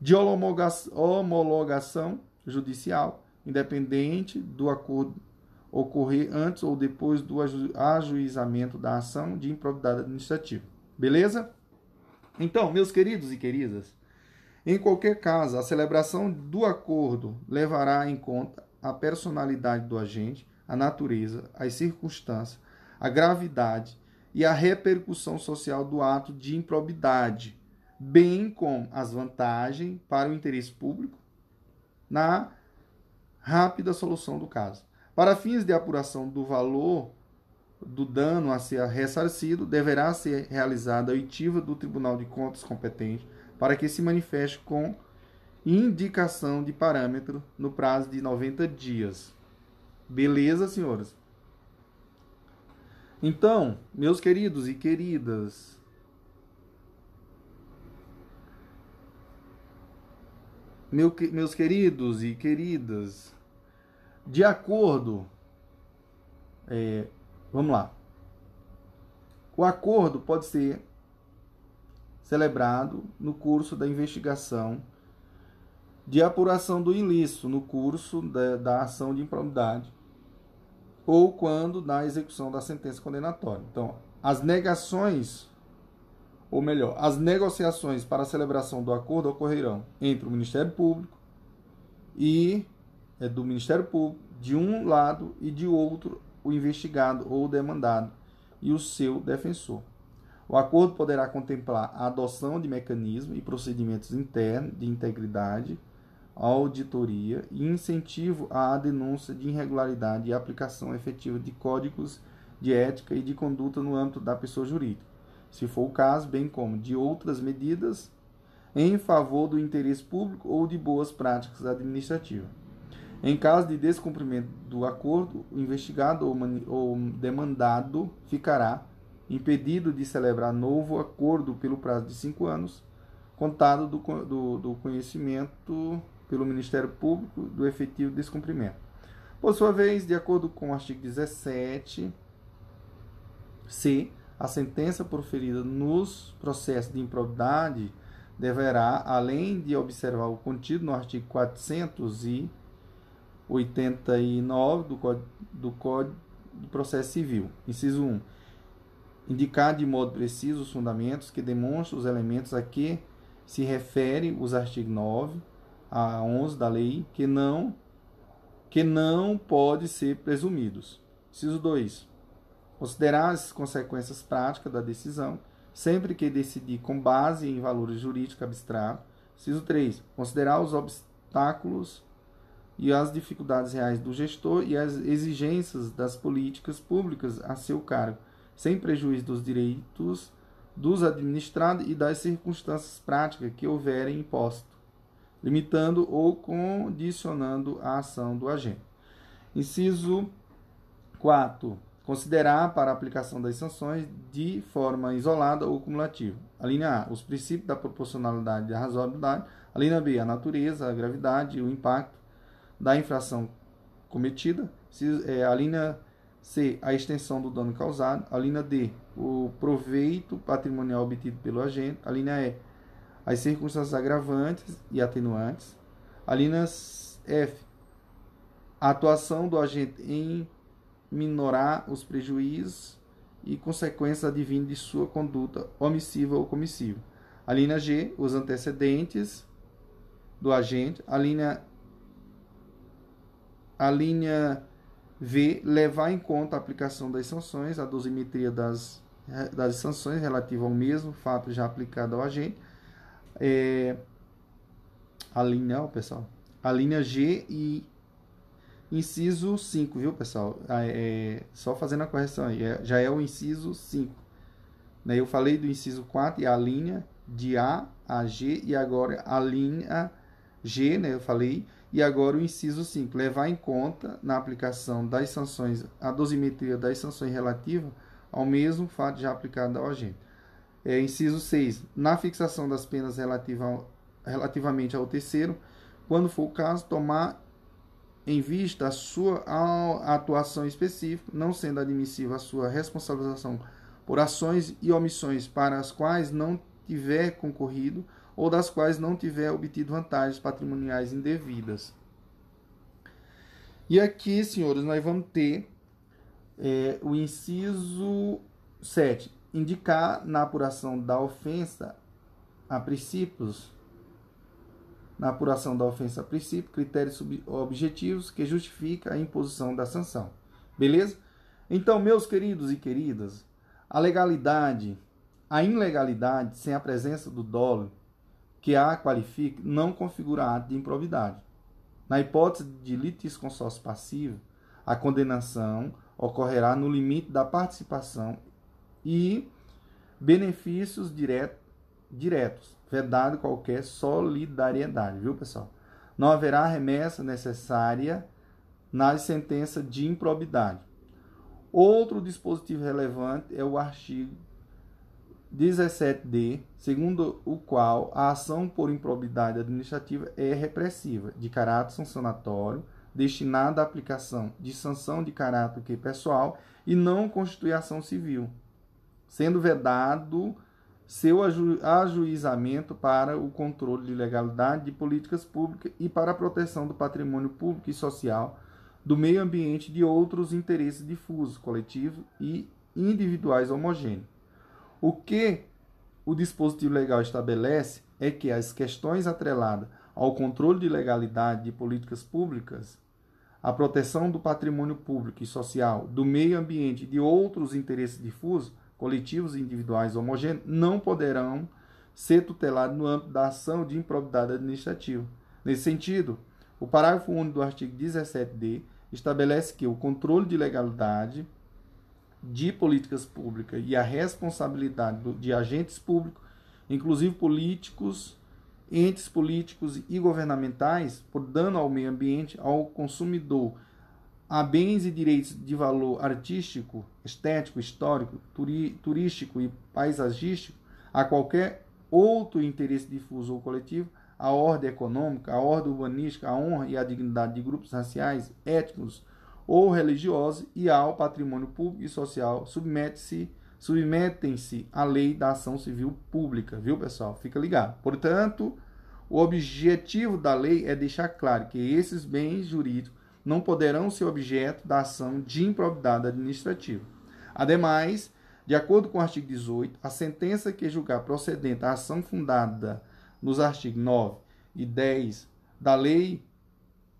De homologação judicial, independente do acordo ocorrer antes ou depois do ajuizamento da ação de improbidade administrativa. Beleza? Então, meus queridos e queridas, em qualquer caso, a celebração do acordo levará em conta a personalidade do agente, a natureza, as circunstâncias, a gravidade e a repercussão social do ato de improbidade, bem como as vantagens para o interesse público na rápida solução do caso. Para fins de apuração do valor do dano a ser ressarcido, deverá ser realizada a oitiva do Tribunal de Contas competente para que se manifeste com indicação de parâmetro no prazo de 90 dias. Beleza, senhoras? Então, meus queridos e queridas, meu, meus queridos e queridas, de acordo. É, vamos lá. O acordo pode ser celebrado no curso da investigação de apuração do ilícito, no curso da, da ação de improbidade, ou quando na execução da sentença condenatória. Então, as negações, ou melhor, as negociações para a celebração do acordo ocorrerão entre o Ministério Público e é do Ministério Público, de um lado e de outro o investigado ou o demandado e o seu defensor. O acordo poderá contemplar a adoção de mecanismos e procedimentos internos de integridade, auditoria e incentivo à denúncia de irregularidade e aplicação efetiva de códigos de ética e de conduta no âmbito da pessoa jurídica, se for o caso, bem como de outras medidas em favor do interesse público ou de boas práticas administrativas. Em caso de descumprimento do acordo, o investigado ou demandado ficará impedido de celebrar novo acordo pelo prazo de cinco anos, contado do, do, do conhecimento pelo Ministério Público do efetivo descumprimento. Por sua vez, de acordo com o artigo 17, C, a sentença proferida nos processos de improbidade deverá, além de observar o contido no artigo 400 e 89 do Código, do Código do Processo Civil. Inciso 1. Indicar de modo preciso os fundamentos que demonstram os elementos a que se refere os artigos 9 a 11 da lei que não que não pode ser presumidos. Inciso 2. Considerar as consequências práticas da decisão, sempre que decidir com base em valores jurídicos abstratos. Inciso 3. Considerar os obstáculos e as dificuldades reais do gestor e as exigências das políticas públicas a seu cargo, sem prejuízo dos direitos dos administrados e das circunstâncias práticas que houverem imposto, limitando ou condicionando a ação do agente. Inciso 4. Considerar para aplicação das sanções de forma isolada ou cumulativa. A linha A, os princípios da proporcionalidade e da razoabilidade. A linha B, a natureza, a gravidade e o impacto da infração cometida. É, a linha C, a extensão do dano causado. A linha D, o proveito patrimonial obtido pelo agente. A linha E, as circunstâncias agravantes e atenuantes. A linha F, a atuação do agente em minorar os prejuízos e consequências advindas de sua conduta omissiva ou comissiva. A linha G, os antecedentes do agente. A linha, a linha V, levar em conta a aplicação das sanções, a dosimetria das, das sanções relativa ao mesmo fato já aplicado ao agente. É, a linha, ó, pessoal, a linha G e Inciso 5, viu, pessoal? Ah, é, só fazendo a correção aí, é, já é o inciso 5. Né? Eu falei do inciso 4 e a linha de A a G, e agora a linha G, né? Eu falei, e agora o inciso 5. Levar em conta na aplicação das sanções, a dosimetria das sanções relativas ao mesmo fato já aplicado ao agente. É, inciso 6. Na fixação das penas relativa ao, relativamente ao terceiro, quando for o caso, tomar em vista a sua atuação específica, não sendo admissível a sua responsabilização por ações e omissões para as quais não tiver concorrido ou das quais não tiver obtido vantagens patrimoniais indevidas. E aqui, senhores, nós vamos ter é, o inciso 7. Indicar na apuração da ofensa a princípios na apuração da ofensa a princípio, critérios objetivos que justificam a imposição da sanção. Beleza? Então, meus queridos e queridas, a legalidade, a ilegalidade sem a presença do dolo que a qualifique não configura ato de improbidade. Na hipótese de litisconsórcio passivo, a condenação ocorrerá no limite da participação e benefícios diretos diretos, vedado qualquer solidariedade, viu, pessoal? Não haverá remessa necessária na sentença de improbidade. Outro dispositivo relevante é o artigo 17D, segundo o qual a ação por improbidade administrativa é repressiva, de caráter sancionatório, destinada à aplicação de sanção de caráter pessoal e não constitui ação civil, sendo vedado seu aju ajuizamento para o controle de legalidade de políticas públicas e para a proteção do patrimônio público e social, do meio ambiente e de outros interesses difusos, coletivos e individuais homogêneos. O que o dispositivo legal estabelece é que as questões atreladas ao controle de legalidade de políticas públicas, à proteção do patrimônio público e social, do meio ambiente e de outros interesses difusos coletivos e individuais homogêneos não poderão ser tutelados no âmbito da ação de improbidade administrativa. Nesse sentido, o parágrafo único do artigo 17d estabelece que o controle de legalidade de políticas públicas e a responsabilidade de agentes públicos, inclusive políticos, entes políticos e governamentais, por dano ao meio ambiente, ao consumidor a bens e direitos de valor artístico, estético, histórico, turístico e paisagístico, a qualquer outro interesse difuso ou coletivo, a ordem econômica, a ordem urbanística, a honra e a dignidade de grupos raciais, étnicos ou religiosos e ao patrimônio público e social, submete-se submetem-se à lei da ação civil pública, viu, pessoal? Fica ligado. Portanto, o objetivo da lei é deixar claro que esses bens jurídicos não poderão ser objeto da ação de improbidade administrativa. Ademais, de acordo com o artigo 18, a sentença que julgar procedente a ação fundada nos artigos 9 e 10 da lei,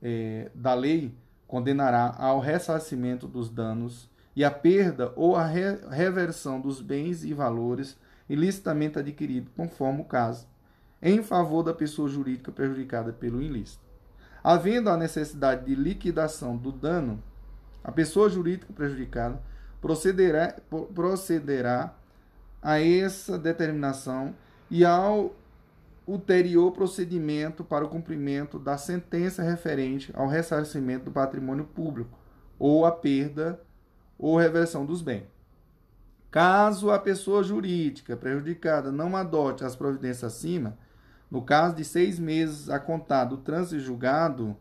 é, da lei condenará ao ressarcimento dos danos e a perda ou a reversão dos bens e valores ilicitamente adquiridos, conforme o caso, em favor da pessoa jurídica prejudicada pelo ilícito. Havendo a necessidade de liquidação do dano, a pessoa jurídica prejudicada procederá, procederá a essa determinação e ao ulterior procedimento para o cumprimento da sentença referente ao ressarcimento do patrimônio público ou a perda ou reversão dos bens. Caso a pessoa jurídica prejudicada não adote as providências acima, no caso de seis meses a contar do trânsito julgado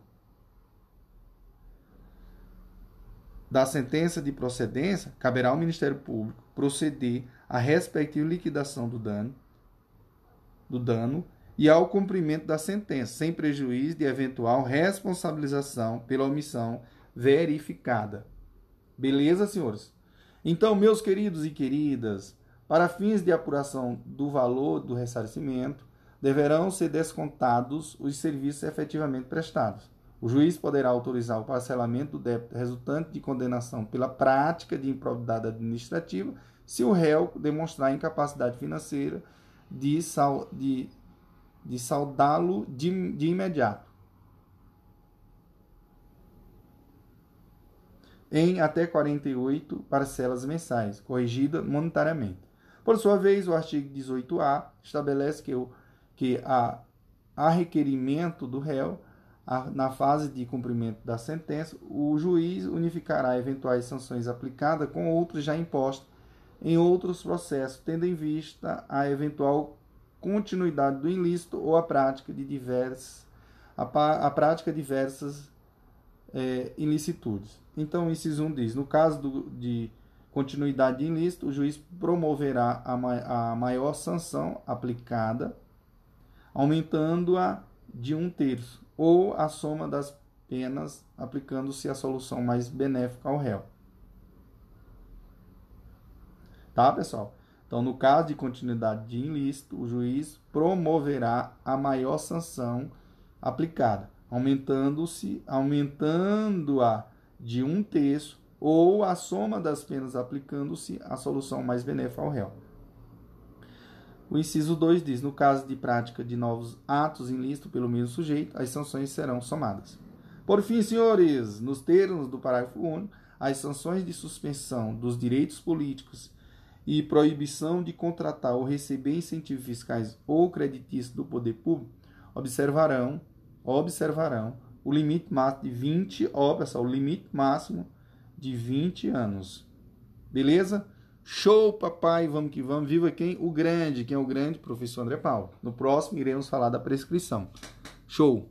da sentença de procedência, caberá ao Ministério Público proceder à respectiva liquidação do dano, do dano e ao cumprimento da sentença, sem prejuízo de eventual responsabilização pela omissão verificada. Beleza, senhores? Então, meus queridos e queridas, para fins de apuração do valor do ressarcimento, deverão ser descontados os serviços efetivamente prestados. O juiz poderá autorizar o parcelamento do débito resultante de condenação pela prática de improbidade administrativa se o réu demonstrar incapacidade financeira de, sal, de, de saudá-lo de, de imediato. Em até 48 parcelas mensais, corrigida monetariamente. Por sua vez, o artigo 18A estabelece que, o, que a, requerimento do réu na fase de cumprimento da sentença, o juiz unificará eventuais sanções aplicadas com outras já impostas em outros processos, tendo em vista a eventual continuidade do ilícito ou a prática de diversas a, a prática diversas é, ilicitudes. Então, inciso 1 diz: no caso do, de continuidade de ilícito, o juiz promoverá a, a maior sanção aplicada, aumentando-a de um terço ou a soma das penas, aplicando-se a solução mais benéfica ao réu. Tá, pessoal? Então, no caso de continuidade de ilícito, o juiz promoverá a maior sanção aplicada, aumentando-se, aumentando-a de um terço ou a soma das penas aplicando-se a solução mais benéfica ao réu. O inciso 2 diz: no caso de prática de novos atos ilícitos pelo mesmo sujeito, as sanções serão somadas. Por fim, senhores, nos termos do parágrafo 1, as sanções de suspensão dos direitos políticos e proibição de contratar ou receber incentivos fiscais ou creditícios do poder público observarão, observarão o limite máximo de 20, ó, pessoal, o limite máximo de 20 anos. Beleza? Show, papai, vamos que vamos. Viva quem? O grande. Quem é o grande? Professor André Paulo. No próximo iremos falar da prescrição. Show.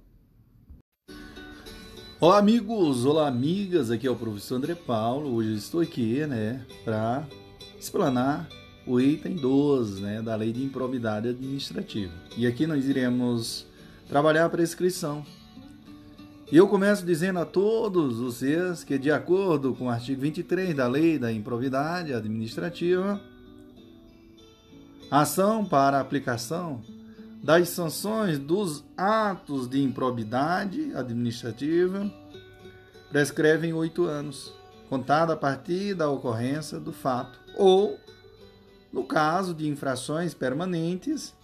Olá, amigos. Olá, amigas. Aqui é o professor André Paulo. Hoje estou aqui, né, para explanar o item 12, né, da Lei de Improbidade Administrativa. E aqui nós iremos trabalhar a prescrição. E eu começo dizendo a todos vocês que, de acordo com o artigo 23 da Lei da Improvidade Administrativa, ação para aplicação das sanções dos atos de improbidade administrativa prescrevem oito anos, contado a partir da ocorrência do fato, ou, no caso de infrações permanentes,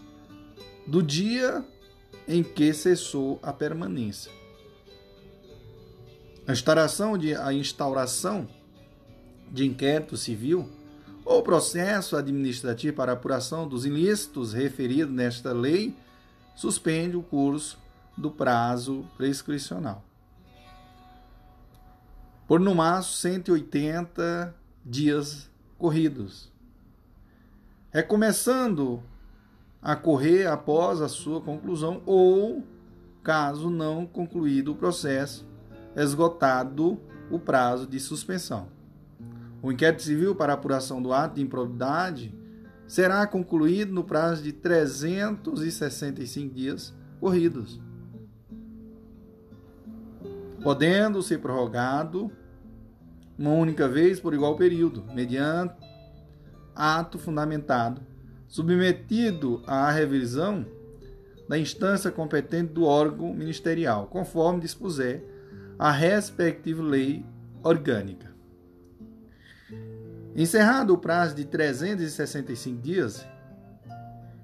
do dia em que cessou a permanência. A instauração de, a instauração de inquérito civil ou processo administrativo para apuração dos ilícitos referidos nesta lei suspende o curso do prazo prescricional. Por no máximo 180 dias corridos. Recomeçando a correr após a sua conclusão ou, caso não concluído o processo, esgotado o prazo de suspensão. O inquérito civil para apuração do ato de improbidade será concluído no prazo de 365 dias corridos, podendo ser prorrogado uma única vez por igual período, mediante ato fundamentado, submetido à revisão da instância competente do órgão ministerial, conforme dispuser a respectiva lei orgânica. Encerrado o prazo de 365 dias,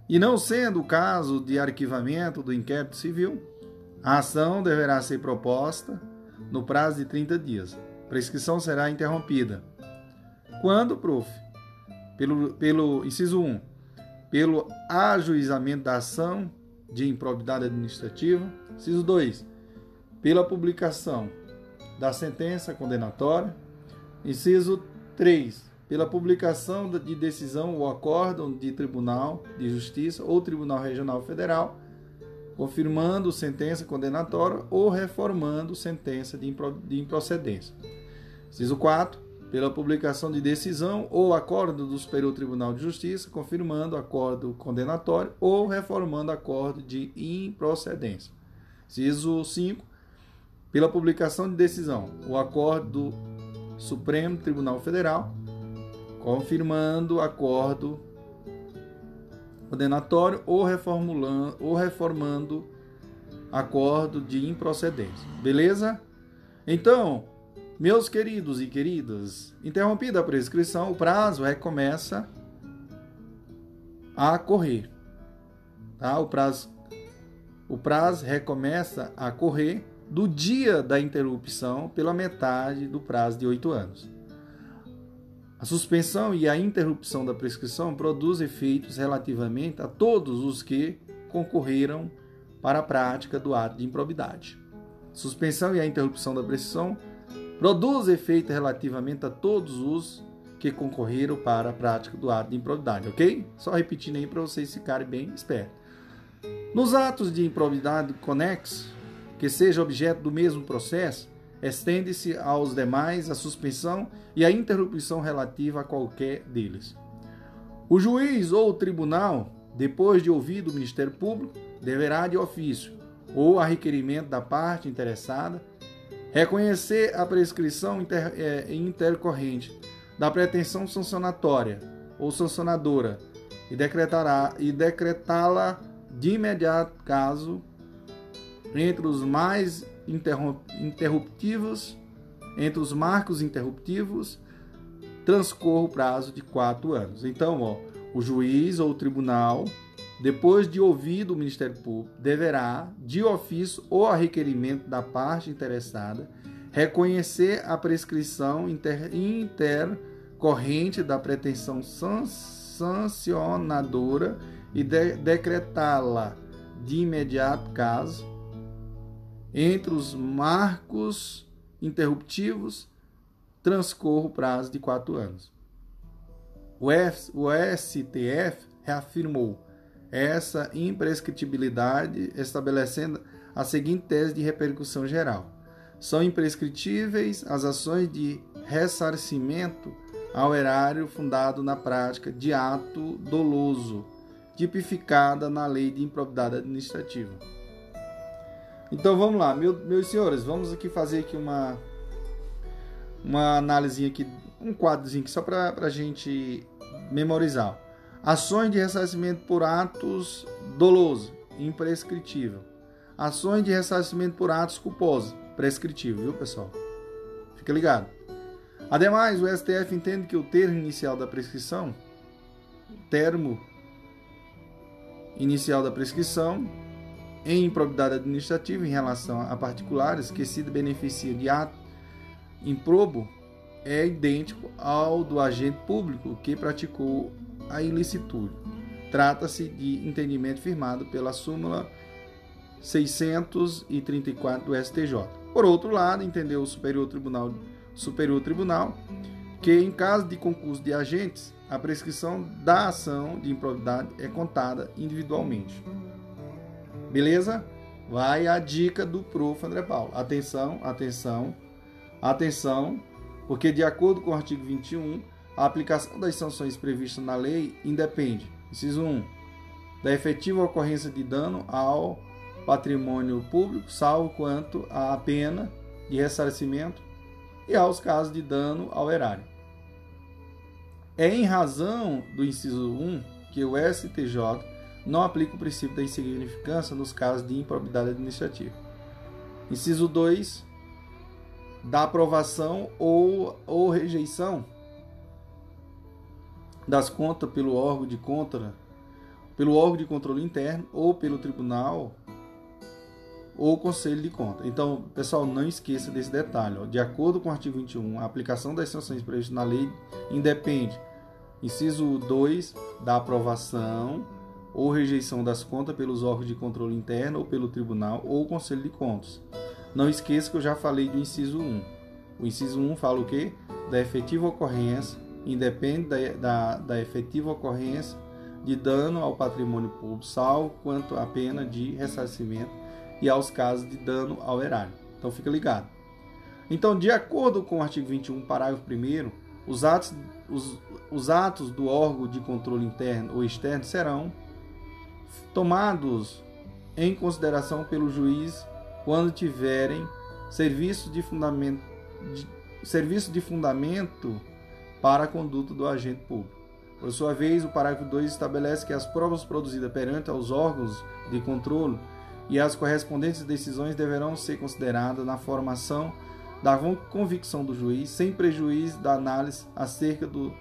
e não sendo o caso de arquivamento do inquérito civil, a ação deverá ser proposta no prazo de 30 dias. Prescrição será interrompida. Quando, prof? Pelo, pelo inciso 1, pelo ajuizamento da ação de improbidade administrativa. Inciso 2, pela publicação da sentença condenatória. Inciso 3, pela publicação de decisão ou acórdão de Tribunal de Justiça ou Tribunal Regional Federal, confirmando sentença condenatória ou reformando sentença de improcedência. Inciso 4, pela publicação de decisão ou acordo do Superior Tribunal de Justiça, confirmando acordo condenatório ou reformando acordo de improcedência. Inciso 5, pela publicação de decisão ou acordo do Supremo Tribunal Federal, confirmando acordo condenatório ou reformulando ou reformando acordo de improcedência. Beleza? Então, meus queridos e queridas, interrompida a prescrição, o prazo recomeça a correr. Tá? O prazo o prazo recomeça a correr do dia da interrupção pela metade do prazo de oito anos. A suspensão e a interrupção da prescrição produz efeitos relativamente a todos os que concorreram para a prática do ato de improbidade. Suspensão e a interrupção da prescrição produz efeito relativamente a todos os que concorreram para a prática do ato de improbidade, ok? Só repetindo aí para vocês ficarem bem espertos. Nos atos de improbidade conexos, que seja objeto do mesmo processo, estende-se aos demais a suspensão e a interrupção relativa a qualquer deles. O juiz ou o tribunal, depois de ouvido o Ministério Público, deverá de ofício ou a requerimento da parte interessada Reconhecer a prescrição inter, é, intercorrente da pretensão sancionatória ou sancionadora e decretará e decretá-la de imediato caso entre os mais interruptivos, entre os marcos interruptivos, transcorra o prazo de quatro anos. Então, ó, o juiz ou o tribunal, depois de ouvido o Ministério Público, deverá, de ofício ou a requerimento da parte interessada, reconhecer a prescrição inter, intercorrente da pretensão sancionadora e de, decretá-la de imediato caso entre os marcos interruptivos transcorra o prazo de quatro anos. O, F, o STF reafirmou essa imprescritibilidade, estabelecendo a seguinte tese de repercussão geral. São imprescritíveis as ações de ressarcimento ao erário fundado na prática de ato doloso, tipificada na lei de improbidade administrativa. Então vamos lá, meu, meus senhores, vamos aqui fazer aqui uma uma análise aqui, um quadrozinho aqui só para a gente memorizar. Ações de ressarcimento por atos doloso, imprescritível. Ações de ressarcimento por atos culposos, prescritível, viu, pessoal? Fica ligado. Ademais, o STF entende que o termo inicial da prescrição, termo inicial da prescrição, em improbidade administrativa em relação a particulares que se beneficiam de ato improbo, é idêntico ao do agente público que praticou a ilicitude. Trata-se de entendimento firmado pela súmula 634 do STJ. Por outro lado, entendeu o Superior Tribunal, Superior Tribunal que em caso de concurso de agentes, a prescrição da ação de improbidade é contada individualmente. Beleza? Vai a dica do prof. André Paulo. Atenção, atenção, atenção, porque de acordo com o artigo 21, a aplicação das sanções previstas na lei independe, inciso 1, da efetiva ocorrência de dano ao patrimônio público, salvo quanto à pena de ressarcimento e aos casos de dano ao erário. É em razão do inciso 1 que o STJ não aplica o princípio da insignificância nos casos de improbidade administrativa. Inciso 2 da aprovação ou, ou rejeição das contas pelo órgão de contra, pelo órgão de controle interno ou pelo tribunal ou conselho de conta. Então, pessoal, não esqueça desse detalhe. Ó. De acordo com o artigo 21, a aplicação das sanções previstas na lei independe, inciso 2, da aprovação ou rejeição das contas pelos órgãos de controle interno ou pelo tribunal ou conselho de contas. Não esqueça que eu já falei do inciso 1. O inciso 1 fala o quê? Da efetiva ocorrência, independe da, da, da efetiva ocorrência de dano ao patrimônio público, salvo quanto à pena de ressarcimento e aos casos de dano ao erário. Então fica ligado. Então, de acordo com o artigo 21, parágrafo 1 os atos, os, os atos do órgão de controle interno ou externo serão tomados em consideração pelo juiz quando tiverem serviço de fundamento, de, serviço de fundamento para a conduta do agente público. Por sua vez, o parágrafo 2 estabelece que as provas produzidas perante aos órgãos de controle e as correspondentes decisões deverão ser consideradas na formação da convicção do juiz, sem prejuízo da análise acerca do,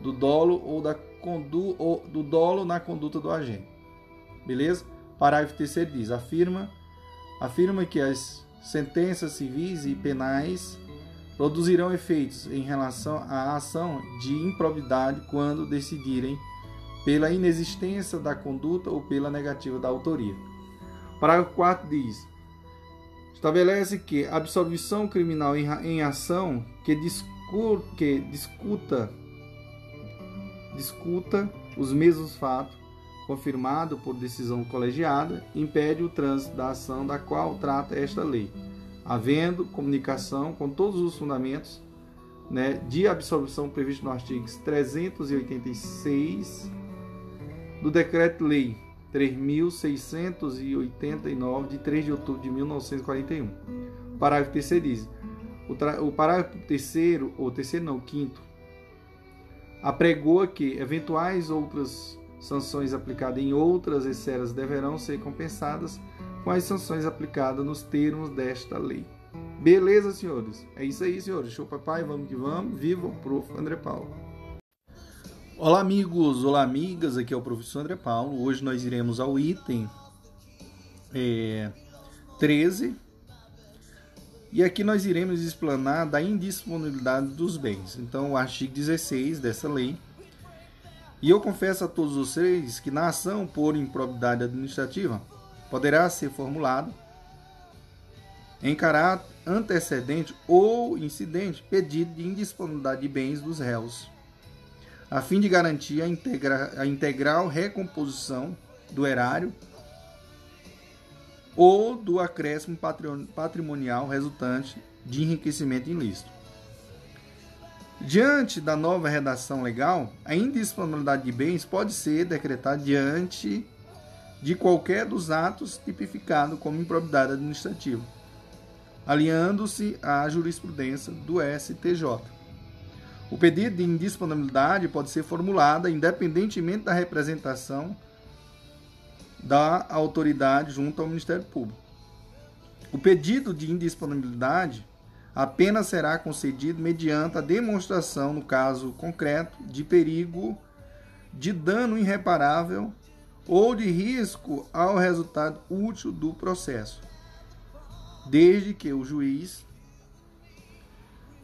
do dolo ou, da condu, ou do dolo na conduta do agente. Beleza? Parágrafo 3 diz: afirma, afirma que as sentenças civis e penais produzirão efeitos em relação à ação de improbidade quando decidirem pela inexistência da conduta ou pela negativa da autoria. Parágrafo 4 diz: estabelece que a absolvição criminal em, ação que, que discuta, discuta os mesmos fatos, confirmado por decisão colegiada, impede o trânsito da ação da qual trata esta lei, havendo comunicação com todos os fundamentos né, de absolvição previsto no artigo 386 do Decreto-Lei 3.689, de 3 de outubro de 1941. O parágrafo terceiro diz: o, o parágrafo terceiro, ou terceiro não, quinto, apregoa que eventuais outras sanções aplicadas em outras esferas deverão ser compensadas com as sanções aplicadas nos termos desta lei. Beleza, senhores? É isso aí, senhores. Show, papai. Vamos que vamos. Viva o prof. André Paulo. Olá, amigos, olá, amigas. Aqui é o professor André Paulo. Hoje nós iremos ao item é, 13 e aqui nós iremos explanar da indisponibilidade dos bens. Então, o artigo 16 dessa lei. E eu confesso a todos vocês que na ação por improbidade administrativa poderá ser formulado em caráter antecedente ou incidente pedido de indisponibilidade de bens dos réus a fim de garantir a, integra a integral recomposição do erário ou do acréscimo patrimonial resultante de enriquecimento ilícito. Diante da nova redação legal, a indisponibilidade de bens pode ser decretada diante de qualquer dos atos tipificado como improbidade administrativa, alinhando-se à jurisprudência do STJ. O pedido de indisponibilidade pode ser formulado independentemente da representação da autoridade junto ao Ministério Público. O pedido de indisponibilidade apenas será concedido mediante a demonstração, no caso concreto, de perigo de dano irreparável ou de risco ao resultado útil do processo, desde que o juiz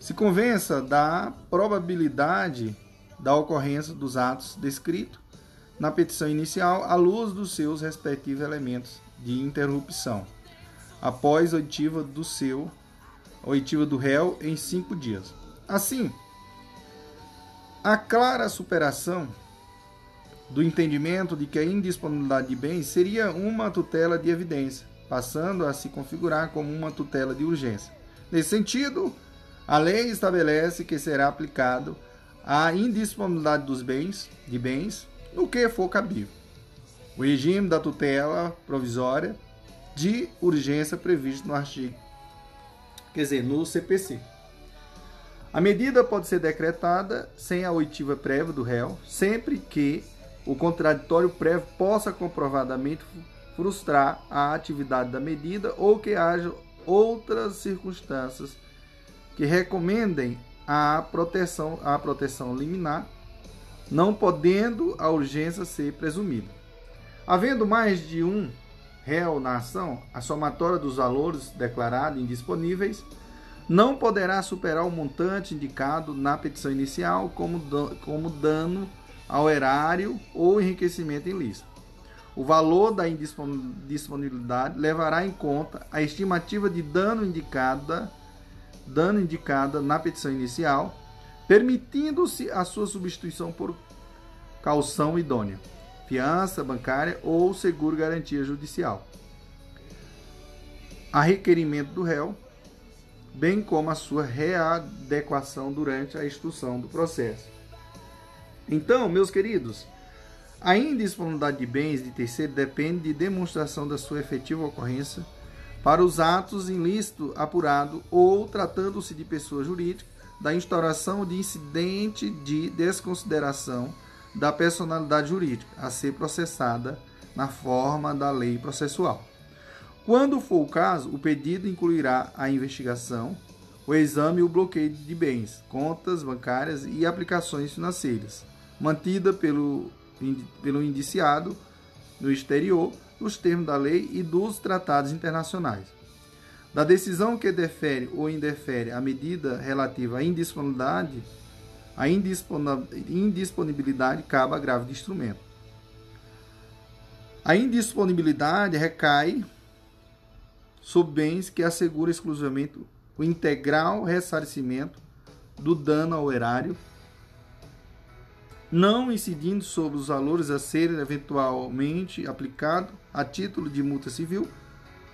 se convença da probabilidade da ocorrência dos atos descritos na petição inicial à luz dos seus respectivos elementos de interrupção, após oitiva do seu oitiva do réu em cinco dias. Assim, a clara superação do entendimento de que a indisponibilidade de bens seria uma tutela de evidência, passando a se configurar como uma tutela de urgência. Nesse sentido, a lei estabelece que será aplicado a indisponibilidade dos bens, de bens, no que for cabível. O regime da tutela provisória de urgência previsto no artigo, quer dizer, no CPC. A medida pode ser decretada sem a oitiva prévia do réu, sempre que o contraditório prévio possa comprovadamente frustrar a atividade da medida ou que haja outras circunstâncias que recomendem a proteção, a proteção liminar não podendo a urgência ser presumida. Havendo mais de um réu na ação, a somatória dos valores declarados indisponíveis não poderá superar o montante indicado na petição inicial como, como dano ao erário ou enriquecimento ilícito. O valor da indisponibilidade levará em conta a estimativa de dano indicada, dano indicada na petição inicial, permitindo-se a sua substituição por calção idônea, fiança bancária ou seguro garantia judicial. A requerimento do réu, bem como a sua readequação durante a instrução do processo. Então, meus queridos, a indisponibilidade de bens de terceiro depende de demonstração da sua efetiva ocorrência para os atos ilícitos apurado ou, tratando-se de pessoa jurídica, da instauração de incidente de desconsideração da personalidade jurídica a ser processada na forma da lei processual. Quando for o caso, o pedido incluirá a investigação, o exame e o bloqueio de bens, contas bancárias e aplicações financeiras, mantida pelo pelo indiciado no exterior, nos termos da lei e dos tratados internacionais. Da decisão que defere ou indefere a medida relativa à indisponibilidade, a indisponibilidade cabe grave de instrumento. A indisponibilidade recai sobre bens que asseguram exclusivamente o integral ressarcimento do dano ao erário não incidindo sobre os valores a serem eventualmente aplicados a título de multa civil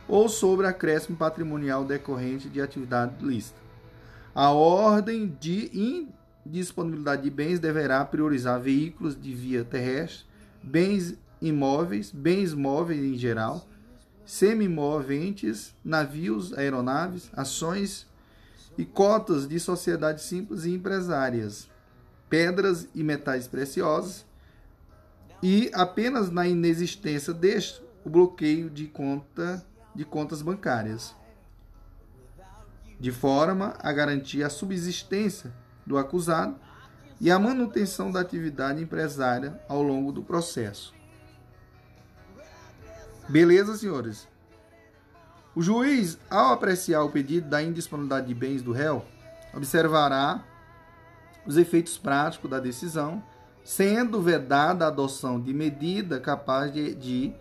ou sobre acréscimo patrimonial decorrente de atividade lícita. A ordem de indisponibilidade de bens deverá priorizar veículos de via terrestre, bens imóveis, bens móveis em geral, semi-moventes, navios, aeronaves, ações e cotas de sociedades simples e empresárias pedras e metais preciosos, e apenas na inexistência deste, o bloqueio de, conta, de contas bancárias, de forma a garantir a subsistência do acusado e a manutenção da atividade empresária ao longo do processo. Beleza, senhores? O juiz, ao apreciar o pedido da indisponibilidade de bens do réu, observará os efeitos práticos da decisão, sendo vedada a adoção de medida capaz de, de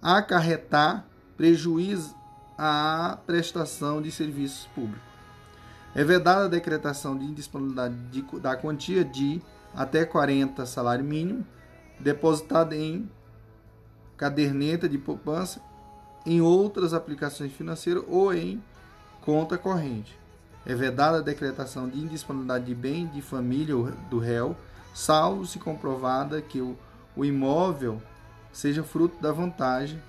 acarretar prejuízo à prestação de serviços públicos. É vedada a decretação de indisponibilidade de, da quantia de até 40 salário mínimo depositada em caderneta de poupança, em outras aplicações financeiras ou em conta corrente. É vedada a decretação de indisponibilidade de bem de família do réu, salvo se comprovada que o, o imóvel seja fruto da vantagem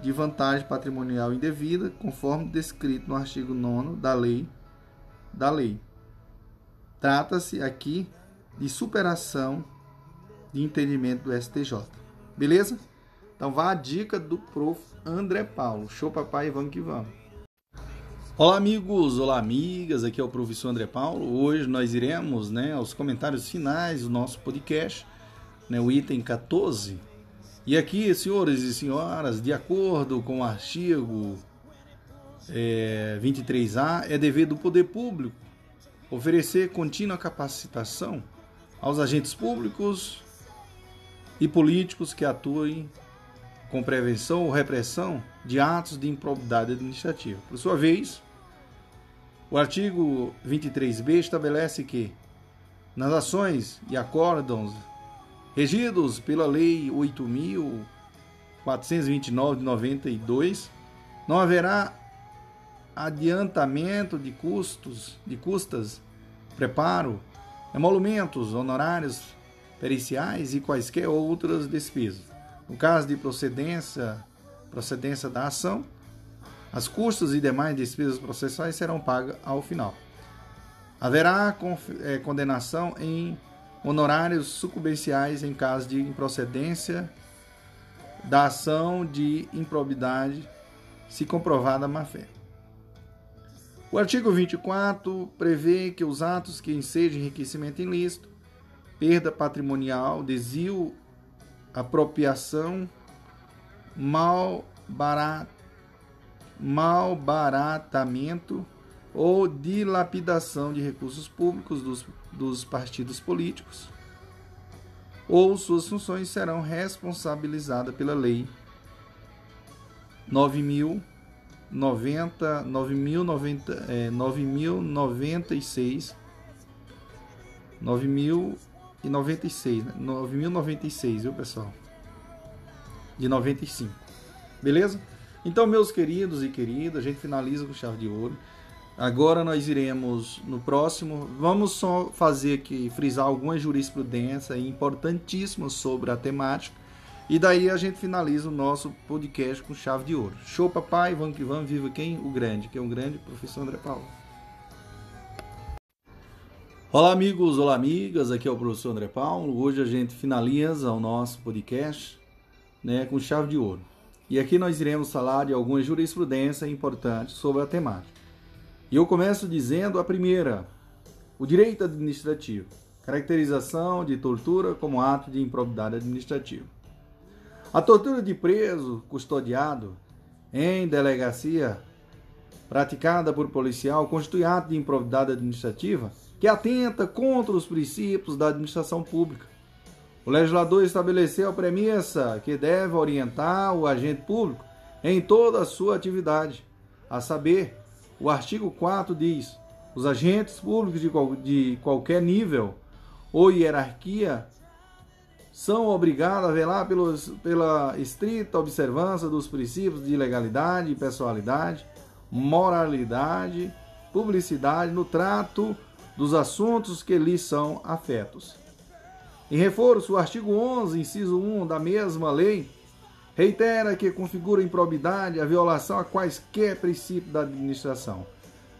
de vantagem patrimonial indevida, conforme descrito no artigo 9 da lei da lei. Trata-se aqui de superação de entendimento do STJ. Beleza? Então vá a dica do prof. André Paulo. Show papai, vamos que vamos. Olá amigos, olá amigas, aqui é o professor André Paulo. Hoje nós iremos né, aos comentários finais do nosso podcast, né, o item 14. E aqui, senhores e senhoras, de acordo com o artigo é, 23A, é dever do poder público oferecer contínua capacitação aos agentes públicos e políticos que atuem com prevenção ou repressão de atos de improbidade administrativa. Por sua vez, o artigo 23b estabelece que, nas ações e acórdãos regidos pela Lei 8.429 de 92, não haverá adiantamento de custos, de custas, preparo, emolumentos, honorários periciais e quaisquer outras despesas. No caso de procedência, procedência da ação, as custas e demais despesas processuais serão pagas ao final. Haverá é, condenação em honorários sucumbenciais em caso de improcedência da ação de improbidade se comprovada a má-fé. O artigo 24 prevê que os atos que ensejam enriquecimento ilícito perda patrimonial, desvio, apropriação, mal barato, malbaratamento ou dilapidação de recursos públicos dos, dos partidos políticos, ou suas funções serão responsabilizadas pela Lei 9.090, 9.090, é, 9.096, 9.096, né? 9.096, viu pessoal? De 95. Beleza? Então, meus queridos e queridas, a gente finaliza com chave de ouro. Agora nós iremos no próximo, vamos só fazer aqui, frisar algumas jurisprudências importantíssimas sobre a temática. E daí a gente finaliza o nosso podcast com chave de ouro. Show, papai, vamos que vamos, viva quem? O grande, que é um grande professor André Paulo. Olá, amigos, olá, amigas, aqui é o professor André Paulo. Hoje a gente finaliza o nosso podcast né, com chave de ouro. E aqui nós iremos falar de algumas jurisprudências importantes sobre a temática. E eu começo dizendo a primeira: o direito administrativo, caracterização de tortura como ato de improbidade administrativa. A tortura de preso custodiado em delegacia praticada por policial constitui ato de improbidade administrativa que atenta contra os princípios da administração pública o legislador estabeleceu a premissa que deve orientar o agente público em toda a sua atividade. A saber, o artigo 4 diz: os agentes públicos de, qual, de qualquer nível ou hierarquia são obrigados a velar pelos, pela estrita observância dos princípios de legalidade, pessoalidade, moralidade, publicidade no trato dos assuntos que lhes são afetos. Em reforço, o artigo 11, inciso 1 da mesma lei, reitera que configura improbidade a violação a quaisquer princípios da administração,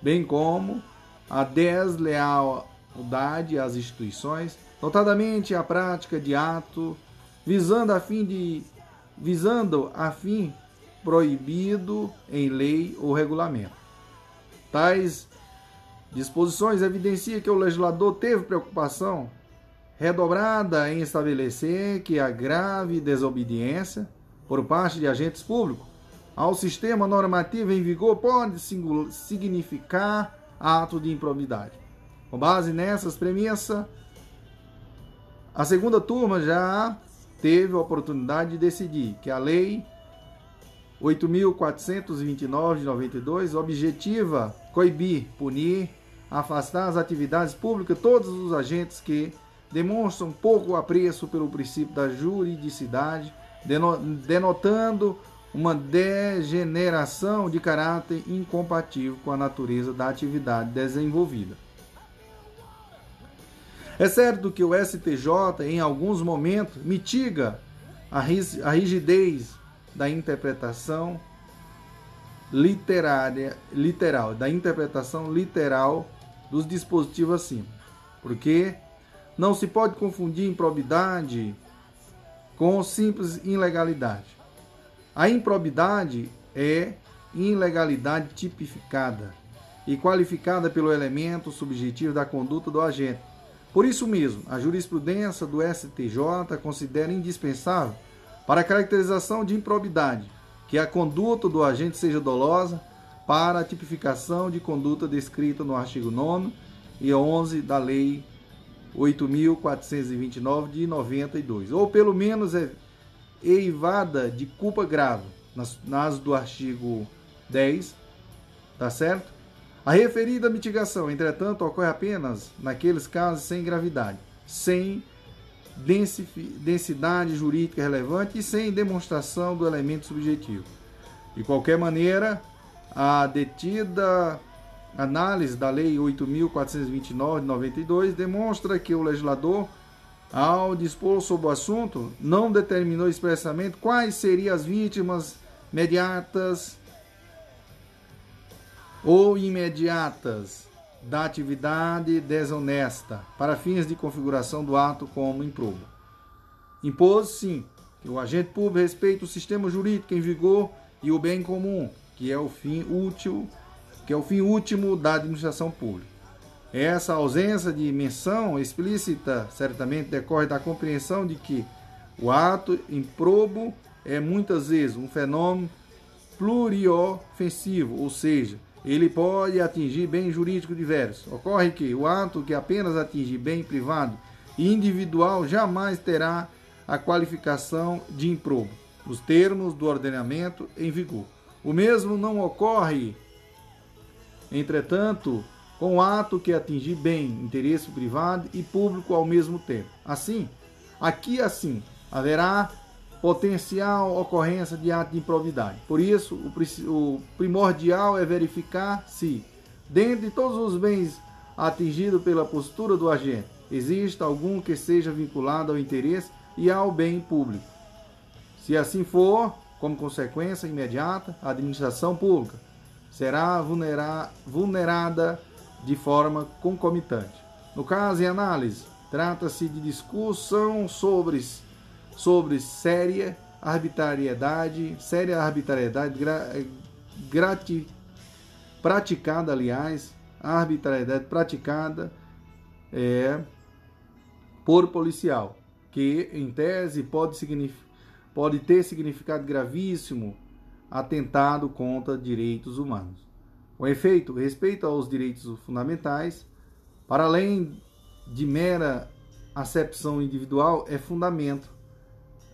bem como a deslealdade às instituições, notadamente a prática de ato visando a fim de visando a fim proibido em lei ou regulamento. Tais disposições evidenciam que o legislador teve preocupação redobrada em estabelecer que a grave desobediência por parte de agentes públicos ao sistema normativo em vigor pode significar ato de improbidade. Com base nessas premissas, a segunda turma já teve a oportunidade de decidir que a lei 8.429 de 92 objetiva coibir, punir, afastar as atividades públicas todos os agentes que demonstram pouco apreço pelo princípio da juridicidade, denotando uma degeneração de caráter incompatível com a natureza da atividade desenvolvida. É certo que o STJ, em alguns momentos, mitiga a rigidez da interpretação literária, literal, da interpretação literal dos dispositivos acima, porque não se pode confundir improbidade com simples ilegalidade. A improbidade é ilegalidade tipificada e qualificada pelo elemento subjetivo da conduta do agente. Por isso mesmo, a jurisprudência do STJ considera indispensável para a caracterização de improbidade que a conduta do agente seja dolosa para a tipificação de conduta descrita no artigo 9 e 11 da Lei 8.429 de 92, ou pelo menos é eivada de culpa grave, nas, nas do artigo 10, tá certo? A referida mitigação, entretanto, ocorre apenas naqueles casos sem gravidade, sem densidade jurídica relevante e sem demonstração do elemento subjetivo. De qualquer maneira, a detida análise da Lei 8.429 de 92 demonstra que o legislador, ao dispor sobre o assunto, não determinou expressamente quais seriam as vítimas imediatas ou imediatas da atividade desonesta para fins de configuração do ato como improbo. Impôs, sim, que o agente público respeite o sistema jurídico em vigor e o bem comum, que é o fim útil que é o fim último da administração pública. Essa ausência de menção explícita certamente decorre da compreensão de que o ato improbo é muitas vezes um fenômeno pluriofensivo, ou seja, ele pode atingir bem jurídico diversos. Ocorre que o ato que apenas atinge bem privado e individual jamais terá a qualificação de improbo, nos termos do ordenamento em vigor. O mesmo não ocorre, entretanto, com o ato que atingir bem interesse privado e público ao mesmo tempo. Assim, aqui assim, haverá potencial ocorrência de ato de improbidade. Por isso, o primordial é verificar se, dentro de todos os bens atingidos pela postura do agente, existe algum que seja vinculado ao interesse e ao bem público. Se assim for, como consequência imediata, a administração pública será vulnerada de forma concomitante. No caso em análise, trata-se de discussão sobre, sobre séria arbitrariedade, séria arbitrariedade gra, grati, praticada, aliás, arbitrariedade praticada é, por policial, que em tese pode, pode ter significado gravíssimo atentado contra direitos humanos. Com efeito, respeito aos direitos fundamentais, para além de mera acepção individual, é fundamento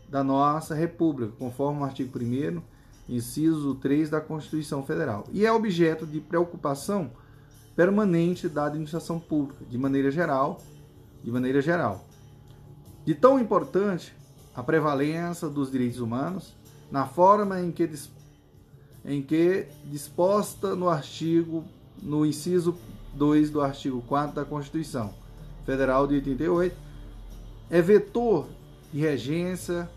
da nossa República, conforme o artigo 1 inciso 3 da Constituição Federal, e é objeto de preocupação permanente da administração pública, de maneira geral, de maneira geral. De tão importante a prevalência dos direitos humanos na forma em que em que disposta no artigo, no inciso 2 do artigo 4 da Constituição Federal de 88, é vetor de regência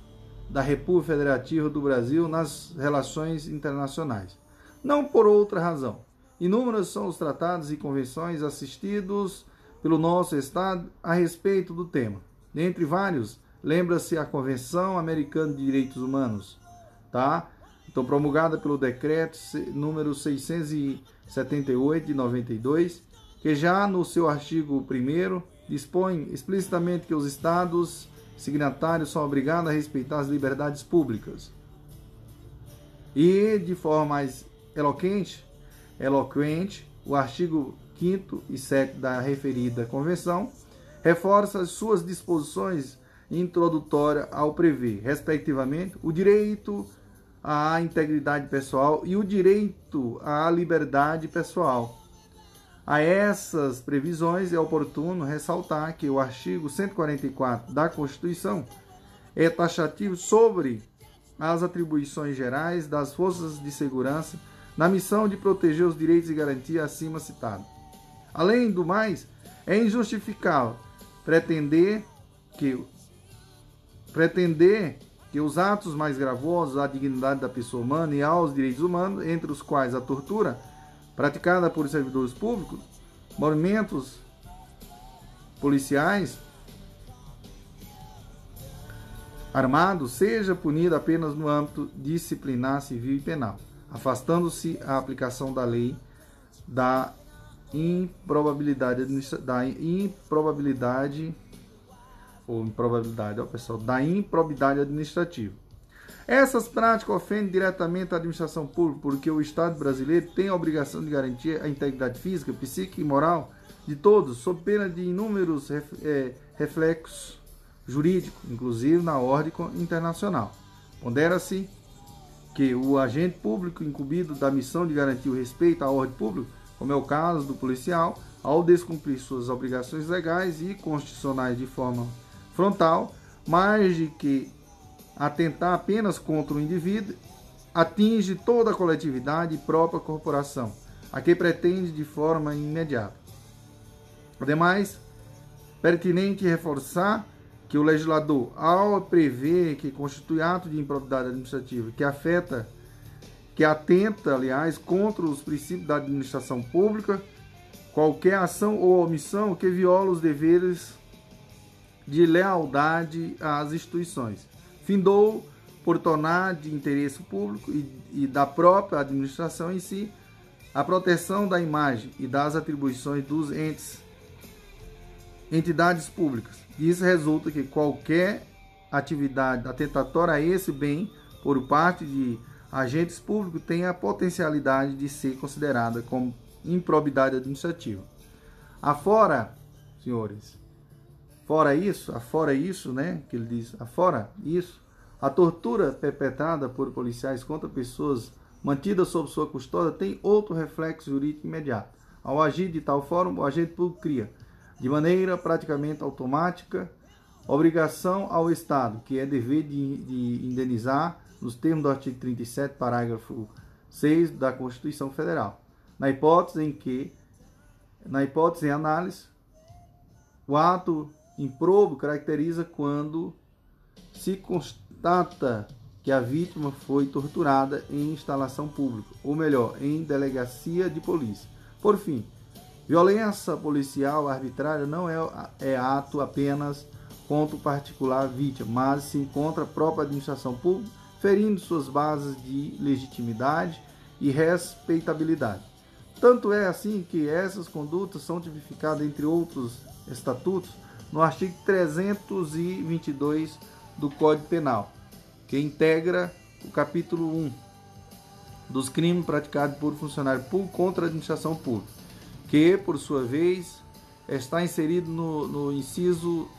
da República Federativa do Brasil nas relações internacionais. Não por outra razão. Inúmeros são os tratados e convenções assistidos pelo nosso Estado a respeito do tema. Dentre vários, lembra-se a Convenção Americana de Direitos Humanos, tá? Então, promulgada pelo decreto número 678 de 92, que já no seu artigo 1 dispõe explicitamente que os estados signatários são obrigados a respeitar as liberdades públicas. E de forma mais eloquente, eloquente, o artigo 5 e 7 da referida convenção reforça as suas disposições introdutórias ao prever, respectivamente, o direito à integridade pessoal e o direito à liberdade pessoal. A essas previsões é oportuno ressaltar que o artigo 144 da Constituição é taxativo sobre as atribuições gerais das forças de segurança na missão de proteger os direitos e garantias acima citados. Além do mais, é injustificável pretender que pretender que os atos mais gravosos à dignidade da pessoa humana e aos direitos humanos, entre os quais a tortura, praticada por servidores públicos, movimentos policiais armados, seja punido apenas no âmbito disciplinar civil e penal, afastando-se a aplicação da lei da improbabilidade da improbabilidade ou improbabilidade, ó, pessoal, da improbidade administrativa. Essas práticas ofendem diretamente a administração pública, porque o Estado brasileiro tem a obrigação de garantir a integridade física, psíquica e moral de todos, sob pena de inúmeros é, reflexos jurídicos, inclusive na ordem internacional. Pondera-se que o agente público incumbido da missão de garantir o respeito à ordem pública, como é o caso do policial, ao descumprir suas obrigações legais e constitucionais de forma frontal, mais de que atentar apenas contra o indivíduo, atinge toda a coletividade e própria corporação, a que pretende de forma imediata. Ademais, pertinente reforçar que o legislador, ao prever que constitui ato de improbidade administrativa que afeta, que atenta, aliás, contra os princípios da administração pública, qualquer ação ou omissão que viola os deveres de lealdade às instituições. Findou por tornar de interesse público e, e da própria administração em si a proteção da imagem e das atribuições dos entes entidades públicas. Isso resulta que qualquer atividade atentatória a esse bem por parte de agentes públicos tem a potencialidade de ser considerada como improbidade administrativa. Afora, senhores, fora isso, afora isso, né, que ele diz, afora isso, a tortura perpetrada por policiais contra pessoas mantidas sob sua custódia tem outro reflexo jurídico imediato. Ao agir de tal forma, o agente público cria, de maneira praticamente automática, obrigação ao Estado, que é dever de, de indenizar nos termos do artigo 37, parágrafo 6 da Constituição Federal. Na hipótese em que, na hipótese em análise, o ato improbo caracteriza quando se constata que a vítima foi torturada em instalação pública, ou melhor, em delegacia de polícia. Por fim, violência policial arbitrária não é, é ato apenas contra o particular vítima, mas se encontra a própria administração pública ferindo suas bases de legitimidade e respeitabilidade. Tanto é assim que essas condutas são tipificadas, entre outros estatutos, no artigo 322 do Código Penal, que integra o capítulo 1 dos crimes praticados por funcionário público contra a administração pública, que, por sua vez, está inserido no, no inciso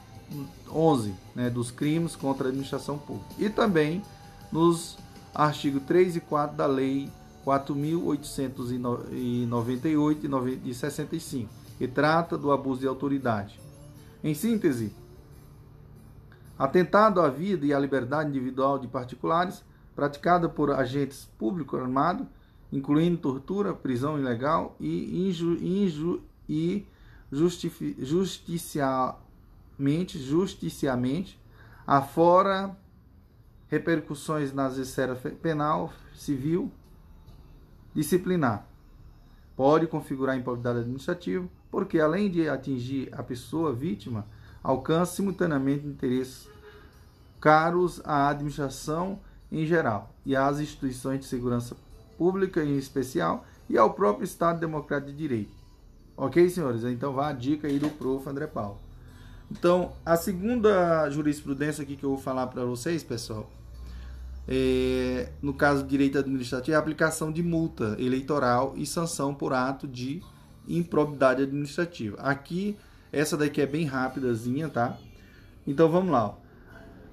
11 né, dos crimes contra a administração pública. E também nos artigos 3 e 4 da Lei 4.898 de 65, que trata do abuso de autoridade. Em síntese, atentado à vida e à liberdade individual de particulares, praticada por agentes públicos armados, incluindo tortura, prisão ilegal e, inju, inju, e justiciamente, afora repercussões nas esferas penal, civil, disciplinar. Pode configurar improbidade administrativa, porque além de atingir a pessoa vítima, alcança simultaneamente interesses caros à administração em geral e às instituições de segurança pública em especial e ao próprio Estado Democrático de Direito. Ok, senhores? Então vá a dica aí do prof. André Paulo. Então, a segunda jurisprudência aqui que eu vou falar para vocês, pessoal, é, no caso de direito administrativo, é a aplicação de multa eleitoral e sanção por ato de improbidade administrativa. Aqui, essa daqui é bem rapidazinha, tá? Então vamos lá.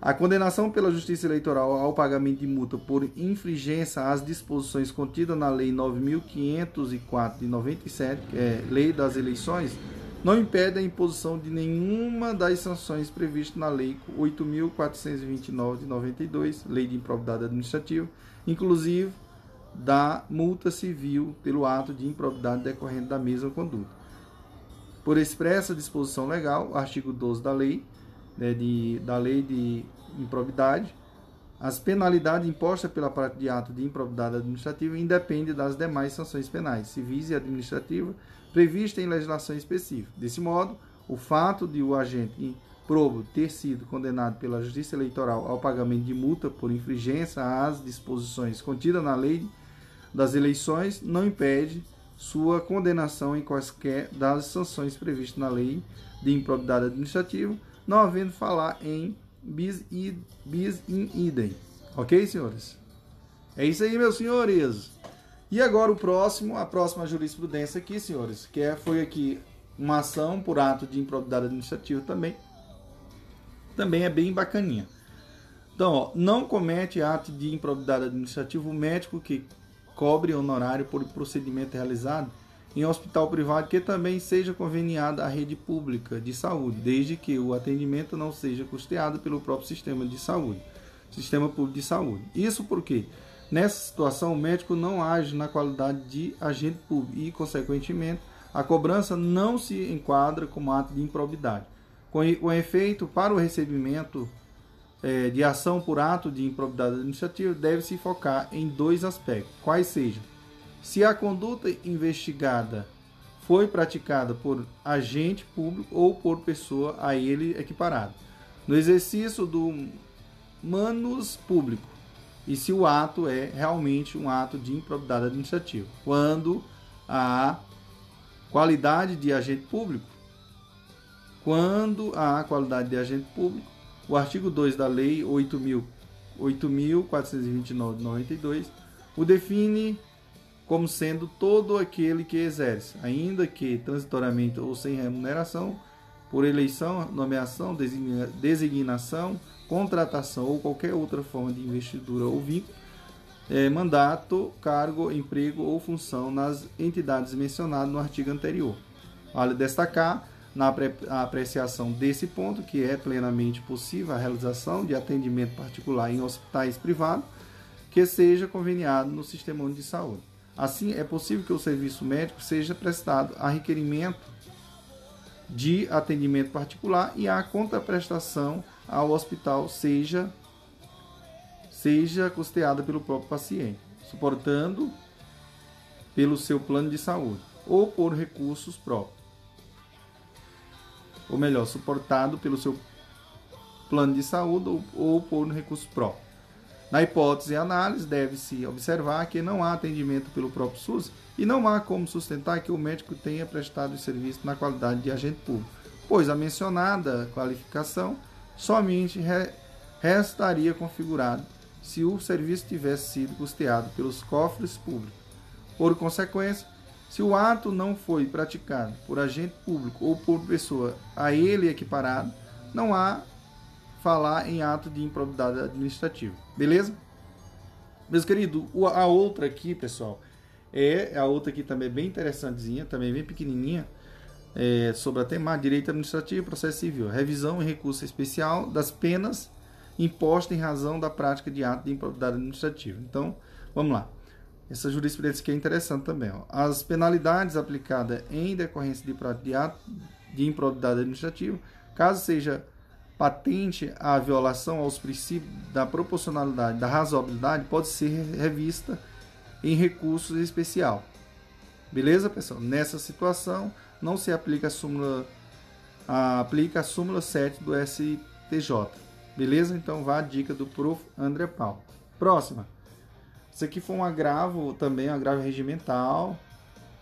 A condenação pela Justiça Eleitoral ao pagamento de multa por infringência às disposições contidas na Lei 9.504 de 97, que é Lei das Eleições, não impede a imposição de nenhuma das sanções previstas na Lei 8.429 de 92, Lei de Improbidade Administrativa, inclusive da multa civil pelo ato de improbidade decorrente da mesma conduta. Por expressa disposição legal, artigo 12 da lei, né, de, da lei de improbidade, as penalidades impostas pela prática de ato de improbidade administrativa independem das demais sanções penais, civis e administrativas, prevista em legislação específica. Desse modo, o fato de o agente probo ter sido condenado pela Justiça Eleitoral ao pagamento de multa por infringência às disposições contidas na lei das eleições não impede sua condenação em quaisquer das sanções previstas na lei de improbidade administrativa, não havendo falar em bis, bis in idem. Ok, senhores? É isso aí, meus senhores. E agora o próximo, a próxima jurisprudência aqui, senhores, que é, foi aqui uma ação por ato de improbidade administrativa também. Também é bem bacaninha. Então, ó, não comete ato de improbidade administrativa o médico que cobre honorário por procedimento realizado em hospital privado que também seja conveniada à rede pública de saúde, desde que o atendimento não seja custeado pelo próprio sistema de saúde, sistema público de saúde. Isso porque Nessa situação, o médico não age na qualidade de agente público e, consequentemente, a cobrança não se enquadra como ato de improbidade. Com efeito, para o recebimento é, de ação por ato de improbidade administrativa, deve-se focar em dois aspectos, quais sejam: se a conduta investigada foi praticada por agente público ou por pessoa a ele equiparada, no exercício do manus público, e se o ato é realmente um ato de improbidade administrativa. Quando a qualidade de agente público quando há qualidade de agente público, o artigo 2 da Lei 8.429 de 92 o define como sendo todo aquele que exerce, ainda que transitoriamente ou sem remuneração, por eleição, nomeação, designação, contratação ou qualquer outra forma de investidura ou vínculo, é, mandato, cargo, emprego ou função nas entidades mencionadas no artigo anterior. Vale destacar na apreciação desse ponto que é plenamente possível a realização de atendimento particular em hospitais privados que seja conveniado no sistema de saúde. Assim, é possível que o serviço médico seja prestado a requerimento de atendimento particular e a contraprestação ao hospital seja seja custeada pelo próprio paciente, suportando pelo seu plano de saúde ou por recursos próprios. Ou melhor, suportado pelo seu plano de saúde ou, ou por recursos próprios. Na hipótese e análise, deve-se observar que não há atendimento pelo próprio SUS e não há como sustentar que o médico tenha prestado o serviço na qualidade de agente público, pois a mencionada qualificação somente re restaria configurado se o serviço tivesse sido custeado pelos cofres públicos. Por consequência, se o ato não foi praticado por agente público ou por pessoa a ele equiparado, não há falar em ato de improbidade administrativa. Beleza? Meus queridos, a outra aqui, pessoal, é a outra aqui também bem interessantezinha, também bem pequenininha, é, sobre a temática direito administrativo e processo civil, revisão e recurso especial das penas impostas em razão da prática de ato de improbidade administrativa. Então, vamos lá. Essa jurisprudência aqui é interessante também. Ó. As penalidades aplicadas em decorrência de de ato de improbidade administrativa, caso seja patente a violação aos princípios da proporcionalidade, da razoabilidade, pode ser revista em recursos especial. Beleza, pessoal? Nessa situação, não se aplica a súmula, a, aplica a súmula 7 do STJ. Beleza? Então, vá a dica do prof. André Paulo. Próxima. Isso aqui foi um agravo, também um agravo regimental,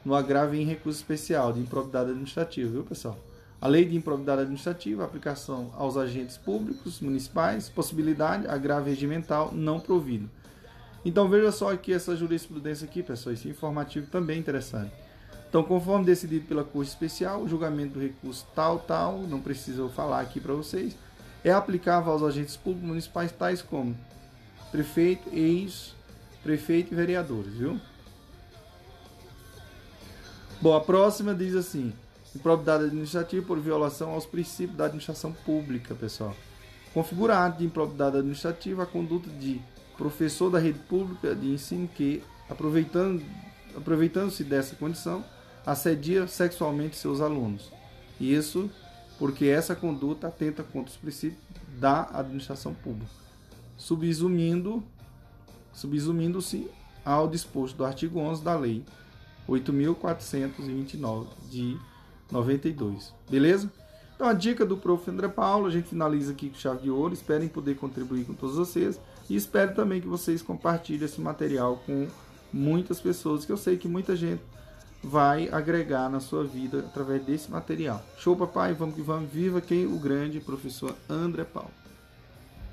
no agravo em recurso especial de improbidade administrativa, viu, pessoal? A lei de improbidade administrativa, aplicação aos agentes públicos municipais, possibilidade, agravo regimental não provido. Então veja só aqui essa jurisprudência aqui, pessoal, esse informativo também interessante. Então, conforme decidido pela Corte Especial, o julgamento do recurso tal, tal, não preciso falar aqui para vocês, é aplicável aos agentes públicos municipais tais como prefeito, ex, prefeito e vereadores, viu? Bom, a próxima diz assim: improbidade administrativa por violação aos princípios da administração pública, pessoal. Configura de improbidade administrativa a conduta de professor da rede pública de ensino que, aproveitando, aproveitando-se dessa condição, assedia sexualmente seus alunos. Isso porque essa conduta atenta contra os princípios da administração pública, subsumindo subsumindo-se ao disposto do artigo 11 da Lei 8.429 de 92. Beleza? Então a dica do prof. André Paulo, a gente finaliza aqui com chave de ouro. Esperem poder contribuir com todos vocês. E espero também que vocês compartilhem esse material com muitas pessoas, que eu sei que muita gente vai agregar na sua vida através desse material. Show, papai? Vamos que vamos. Viva quem? O grande professor André Paulo.